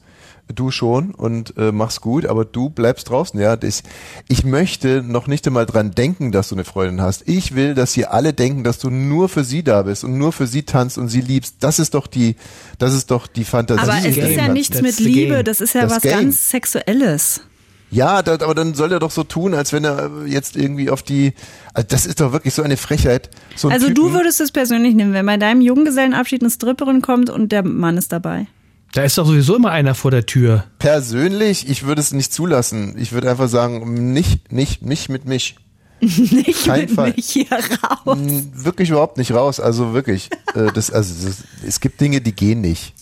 du schon und äh, mach's gut, aber du bleibst draußen. Ja, das, ich möchte noch nicht einmal dran denken, dass du eine Freundin hast. Ich will, dass sie alle denken, dass du nur für sie da bist und nur für sie tanzt und sie liebst. Das ist doch die, das ist doch die Fantasie. Aber es ist ja nichts That's mit Liebe, das ist ja Das was Game. ganz Sexuelles. Ja, da, aber dann soll er doch so tun, als wenn er jetzt irgendwie auf die. Also das ist doch wirklich so eine Frechheit. So Also du Typen, würdest es persönlich nehmen, wenn bei deinem Junggesellenabschied eine Stripperin kommt und der Mann ist dabei. Da ist doch sowieso immer einer vor der Tür. persönlich, ich würde es nicht zulassen. Ich würde einfach sagen, nicht, nicht, nicht mit mich. Nicht Kein mit Fall. mich hier raus. Wirklich überhaupt nicht raus. Also wirklich. Äh, das, also das, es gibt Dinge, die gehen nicht.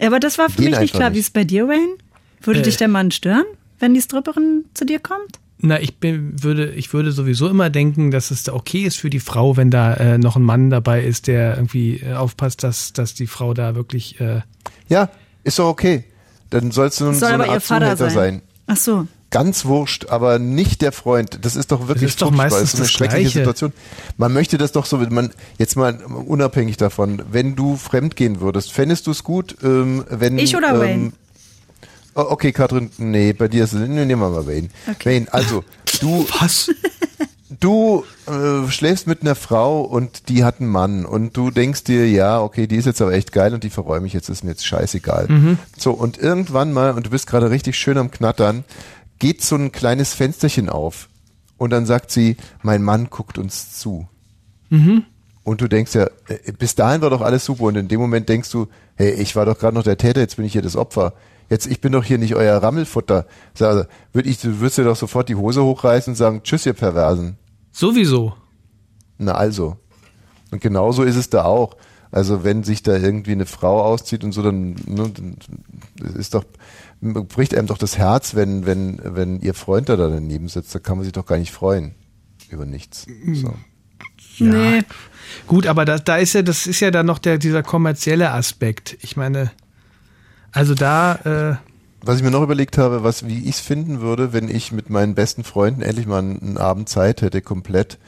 Ja, aber das war für Gehen mich nicht klar. nicht. Wie ist es bei dir, Wayne? Würde Äh. dich der Mann stören, wenn die Stripperin zu dir kommt? Na, ich bin, würde, ich würde sowieso immer denken, dass es da okay ist für die Frau, wenn da äh, noch ein Mann dabei ist, der irgendwie äh, aufpasst, dass, dass die Frau da wirklich. Äh, Ja, ist doch okay. Dann sollst du nun Soll so eine Art Vater Zuhälter sein. sein. Ach so. Ganz wurscht, aber nicht der Freund. Das ist doch wirklich ist doch meistens ist eine das schreckliche Gleiche. Situation. Man möchte das doch so, man jetzt mal unabhängig davon, wenn du fremd gehen würdest, fändest du es gut, ähm, wenn Ich oder ähm, Wayne? Oh, okay, Katrin, nee, bei dir ist es, nee, nehmen wir mal Wayne. Wayne, also, du, was? du äh, schläfst mit einer Frau und die hat einen Mann und du denkst dir, ja, okay, die ist jetzt aber echt geil und die verräume ich jetzt, ist mir jetzt scheißegal. So, und irgendwann mal, und du bist gerade richtig schön am Knattern, geht so ein kleines Fensterchen auf und dann sagt sie, mein Mann guckt uns zu. Und du denkst ja, äh, bis dahin war doch alles super und in dem Moment denkst du, hey, ich war doch gerade noch der Täter, jetzt bin ich hier das Opfer. Jetzt, ich bin doch hier nicht euer Rammelfutter. Sag, Also, würd ich, du würdest dir doch sofort die Hose hochreißen und sagen, tschüss, ihr Perversen. Sowieso. Na also. Und genauso ist es da auch. Also wenn sich da irgendwie eine Frau auszieht und so, dann, ne, dann ist doch, bricht einem doch das Herz, wenn, wenn, wenn ihr Freund da daneben sitzt. Da kann man sich doch gar nicht freuen. Über nichts. So. Nee. Gut, aber da, da ist ja, das ist ja dann noch der, dieser kommerzielle Aspekt. Ich meine, also da, äh, Was ich mir noch überlegt habe, was, wie ich es finden würde, wenn ich mit meinen besten Freunden endlich mal einen, einen Abend Zeit hätte, komplett.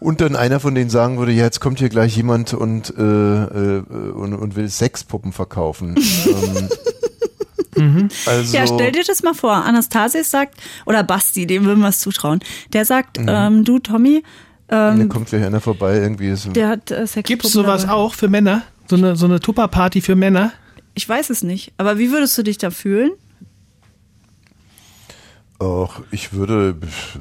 Und dann einer von denen sagen würde, ja, jetzt kommt hier gleich jemand und, äh, äh, und, und will Sexpuppen verkaufen. ähm, also, Ja, stell dir das mal vor. Anastasius sagt, oder Basti, dem würden wir es zutrauen. Der sagt, Mhm. ähm, du, Tommy, da ähm, kommt gleich einer vorbei, irgendwie ist der hat äh, Sex. gibt's sowas auch für Männer? So eine, so eine Tupperparty für Männer? Ich weiß es nicht. Aber wie würdest du dich da fühlen? Och, ich würde.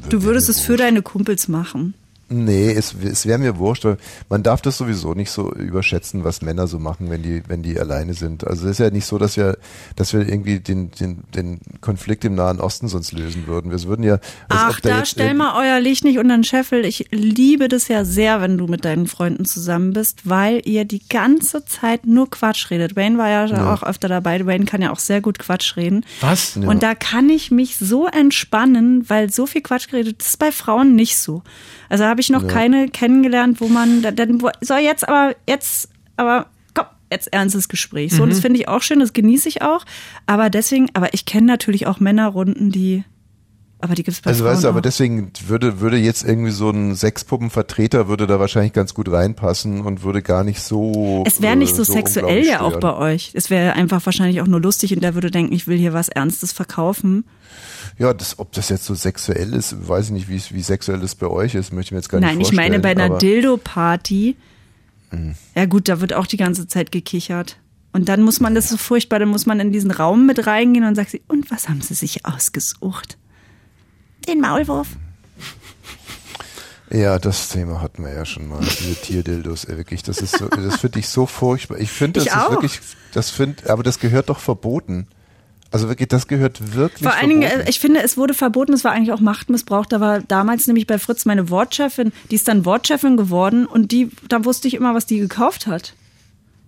Du würdest es für deine Kumpels machen. Nee, es, es wäre mir wurscht. weil Man darf das sowieso nicht so überschätzen, was Männer so machen, wenn die, wenn die alleine sind. Also es ist ja nicht so, dass wir, dass wir irgendwie den, den, den Konflikt im Nahen Osten sonst lösen würden. Wir würden ja. Ach, da da stell mal euer Licht nicht unter den Scheffel. Ich liebe das ja sehr, wenn du mit deinen Freunden zusammen bist, weil ihr die ganze Zeit nur Quatsch redet. Wayne war ja, auch öfter dabei. Wayne kann ja auch sehr gut Quatsch reden. Was? Und da kann ich mich so entspannen, weil so viel Quatsch geredet, das ist bei Frauen nicht so. Also habe ich noch keine kennengelernt, wo man da- dann so jetzt aber jetzt aber komm, jetzt ernstes Gespräch. So, und das finde ich auch schön, das genieße ich auch, aber deswegen, aber ich kenne natürlich auch Männerrunden, die aber die gibt's bei Also Frauen weißt du, aber auch. deswegen würde, würde jetzt irgendwie so ein Sexpuppenvertreter würde da wahrscheinlich ganz gut reinpassen und würde gar nicht so. es wäre nicht äh, so, sexuell unglaublich ja auch bei euch. Es wäre einfach wahrscheinlich auch nur lustig und der würde denken, ich will hier was Ernstes verkaufen. Ja, das, ob das jetzt so sexuell ist, weiß ich nicht, wie, wie sexuell das bei euch ist, möchte ich mir jetzt gar Nein, nicht ich vorstellen. meine bei einer. Dildo-Party. Ja gut, da wird auch die ganze Zeit gekichert. Und dann muss man, das ist so furchtbar, dann muss man in diesen Raum mit reingehen und sagt sie, und was haben sie sich ausgesucht? Den Maulwurf. Ja, das Thema hatten wir ja schon mal. Diese Tierdildos, ey, wirklich, das ist so, das finde ich so furchtbar. Ich finde, das Ich ist wirklich, das finde, aber das gehört doch verboten. Also wirklich, das gehört wirklich Vor allen Dingen, äh, ich finde, es wurde verboten, es war eigentlich auch Machtmissbrauch. Da war damals nämlich bei Fritz meine Wortchefin, die ist dann Wortchefin geworden und die, da wusste ich immer, was die gekauft hat.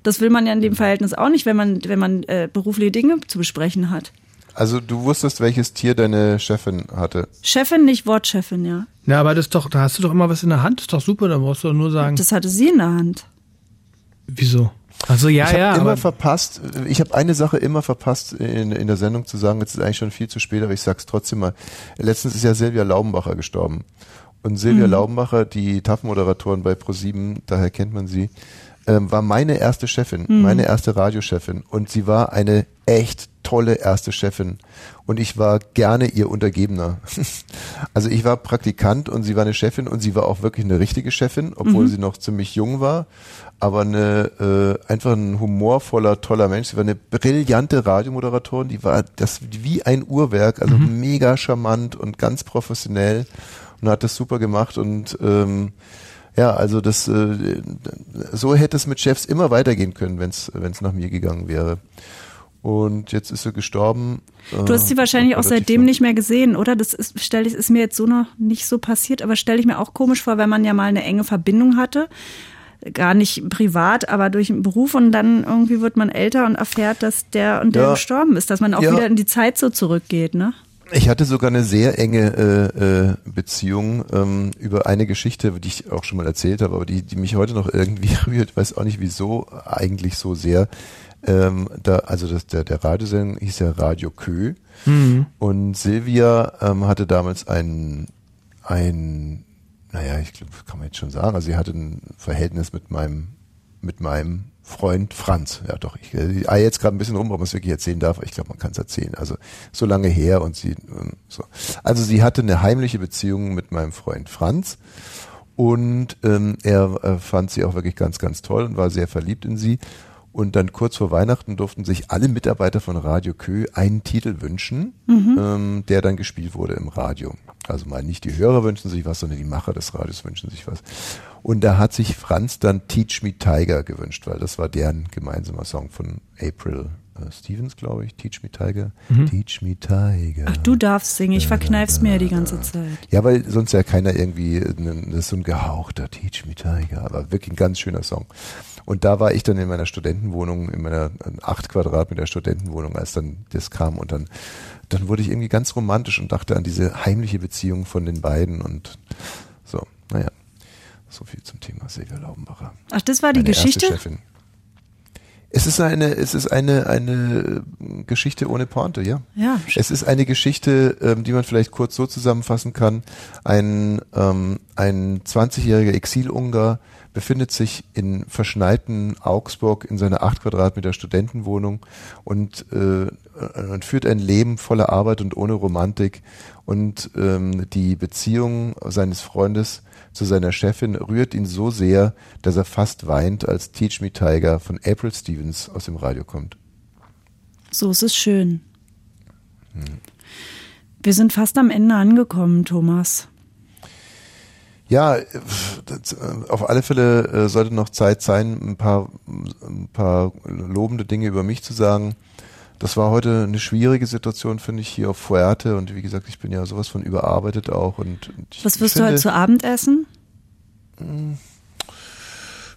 Das will man ja in dem Verhältnis auch nicht, wenn man, wenn man äh, berufliche Dinge zu besprechen hat. Also du wusstest, welches Tier deine Chefin hatte. Chefin, nicht Wortchefin, ja. Ja, aber das ist doch, da hast du doch immer was in der Hand. Das ist doch super, da brauchst du doch nur sagen. Das hatte sie in der Hand. Wieso? Also ja, ich habe ja, immer verpasst, ich habe eine Sache immer verpasst in, in der Sendung zu sagen, jetzt ist eigentlich schon viel zu spät, aber ich sag's trotzdem mal. Letztens ist ja Silvia Laubenbacher gestorben. Und Silvia Laubenbacher, die TAF-Moderatorin bei ProSieben, daher kennt man sie, ähm, war meine erste Chefin, meine erste Radiochefin. Und sie war eine echt tolle erste Chefin. Und ich war gerne ihr Untergebener. also ich war Praktikant und sie war eine Chefin und sie war auch wirklich eine richtige Chefin, obwohl sie noch ziemlich jung war. Aber eine äh, einfach ein humorvoller, toller Mensch. Sie war eine brillante Radiomoderatorin, die war das wie ein Uhrwerk, also mega charmant und ganz professionell und hat das super gemacht und ähm, ja, also das äh, so hätte es mit Chefs immer weitergehen können, wenn es nach mir gegangen wäre. Und jetzt ist sie gestorben. Du hast sie wahrscheinlich auch seitdem nicht mehr gesehen, oder? Das ist, stell ich, ist mir jetzt so noch nicht so passiert, aber stelle ich mir auch komisch vor, wenn man ja mal eine enge Verbindung hatte. Gar nicht privat, aber durch einen Beruf und dann irgendwie wird man älter und erfährt, dass der und der Ja. gestorben ist, dass man auch Ja. wieder in die Zeit so zurückgeht, ne? Ich hatte sogar eine sehr enge äh, äh, Beziehung ähm, über eine Geschichte, die ich auch schon mal erzählt habe, aber die, die mich heute noch irgendwie rührt, weiß auch nicht wieso, eigentlich so sehr. Ähm, da, also das, der, der Radiosendung hieß ja Radio Kö und Silvia ähm, hatte damals ein, ein, naja, ich glaube, kann man jetzt schon sagen, also sie hatte ein Verhältnis mit meinem, mit meinem Freund Franz. Ja doch, ich, ich eier jetzt gerade ein bisschen rum, ob man es wirklich erzählen darf, aber ich glaube, man kann es erzählen. Also so lange her und sie ähm, so. Also sie hatte eine heimliche Beziehung mit meinem Freund Franz und ähm, er äh, fand sie auch wirklich ganz, ganz toll und war sehr verliebt in sie. Und dann kurz vor Weihnachten durften sich alle Mitarbeiter von Radio Kö einen Titel wünschen, ähm, der dann gespielt wurde im Radio. Also mal nicht die Hörer wünschen sich was, sondern die Macher des Radios wünschen sich was. Und da hat sich Franz dann Teach Me Tiger gewünscht, weil das war deren gemeinsamer Song von April äh, Stevens, glaube ich. Teach Me Tiger. Teach Me Tiger. Ach, du darfst singen, ich verkneif's mir die ganze Zeit. Ja, weil sonst ja keiner irgendwie, einen- das ist so ein gehauchter Teach Me Tiger, aber wirklich ein ganz schöner Song. Und da war ich dann in meiner Studentenwohnung, in meiner äh, acht Quadratmeter Studentenwohnung, als dann das kam und dann, dann wurde ich irgendwie ganz romantisch und dachte an diese heimliche Beziehung von den beiden und so, naja. So viel zum Thema Silvia Laubenbacher. Ach, das war die Meine Geschichte? Chefin. Es ist eine, es ist eine, eine äh, Geschichte ohne Pointe, ja. Ja. Es ist eine Geschichte, ähm, die man vielleicht kurz so zusammenfassen kann. Ein, ähm, ein 20-jähriger Exil-Ungar befindet sich in verschneiten Augsburg in seiner acht Quadratmeter Studentenwohnung und, äh, und führt ein Leben voller Arbeit und ohne Romantik. Und ähm, die Beziehung seines Freundes zu seiner Chefin rührt ihn so sehr, dass er fast weint, als Teach Me Tiger von April Stevens aus dem Radio kommt. So ist es schön. Wir sind fast am Ende angekommen, Thomas. Ja, äh, auf alle Fälle äh, sollte noch Zeit sein, ein paar, ein paar lobende Dinge über mich zu sagen. Das war heute eine schwierige Situation, finde ich, hier auf Fuerte. Und wie gesagt, ich bin ja sowas von überarbeitet auch. Und, und Was wirst ich du heute finde, zu Abend essen?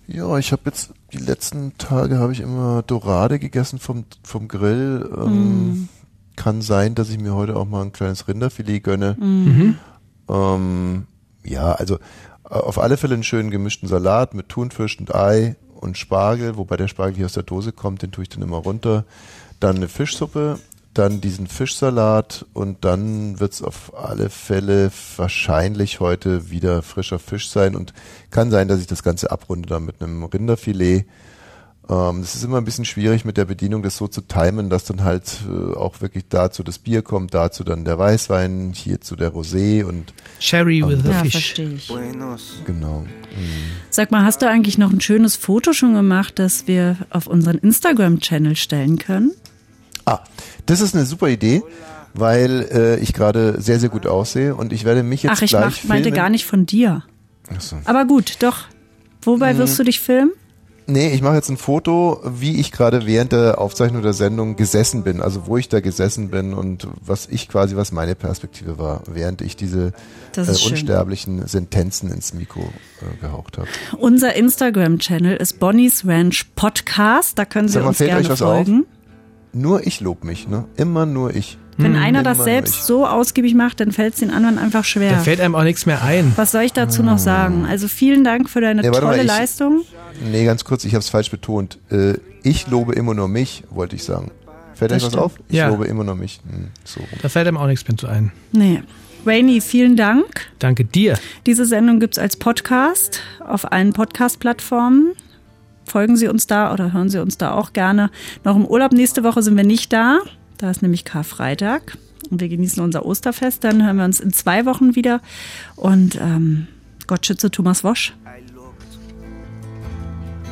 Ja, ich habe jetzt die letzten Tage habe ich immer Dorade gegessen vom vom Grill. Ähm, Kann sein, dass ich mir heute auch mal ein kleines Rinderfilet gönne. Ähm, ja, also äh, auf alle Fälle einen schönen gemischten Salat mit Thunfisch und Ei und Spargel, wobei der Spargel hier aus der Dose kommt, den tue ich dann immer runter. Dann eine Fischsuppe, dann diesen Fischsalat und dann wird's auf alle Fälle wahrscheinlich heute wieder frischer Fisch sein und kann sein, dass ich das Ganze abrunde dann mit einem Rinderfilet. Ähm, das ist immer ein bisschen schwierig mit der Bedienung, das so zu timen, dass dann halt äh, auch wirklich dazu das Bier kommt, dazu dann der Weißwein, hierzu der Rosé und Sherry with a Ja, fish. verstehe ich. genau. Sag mal, hast du eigentlich noch ein schönes Foto schon gemacht, das wir auf unseren Instagram-Channel stellen können? Ah, das ist eine super Idee, weil äh, ich gerade sehr, sehr gut aussehe und ich werde mich jetzt Ach, ich gleich mach, meinte filmen. gar nicht von dir. Achso. Aber gut, doch. Wobei wirst du dich filmen? Nee, ich mache jetzt ein Foto, wie ich gerade während der Aufzeichnung der Sendung gesessen bin, also wo ich da gesessen bin und was ich quasi, was meine Perspektive war, während ich diese äh, ist schön. unsterblichen Sentenzen ins Mikro äh, gehaucht habe. Unser Instagram-Channel ist Bonnie's Ranch Podcast. Da können Sie Sag mal, uns fällt gerne euch was folgen. Nur ich lob mich, ne? Immer nur ich. Wenn einer Immer das selbst ich. so ausgiebig macht, dann fällt es den anderen einfach Da schwer. fällt einem auch nichts mehr ein. Was soll ich dazu noch sagen? Also vielen Dank für deine Nee, warte mal, tolle ich- Leistung. Nee, ganz kurz, ich habe es falsch betont. Äh, ich lobe immer nur mich, wollte ich sagen. Fällt euch was auf? Ich Ja. lobe immer nur mich. Hm, so. Da fällt einem auch nichts mehr zu ein. Nee. Rainy, vielen Dank. Danke dir. Diese Sendung gibt es als Podcast auf allen Podcast-Plattformen. Folgen Sie uns da oder hören Sie uns da auch gerne. Noch im Urlaub nächste Woche sind wir nicht da. Da ist nämlich Karfreitag und wir genießen unser Osterfest. Dann hören wir uns in zwei Wochen wieder. Und ähm, Gott schütze Thomas Wosch. I looked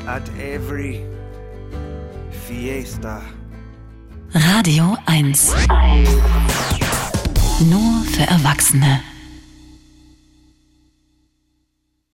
at every fiesta. Radio 1. Nur für Erwachsene.